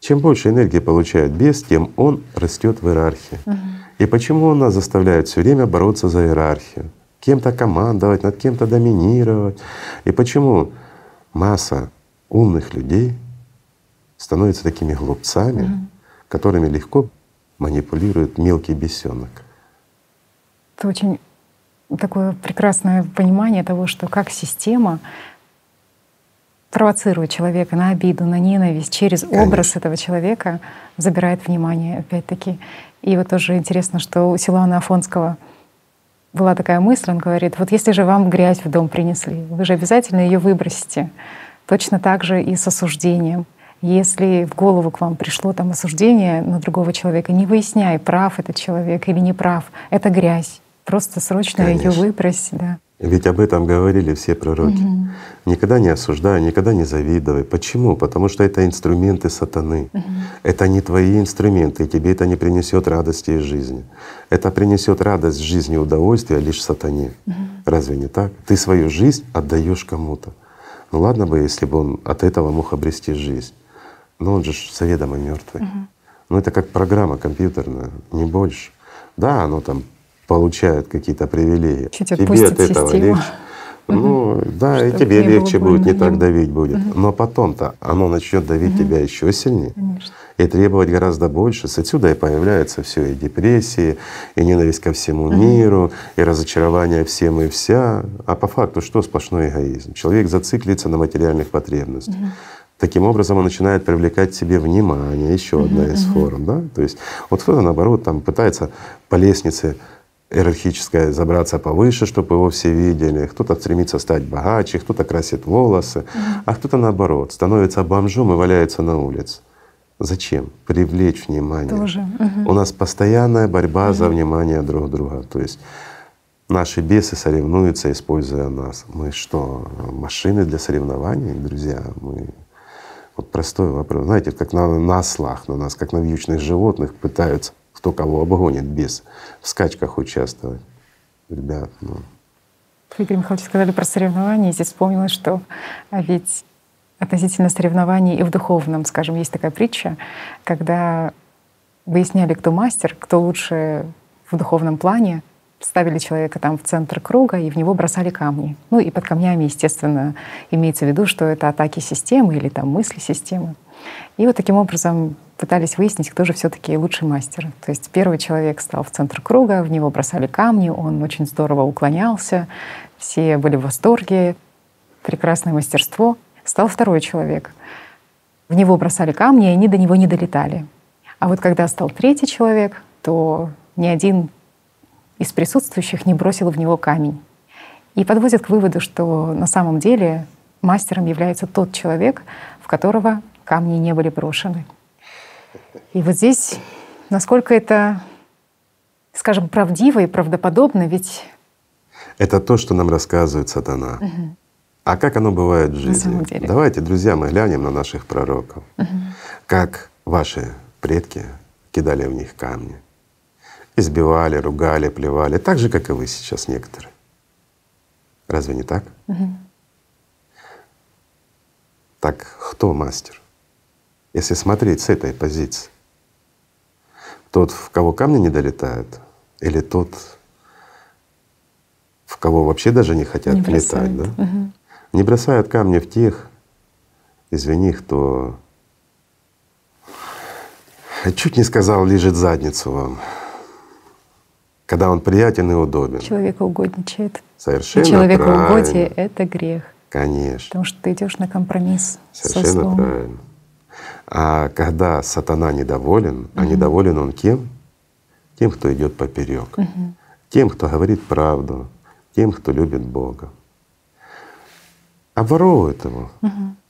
Чем больше энергии получает бес, тем он растет в иерархии. Угу. И почему он нас заставляет все время бороться за иерархию? Кем-то командовать, над кем-то доминировать. И почему масса умных людей становятся такими глупцами, угу. которыми легко манипулирует мелкий бесенок. Это очень такое прекрасное понимание того, что как система провоцирует человека на обиду, на ненависть через Конечно. образ этого человека, забирает внимание опять-таки. И вот тоже интересно, что у Силуана Афонского была такая мысль, он говорит, вот если же вам грязь в дом принесли, вы же обязательно ее выбросите. Точно так же и с осуждением. Если в голову к вам пришло там осуждение на другого человека, не выясняй, прав этот человек или не прав. Это грязь. Просто срочно ее выбрось. Да. Ведь об этом говорили все пророки. Угу. Никогда не осуждай, никогда не завидуй. Почему? Потому что это инструменты сатаны. Угу. Это не твои инструменты, и тебе это не принесет радости из жизни. Это принесет радость жизни и удовольствие лишь сатане. Угу. Разве не так? Ты свою жизнь отдаешь кому-то. Ну ладно бы, если бы он от этого мог обрести жизнь. Но он же заведомо мертвый. Угу. Ну это как программа компьютерная, не больше. Да, оно там получает какие-то привилегии. Чуть Тебе от этого систему. легче. Ну да, Чтобы и тебе легче будет, не так давить будет. Угу. Но потом-то оно начнет давить угу. тебя еще сильнее. Конечно. И требовать гораздо больше. С отсюда и появляются все и депрессии, и ненависть ко всему угу. миру, и разочарование всем и вся. А по факту что сплошной эгоизм? Человек зациклится на материальных потребностях. Угу. Таким образом он начинает привлекать к себе внимание, еще одна из форм. Да? То есть вот кто-то наоборот там пытается по лестнице иерархической забраться повыше, чтобы его все видели, кто-то стремится стать богаче, кто-то красит волосы, а кто-то наоборот становится бомжом и валяется на улице. Зачем? Привлечь внимание. Тоже. Угу. У нас постоянная борьба угу. за внимание друг друга. То есть наши бесы соревнуются, используя нас. Мы что, машины для соревнований, друзья? Мы вот простой вопрос. Знаете, как на, на ослах на нас, как на вьючных животных пытаются кто кого обгонит без в скачках участвовать. Ребят, ну. Игорь Михайлович, сказали про соревнования, и здесь вспомнилось, что а ведь относительно соревнований и в духовном, скажем, есть такая притча, когда выясняли, кто мастер, кто лучше в духовном плане, ставили человека там в центр круга и в него бросали камни. Ну и под камнями, естественно, имеется в виду, что это атаки системы или там мысли системы. И вот таким образом пытались выяснить, кто же все-таки лучший мастер. То есть первый человек стал в центр круга, в него бросали камни, он очень здорово уклонялся, все были в восторге, прекрасное мастерство. Стал второй человек. В него бросали камни, и они до него не долетали. А вот когда стал третий человек, то ни один из присутствующих не бросил в него камень. И подводит к выводу, что на самом деле мастером является тот человек, в которого камни не были брошены. И вот здесь, насколько это, скажем, правдиво и правдоподобно, ведь... Это то, что нам рассказывает сатана. Угу. А как оно бывает в жизни? Давайте, друзья, мы глянем на наших пророков. Угу. Как ваши предки кидали в них камни избивали, ругали, плевали, так же, как и вы сейчас некоторые. Разве не так? Угу. Так кто мастер? Если смотреть с этой позиции, тот, в кого камни не долетают, или тот, в кого вообще даже не хотят не летать, да? Угу. Не бросают камни в тех, извини, кто чуть не сказал, лежит задницу вам когда он приятен и удобен. Человека угодничает. Совершенно и человекоугодие — это грех. Конечно. Потому что ты идешь на компромисс Совершенно со правильно. А когда сатана недоволен, а недоволен он кем? Тем, кто идет поперек, тем, кто говорит правду, тем, кто любит Бога. Обворовывает его,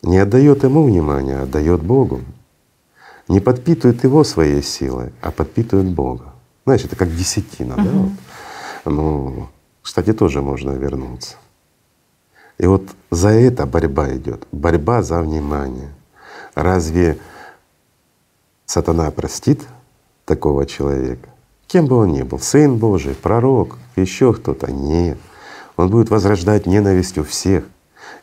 не отдает ему внимания, а отдает Богу. Не подпитывает его своей силой, а подпитывает Бога. Знаешь, это как десятина, да? Вот. Ну, кстати, тоже можно вернуться. И вот за это борьба идет, борьба за внимание. Разве сатана простит такого человека? Кем бы он ни был, сын Божий, пророк, еще кто-то, нет. Он будет возрождать ненависть у всех.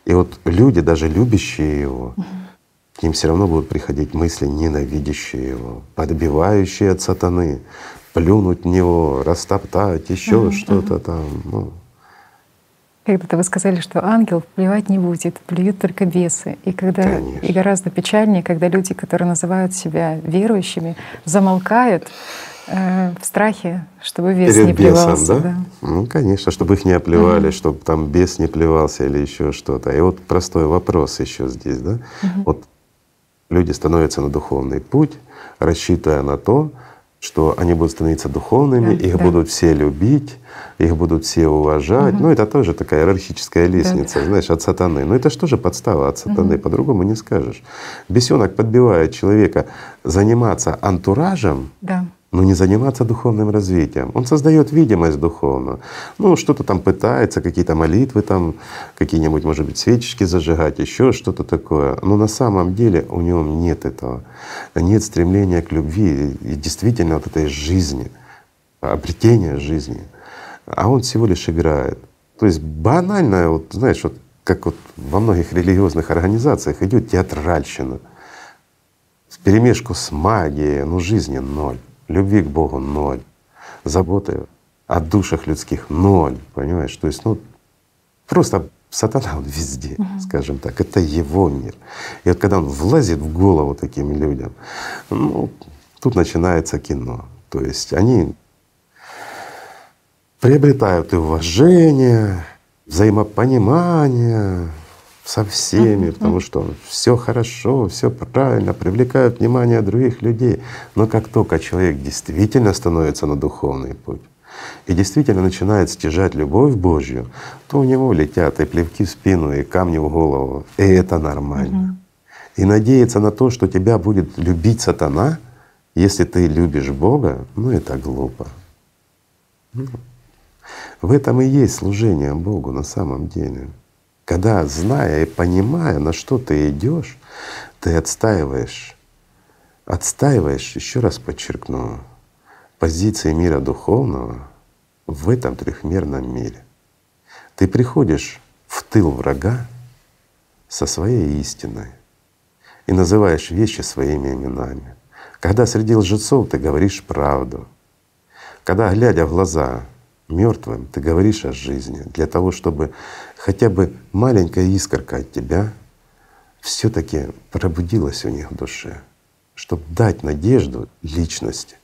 И вот люди, даже любящие его, к ним все равно будут приходить мысли, ненавидящие его, подбивающие от сатаны, плюнуть в него, растоптать, еще угу, что-то угу. там. Ну. Когда-то вы сказали, что ангел плевать не будет, плюют только бесы. И когда и гораздо печальнее, когда люди, которые называют себя верующими, замолкают э, в страхе, чтобы бес Перед не плевался. Бесом, да? да? Ну, конечно, чтобы их не оплевали, mm чтобы там бес не плевался или еще что-то. И вот простой вопрос еще здесь, да? mm Вот люди становятся на духовный путь, рассчитывая на то, что они будут становиться духовными, да, их да. будут все любить, их будут все уважать. Угу. Ну, это тоже такая иерархическая лестница, да. знаешь, от сатаны. Но это же подстава от сатаны, угу. по-другому не скажешь. Бесенок подбивает человека заниматься антуражем. Да но не заниматься духовным развитием. Он создает видимость духовную. Ну, что-то там пытается, какие-то молитвы там, какие-нибудь, может быть, свечечки зажигать, еще что-то такое. Но на самом деле у него нет этого. Нет стремления к любви и действительно вот этой жизни, обретения жизни. А он всего лишь играет. То есть банально, вот знаешь, вот как вот во многих религиозных организациях идет театральщина в перемешку с магией, ну жизни ноль любви к Богу ноль, заботы о душах людских ноль, понимаешь? То есть, ну, просто сатана он везде, угу. скажем так, это его мир. И вот когда он влазит в голову таким людям, ну, тут начинается кино. То есть они приобретают и уважение, взаимопонимание, со всеми, mm-hmm. потому что все хорошо, все правильно, привлекают внимание других людей. Но как только человек действительно становится на духовный путь и действительно начинает стяжать любовь Божью, то у него летят и плевки в спину, и камни в голову, и это нормально. Mm-hmm. И надеяться на то, что тебя будет любить сатана, если ты любишь Бога, ну это глупо. В этом и есть служение Богу на самом деле. Когда, зная и понимая, на что ты идешь, ты отстаиваешь, отстаиваешь, еще раз подчеркну, позиции мира духовного в этом трехмерном мире. Ты приходишь в тыл врага со своей истиной и называешь вещи своими именами. Когда среди лжецов ты говоришь правду, когда, глядя в глаза мертвым, ты говоришь о жизни для того, чтобы хотя бы маленькая искорка от тебя все таки пробудилась у них в душе, чтобы дать надежду личности,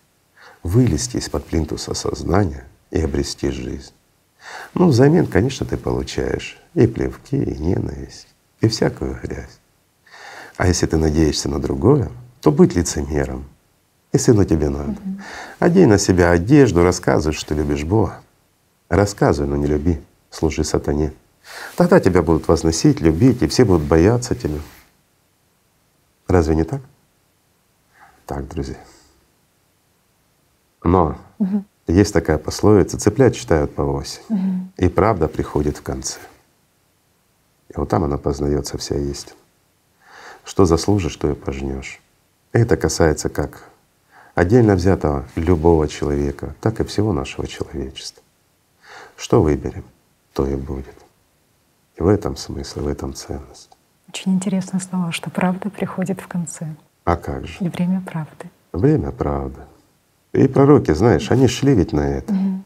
вылезти из-под плинтуса сознания и обрести жизнь. Ну, взамен, конечно, ты получаешь и плевки, и ненависть, и всякую грязь. А если ты надеешься на другое, то будь лицемером, если оно тебе надо. Угу. Одень на себя одежду, рассказывай, что любишь Бога. Рассказывай, но не люби, служи сатане. Тогда тебя будут возносить, любить, и все будут бояться тебя. Разве не так? Так, друзья. Но угу. есть такая пословица: цыплят читают по оси, угу. и правда приходит в конце. И вот там она познается вся истина. Что заслужишь, то и пожнешь. Это касается как отдельно взятого любого человека, так и всего нашего человечества. Что выберем, то и будет. И в этом смысл, в этом ценность. Очень интересные слова, что правда приходит в конце. А как же? И время правды. Время правды. И пророки, знаешь, они шли ведь на это. Угу.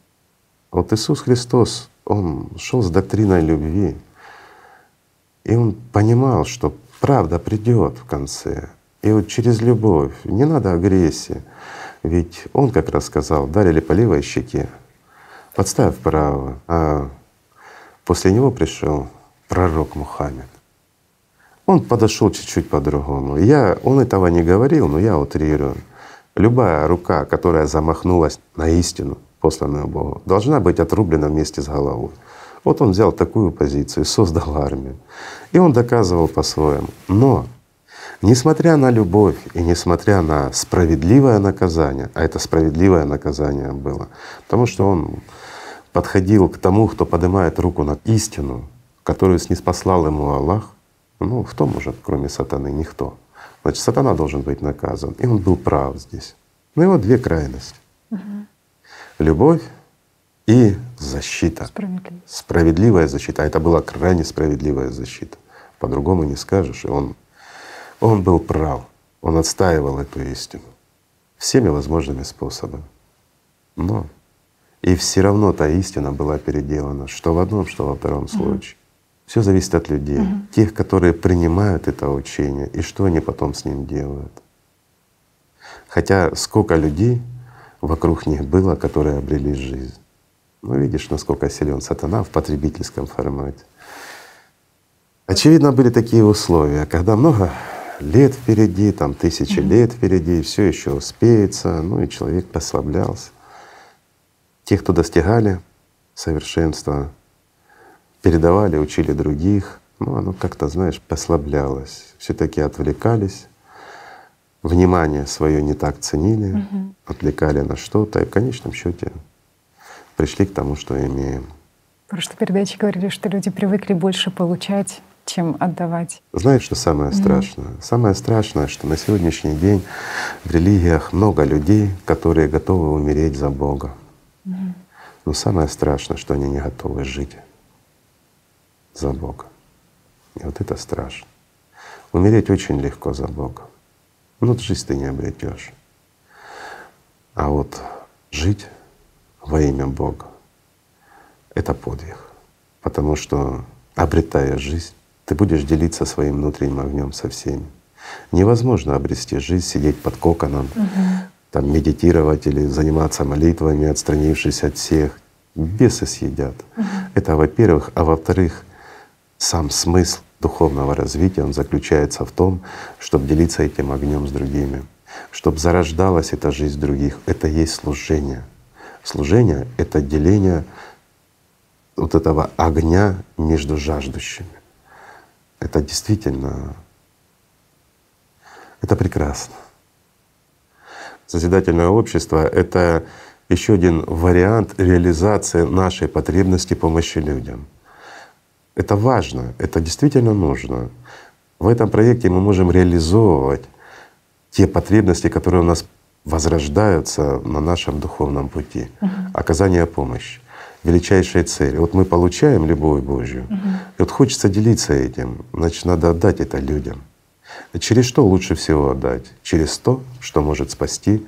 Вот Иисус Христос, Он шел с доктриной любви. И Он понимал, что правда придет в конце. И вот через любовь, не надо агрессии. Ведь Он как раз сказал, дарили по левой щеке, подставь вправо. А после него пришел пророк Мухаммед. Он подошел чуть-чуть по-другому. Я, он этого не говорил, но я утрирую. Любая рука, которая замахнулась на истину, посланную Богу, должна быть отрублена вместе с головой. Вот он взял такую позицию, создал армию. И он доказывал по-своему. Но несмотря на любовь и несмотря на справедливое наказание, а это справедливое наказание было, потому что он подходил к тому, кто поднимает руку на истину, которую снеспослал ему Аллах, ну кто может, кроме сатаны? Никто. Значит, сатана должен быть наказан. И он был прав здесь. Ну и вот две крайности. Угу. Любовь и защита. Справедливая. Справедливая защита. А это была крайне справедливая защита. По-другому не скажешь. И он, он был прав. Он отстаивал эту истину всеми возможными способами. Но и все равно та истина была переделана, что в одном, что во втором случае. Все зависит от людей, угу. тех, которые принимают это учение, и что они потом с ним делают. Хотя сколько людей вокруг них было, которые обрели жизнь. Ну, видишь, насколько силен сатана в потребительском формате. Очевидно, были такие условия, когда много лет впереди, там тысячи mm-hmm. лет впереди, все еще успеется, ну и человек послаблялся. Те, кто достигали совершенства, передавали, учили других, ну оно как-то, знаешь, послаблялось. все таки отвлекались, внимание свое не так ценили, угу. отвлекали на что-то, и в конечном счете пришли к тому, что имеем. В прошлой передаче говорили, что люди привыкли больше получать, чем отдавать. Знаешь, что самое страшное? Mm. Самое страшное, что на сегодняшний день в религиях много людей, которые готовы умереть за Бога. Но самое страшное, что они не готовы жить за Бога. И вот это страшно. Умереть очень легко за Бога. Ну, жизнь ты не обретешь. А вот жить во имя Бога — это подвиг. Потому что, обретая жизнь, ты будешь делиться своим внутренним огнем со всеми. Невозможно обрести жизнь, сидеть под коконом, угу. Там медитировать или заниматься молитвами, отстранившись от всех. Бесы съедят. Угу. Это во-первых. А во-вторых, сам смысл духовного развития, он заключается в том, чтобы делиться этим огнем с другими, чтобы зарождалась эта жизнь других. Это есть служение. Служение — это деление вот этого огня между жаждущими. Это действительно, это прекрасно. Созидательное общество — это еще один вариант реализации нашей потребности помощи людям — это важно, это действительно нужно. В этом проекте мы можем реализовывать те потребности, которые у нас возрождаются на нашем духовном пути. Uh-huh. Оказание помощи — величайшая цель. Вот мы получаем любовь Божью, uh-huh. и вот хочется делиться этим, значит, надо отдать это людям. Через что лучше всего отдать? Через то, что может спасти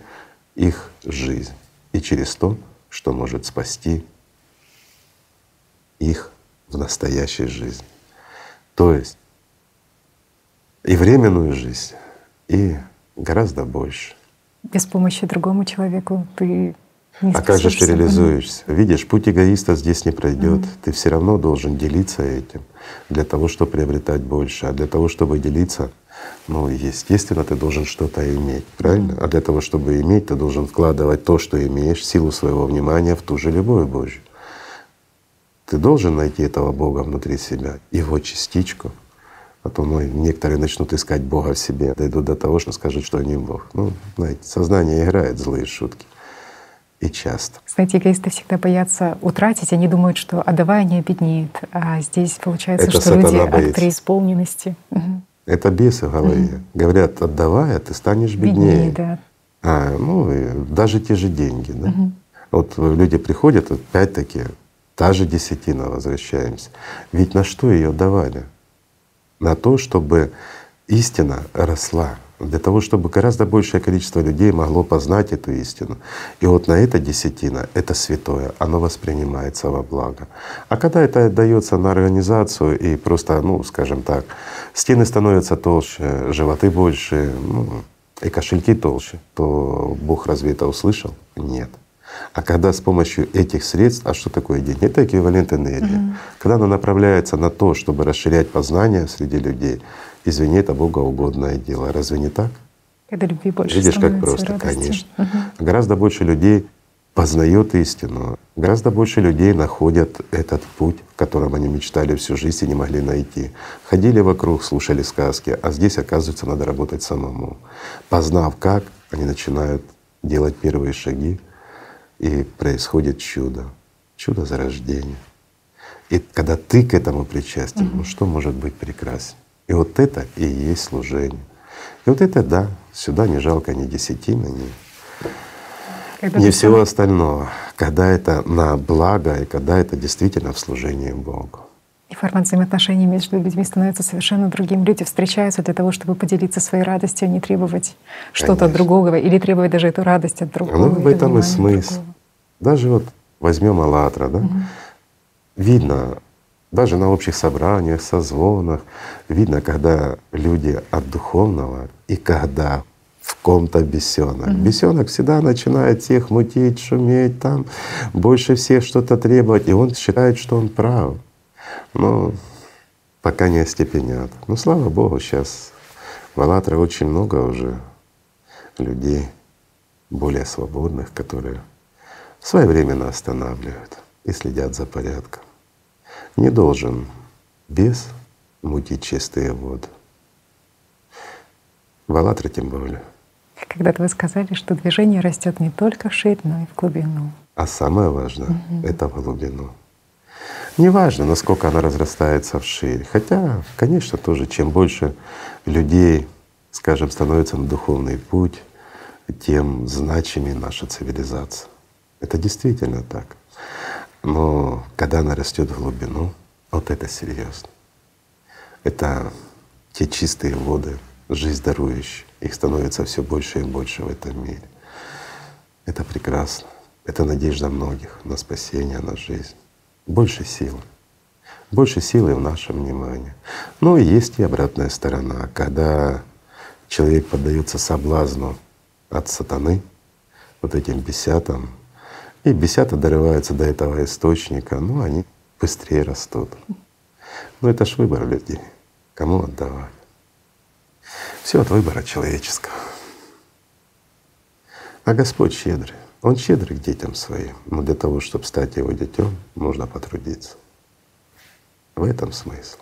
их жизнь, и через то, что может спасти их в настоящей жизни. То есть и временную жизнь, и гораздо больше. Без помощи другому человеку ты не А как же ты реализуешься? Видишь, путь эгоиста здесь не пройдет. Mm-hmm. Ты все равно должен делиться этим для того, чтобы приобретать больше. А для того, чтобы делиться, ну, естественно, ты должен что-то иметь, правильно? Mm-hmm. А для того, чтобы иметь, ты должен вкладывать то, что имеешь, силу своего внимания в ту же любовь Божью. Ты должен найти этого Бога внутри себя, Его частичку. А то ну, некоторые начнут искать Бога в себе, дойдут до того, что скажут, что они Бог. Ну, знаете, сознание играет злые шутки. И часто. Знаете, эгоисты всегда боятся утратить, они думают, что отдавая не обеднеет. А здесь получается, Это что люди боится. от преисполненности. Это бесы в голове. Угу. Говорят, отдавая, ты станешь беднее. беднее да. А, ну, даже те же деньги. Да? Угу. Вот люди приходят, опять-таки, Та же десятина, возвращаемся. Ведь на что ее давали? На то, чтобы истина росла, для того, чтобы гораздо большее количество людей могло познать эту истину. И вот на это десятина, это святое, оно воспринимается во благо. А когда это отдается на организацию и просто, ну, скажем так, стены становятся толще, животы больше, ну, и кошельки толще, то Бог разве это услышал? Нет. А когда с помощью этих средств, а что такое деньги? Это эквивалент энергии. Угу. Когда она направляется на то, чтобы расширять познание среди людей, извини, это богоугодное дело. Разве не так? Когда любви больше Видишь, как просто, радости. конечно. Угу. Гораздо больше людей познает истину. Гораздо больше людей находят этот путь, в котором они мечтали всю жизнь и не могли найти. Ходили вокруг, слушали сказки, а здесь, оказывается, надо работать самому. Познав как, они начинают делать первые шаги, и происходит чудо, чудо зарождения. И когда ты к этому причастен, угу. ну что может быть прекраснее? И вот это и есть служение. И вот это да, сюда не жалко ни десятины, ни, когда не всего сам... остального. Когда это на благо и когда это действительно в служении Богу. И формат взаимоотношений между людьми становится совершенно другим. Люди встречаются для того, чтобы поделиться своей радостью, а не требовать что-то от другого или требовать даже эту радость от другого. Ну, в этом и смысл. Даже вот возьмем «АЛЛАТРА», да? Угу. Видно, даже на общих собраниях, созвонах, видно, когда люди от духовного и когда в ком-то бесенок. Mm-hmm. Бесенок всегда начинает всех мутить, шуметь, там больше всех что-то требовать, и он считает, что он прав. Но пока не остепенят. Но слава Богу, сейчас в «АЛЛАТРА» очень много уже людей более свободных, которые своевременно останавливают и следят за порядком. Не должен без мутить чистые воды. В «АЛЛАТРА» тем более. Когда-то вы сказали, что движение растет не только в ширь, но и в глубину. А самое важное угу. — это в глубину. Неважно, насколько она разрастается вширь. Хотя, конечно, тоже чем больше людей, скажем, становится на духовный путь, тем значимее наша цивилизация. Это действительно так. Но когда она растет в глубину, вот это серьезно. Это те чистые воды, жизнь дарующие. Их становится все больше и больше в этом мире. Это прекрасно. Это надежда многих на спасение, на жизнь. Больше силы. Больше силы в нашем внимании. Но есть и обратная сторона, когда человек поддается соблазну от сатаны, вот этим бесятам, и бесята дорываются до этого источника, ну они быстрее растут. Ну это ж выбор людей, кому отдавать. Все от выбора человеческого. А Господь щедрый. Он щедрый к детям своим, но для того, чтобы стать его детем, нужно потрудиться. В этом смысл.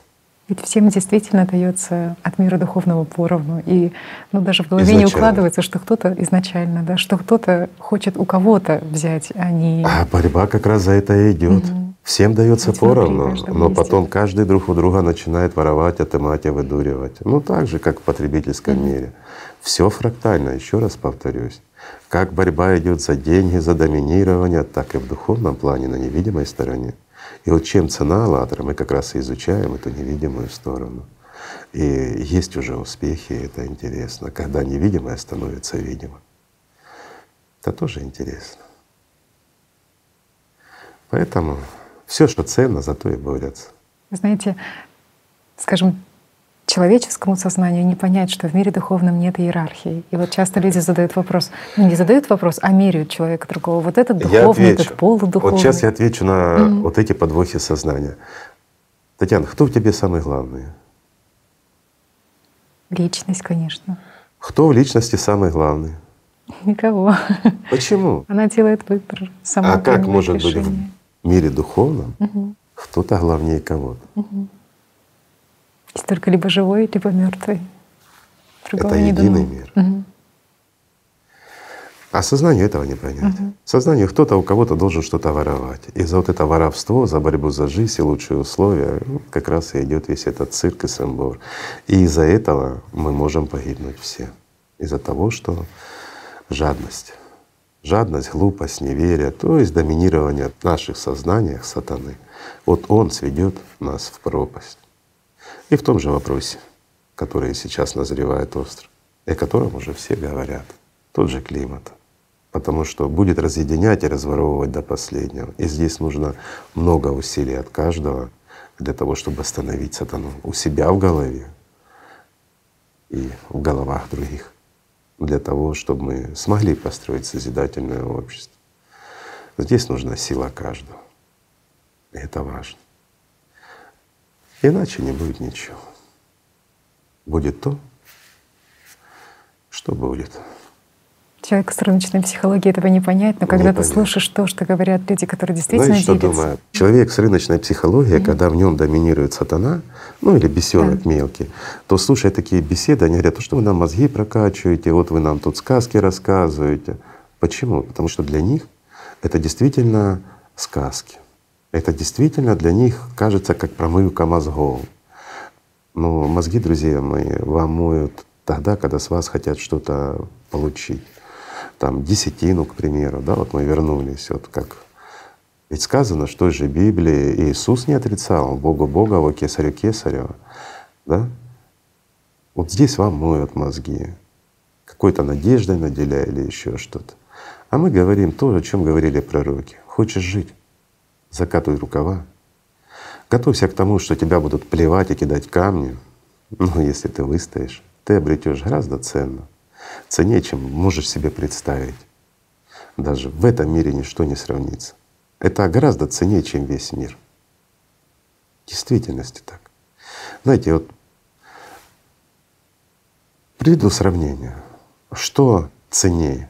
Ведь всем действительно дается от мира духовного поровну. И ну, даже в голове изначально. не укладывается, что кто-то изначально, да, что кто-то хочет у кого-то взять, а не. А борьба как раз за это и идет. Угу. Всем дается поровну, но потом каждый друг у друга начинает воровать, отымать и выдуривать. Ну так же, как в потребительском угу. мире. Все фрактально, еще раз повторюсь. Как борьба идет за деньги, за доминирование, так и в духовном плане на невидимой стороне. И вот чем цена «АЛЛАТРА», мы как раз и изучаем эту невидимую сторону. И есть уже успехи, это интересно, когда невидимое становится видимым. Это тоже интересно. Поэтому все, что ценно, за то и борются. Вы знаете, скажем, человеческому сознанию не понять, что в мире духовном нет иерархии. И вот часто люди задают вопрос, ну не задают вопрос, а меряют человека другого. Вот этот духовный, этот полудуховный. Вот сейчас я отвечу на mm-hmm. вот эти подвохи сознания. Татьяна, кто в тебе самый главный? Личность, конечно. Кто в личности самый главный? Никого. Почему? Она делает выбор сама. А как может решение. быть в мире духовном угу. кто-то главнее кого-то? Угу. Есть только либо живой, либо мертвый. Это единый мир. Угу. А сознанию этого не понять. Угу. Сознанию кто-то у кого-то должен что-то воровать. И за вот это воровство, за борьбу за жизнь и лучшие условия ну, как раз и идет весь этот цирк и сэмбор. И из-за этого мы можем погибнуть все. Из-за того, что жадность. Жадность, глупость, неверие, то есть доминирование в наших сознаниях сатаны. Вот он сведет нас в пропасть. И в том же вопросе, который сейчас назревает остро, и о котором уже все говорят, тот же климат. Потому что будет разъединять и разворовывать до последнего. И здесь нужно много усилий от каждого для того, чтобы остановить сатану у себя в голове и в головах других, для того, чтобы мы смогли построить созидательное общество. Здесь нужна сила каждого. И это важно. Иначе не будет ничего. Будет то, что будет. Человек с рыночной психологией этого не понять, но когда не ты понять. слушаешь то, что говорят люди, которые действительно Знаешь, что думаю? Человек с рыночной психологией, mm-hmm. когда в нем доминирует сатана, ну или бесенок да. мелкий, то слушая такие беседы, они говорят, что вы нам мозги прокачиваете, вот вы нам тут сказки рассказываете. Почему? Потому что для них это действительно сказки. Это действительно для них кажется как промывка мозгов. Но мозги, друзья мои, вам моют тогда, когда с вас хотят что-то получить там десятину, к примеру, да, вот мы вернулись, вот как ведь сказано, что же Библии Иисус не отрицал Богу Бога, а кесарю кесарева, да? Вот здесь вам моют мозги, какой-то надеждой наделяя или еще что-то. А мы говорим то, о чем говорили пророки. Хочешь жить, закатывай рукава, готовься к тому, что тебя будут плевать и кидать камни. Но если ты выстоишь, ты обретешь гораздо ценно ценнее, чем можешь себе представить. Даже в этом мире ничто не сравнится. Это гораздо ценнее, чем весь мир. В действительности так. Знаете, вот приведу сравнение. Что ценнее?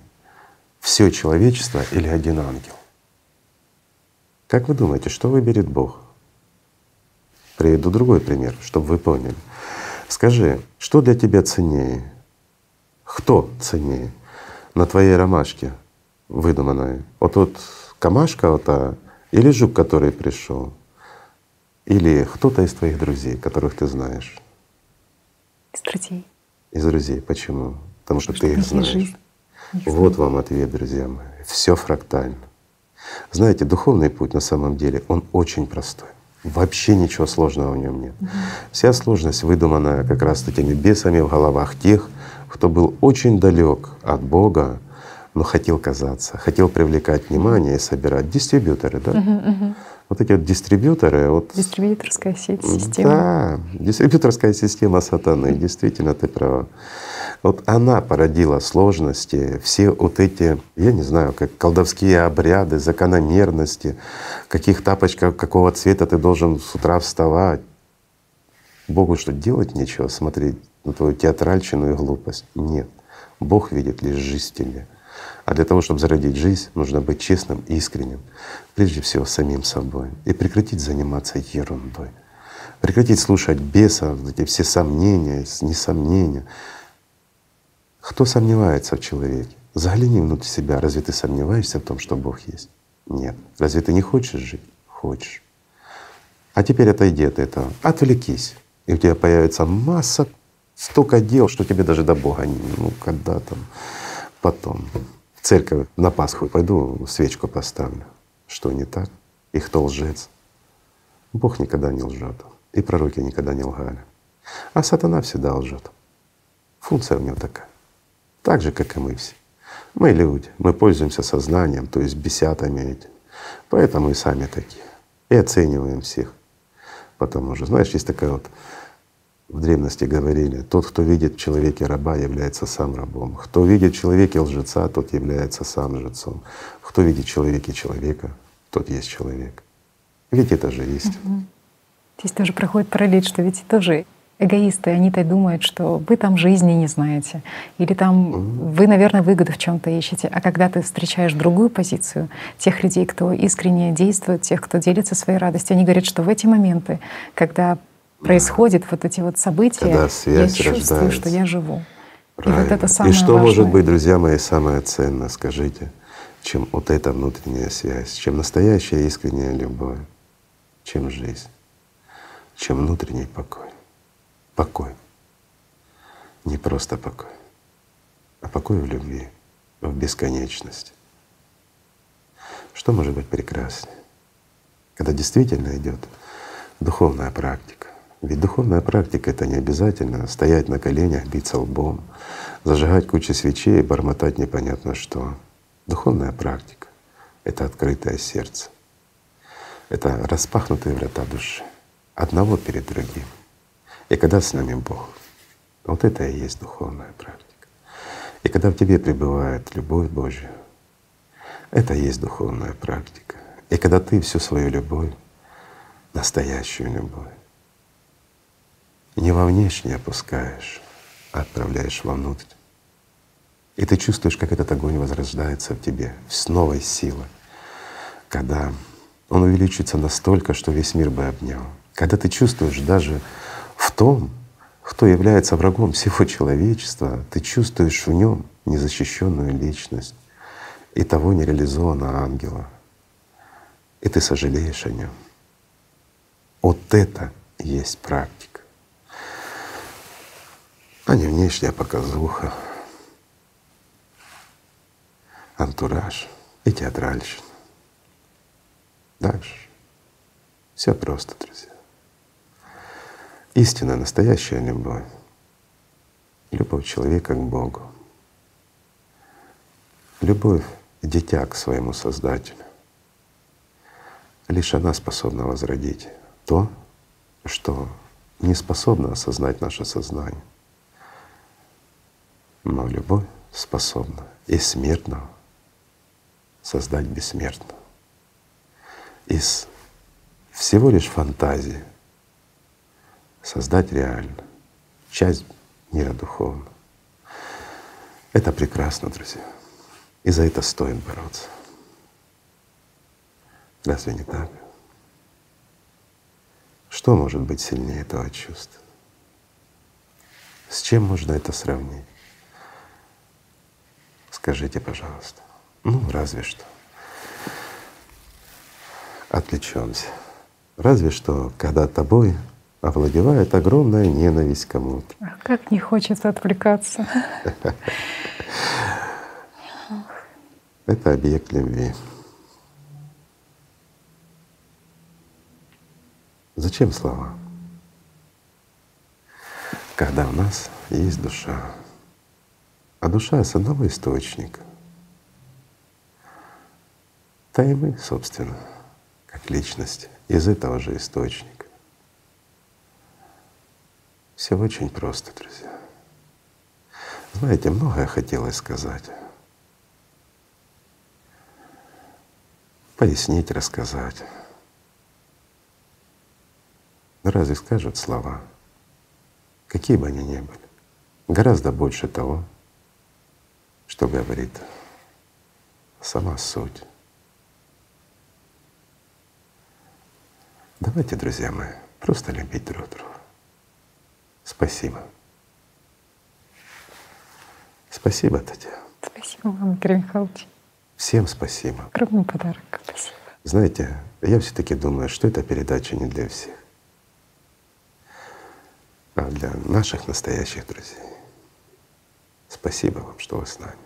Все человечество или один ангел? Как вы думаете, что выберет Бог? Приведу другой пример, чтобы вы поняли. Скажи, что для тебя ценнее? Кто ценнее на твоей ромашке выдуманной? Вот вот камашка вот та или жук, который пришел, или кто-то из твоих друзей, которых ты знаешь? Из друзей. Из друзей. Почему? Потому что, Потому ты их знаешь. Жизнь. Вот вам ответ, друзья мои. Все фрактально. Знаете, духовный путь на самом деле, он очень простой. Вообще ничего сложного в нем нет. Вся сложность выдуманная как раз такими бесами в головах тех, кто был очень далек от Бога, но хотел казаться, хотел привлекать внимание и собирать. Дистрибьюторы, да? Uh-huh, uh-huh. Вот эти вот дистрибьюторы. Вот, Дистрибьюторская сеть, система. Да, дистрибьюторская система сатаны, действительно ты права. Вот она породила сложности, все вот эти, я не знаю, как колдовские обряды, закономерности, каких тапочках, какого цвета ты должен с утра вставать. Богу что делать нечего, смотреть на твою театральщину и глупость. Нет. Бог видит лишь жизнь тебе. А для того, чтобы зародить жизнь, нужно быть честным и искренним, прежде всего самим собой, и прекратить заниматься ерундой, прекратить слушать бесов, эти все сомнения, несомнения. Кто сомневается в человеке? Загляни внутрь себя. Разве ты сомневаешься в том, что Бог есть? Нет. Разве ты не хочешь жить? Хочешь. А теперь отойди от этого, отвлекись, и у тебя появится масса столько дел, что тебе даже до Бога не, ну когда там, потом. Церковь на Пасху пойду, свечку поставлю. Что не так? И кто лжец? Бог никогда не лжет, и пророки никогда не лгали. А сатана всегда лжет. Функция у него такая. Так же, как и мы все. Мы люди, мы пользуемся сознанием, то есть бесятами этим. Поэтому и сами такие. И оцениваем всех. Потому что, знаешь, есть такая вот в древности говорили, тот, кто видит в человеке раба, является сам рабом. Кто видит в человеке лжеца, тот является сам лжецом. Кто видит в человеке человека, тот есть человек. Ведь это же есть. Угу. Здесь тоже проходит параллель, что ведь тоже эгоисты, они-то думают, что вы там жизни не знаете, или там угу. вы, наверное, выгоду в чем-то ищете. А когда ты встречаешь другую позицию, тех людей, кто искренне действует, тех, кто делится своей радостью, они говорят, что в эти моменты, когда происходят вот эти вот события, Когда связь я чувствую, рождается. что я живу. Правильно. И вот это самое И что важное. может быть, друзья мои, самое ценное, скажите, чем вот эта внутренняя связь, чем настоящая искренняя любовь, чем жизнь, чем внутренний покой. Покой. Не просто покой, а покой в любви, в бесконечности. Что может быть прекраснее, когда действительно идет духовная практика, ведь духовная практика — это не обязательно стоять на коленях, биться лбом, зажигать кучу свечей и бормотать непонятно что. Духовная практика — это открытое сердце, это распахнутые врата души, одного перед другим. И когда с нами Бог, вот это и есть духовная практика. И когда в тебе пребывает любовь Божья, это и есть духовная практика. И когда ты всю свою любовь, настоящую любовь, не во внешне опускаешь, а отправляешь вовнутрь. И ты чувствуешь, как этот огонь возрождается в тебе с новой силой, когда он увеличится настолько, что весь мир бы обнял. Когда ты чувствуешь даже в том, кто является врагом всего человечества, ты чувствуешь в нем незащищенную личность и того нереализованного ангела, и ты сожалеешь о нем. Вот это есть практика, а не внешняя показуха, антураж и театральщина. Дальше. Все просто, друзья. Истинная, настоящая любовь. Любовь человека к Богу. Любовь дитя к своему Создателю. Лишь она способна возродить то, что не способно осознать наше сознание. Но любовь способна из смертного создать бессмертного. Из всего лишь фантазии создать реально часть мира духовного. Это прекрасно, друзья. И за это стоит бороться. Разве не так? Что может быть сильнее этого чувства? С чем можно это сравнить? Скажите, пожалуйста. Ну, разве что. Отвлечемся. Разве что, когда тобой овладевает огромная ненависть кому-то. А как не хочется отвлекаться. Это объект любви. Зачем слова? Когда у нас есть душа, а душа с одного источника, та и мы, собственно, как личность из этого же источника. Все очень просто, друзья. Знаете, многое хотелось сказать. Пояснить, рассказать. Но разве скажут слова, какие бы они ни были, гораздо больше того, что говорит сама суть. Давайте, друзья мои, просто любить друг друга. Спасибо. Спасибо, Татьяна. Спасибо вам, Игорь Михайлович. Всем спасибо. Огромный подарок. Спасибо. Знаете, я все таки думаю, что эта передача не для всех, а для наших настоящих друзей. Спасибо вам, что вы с нами.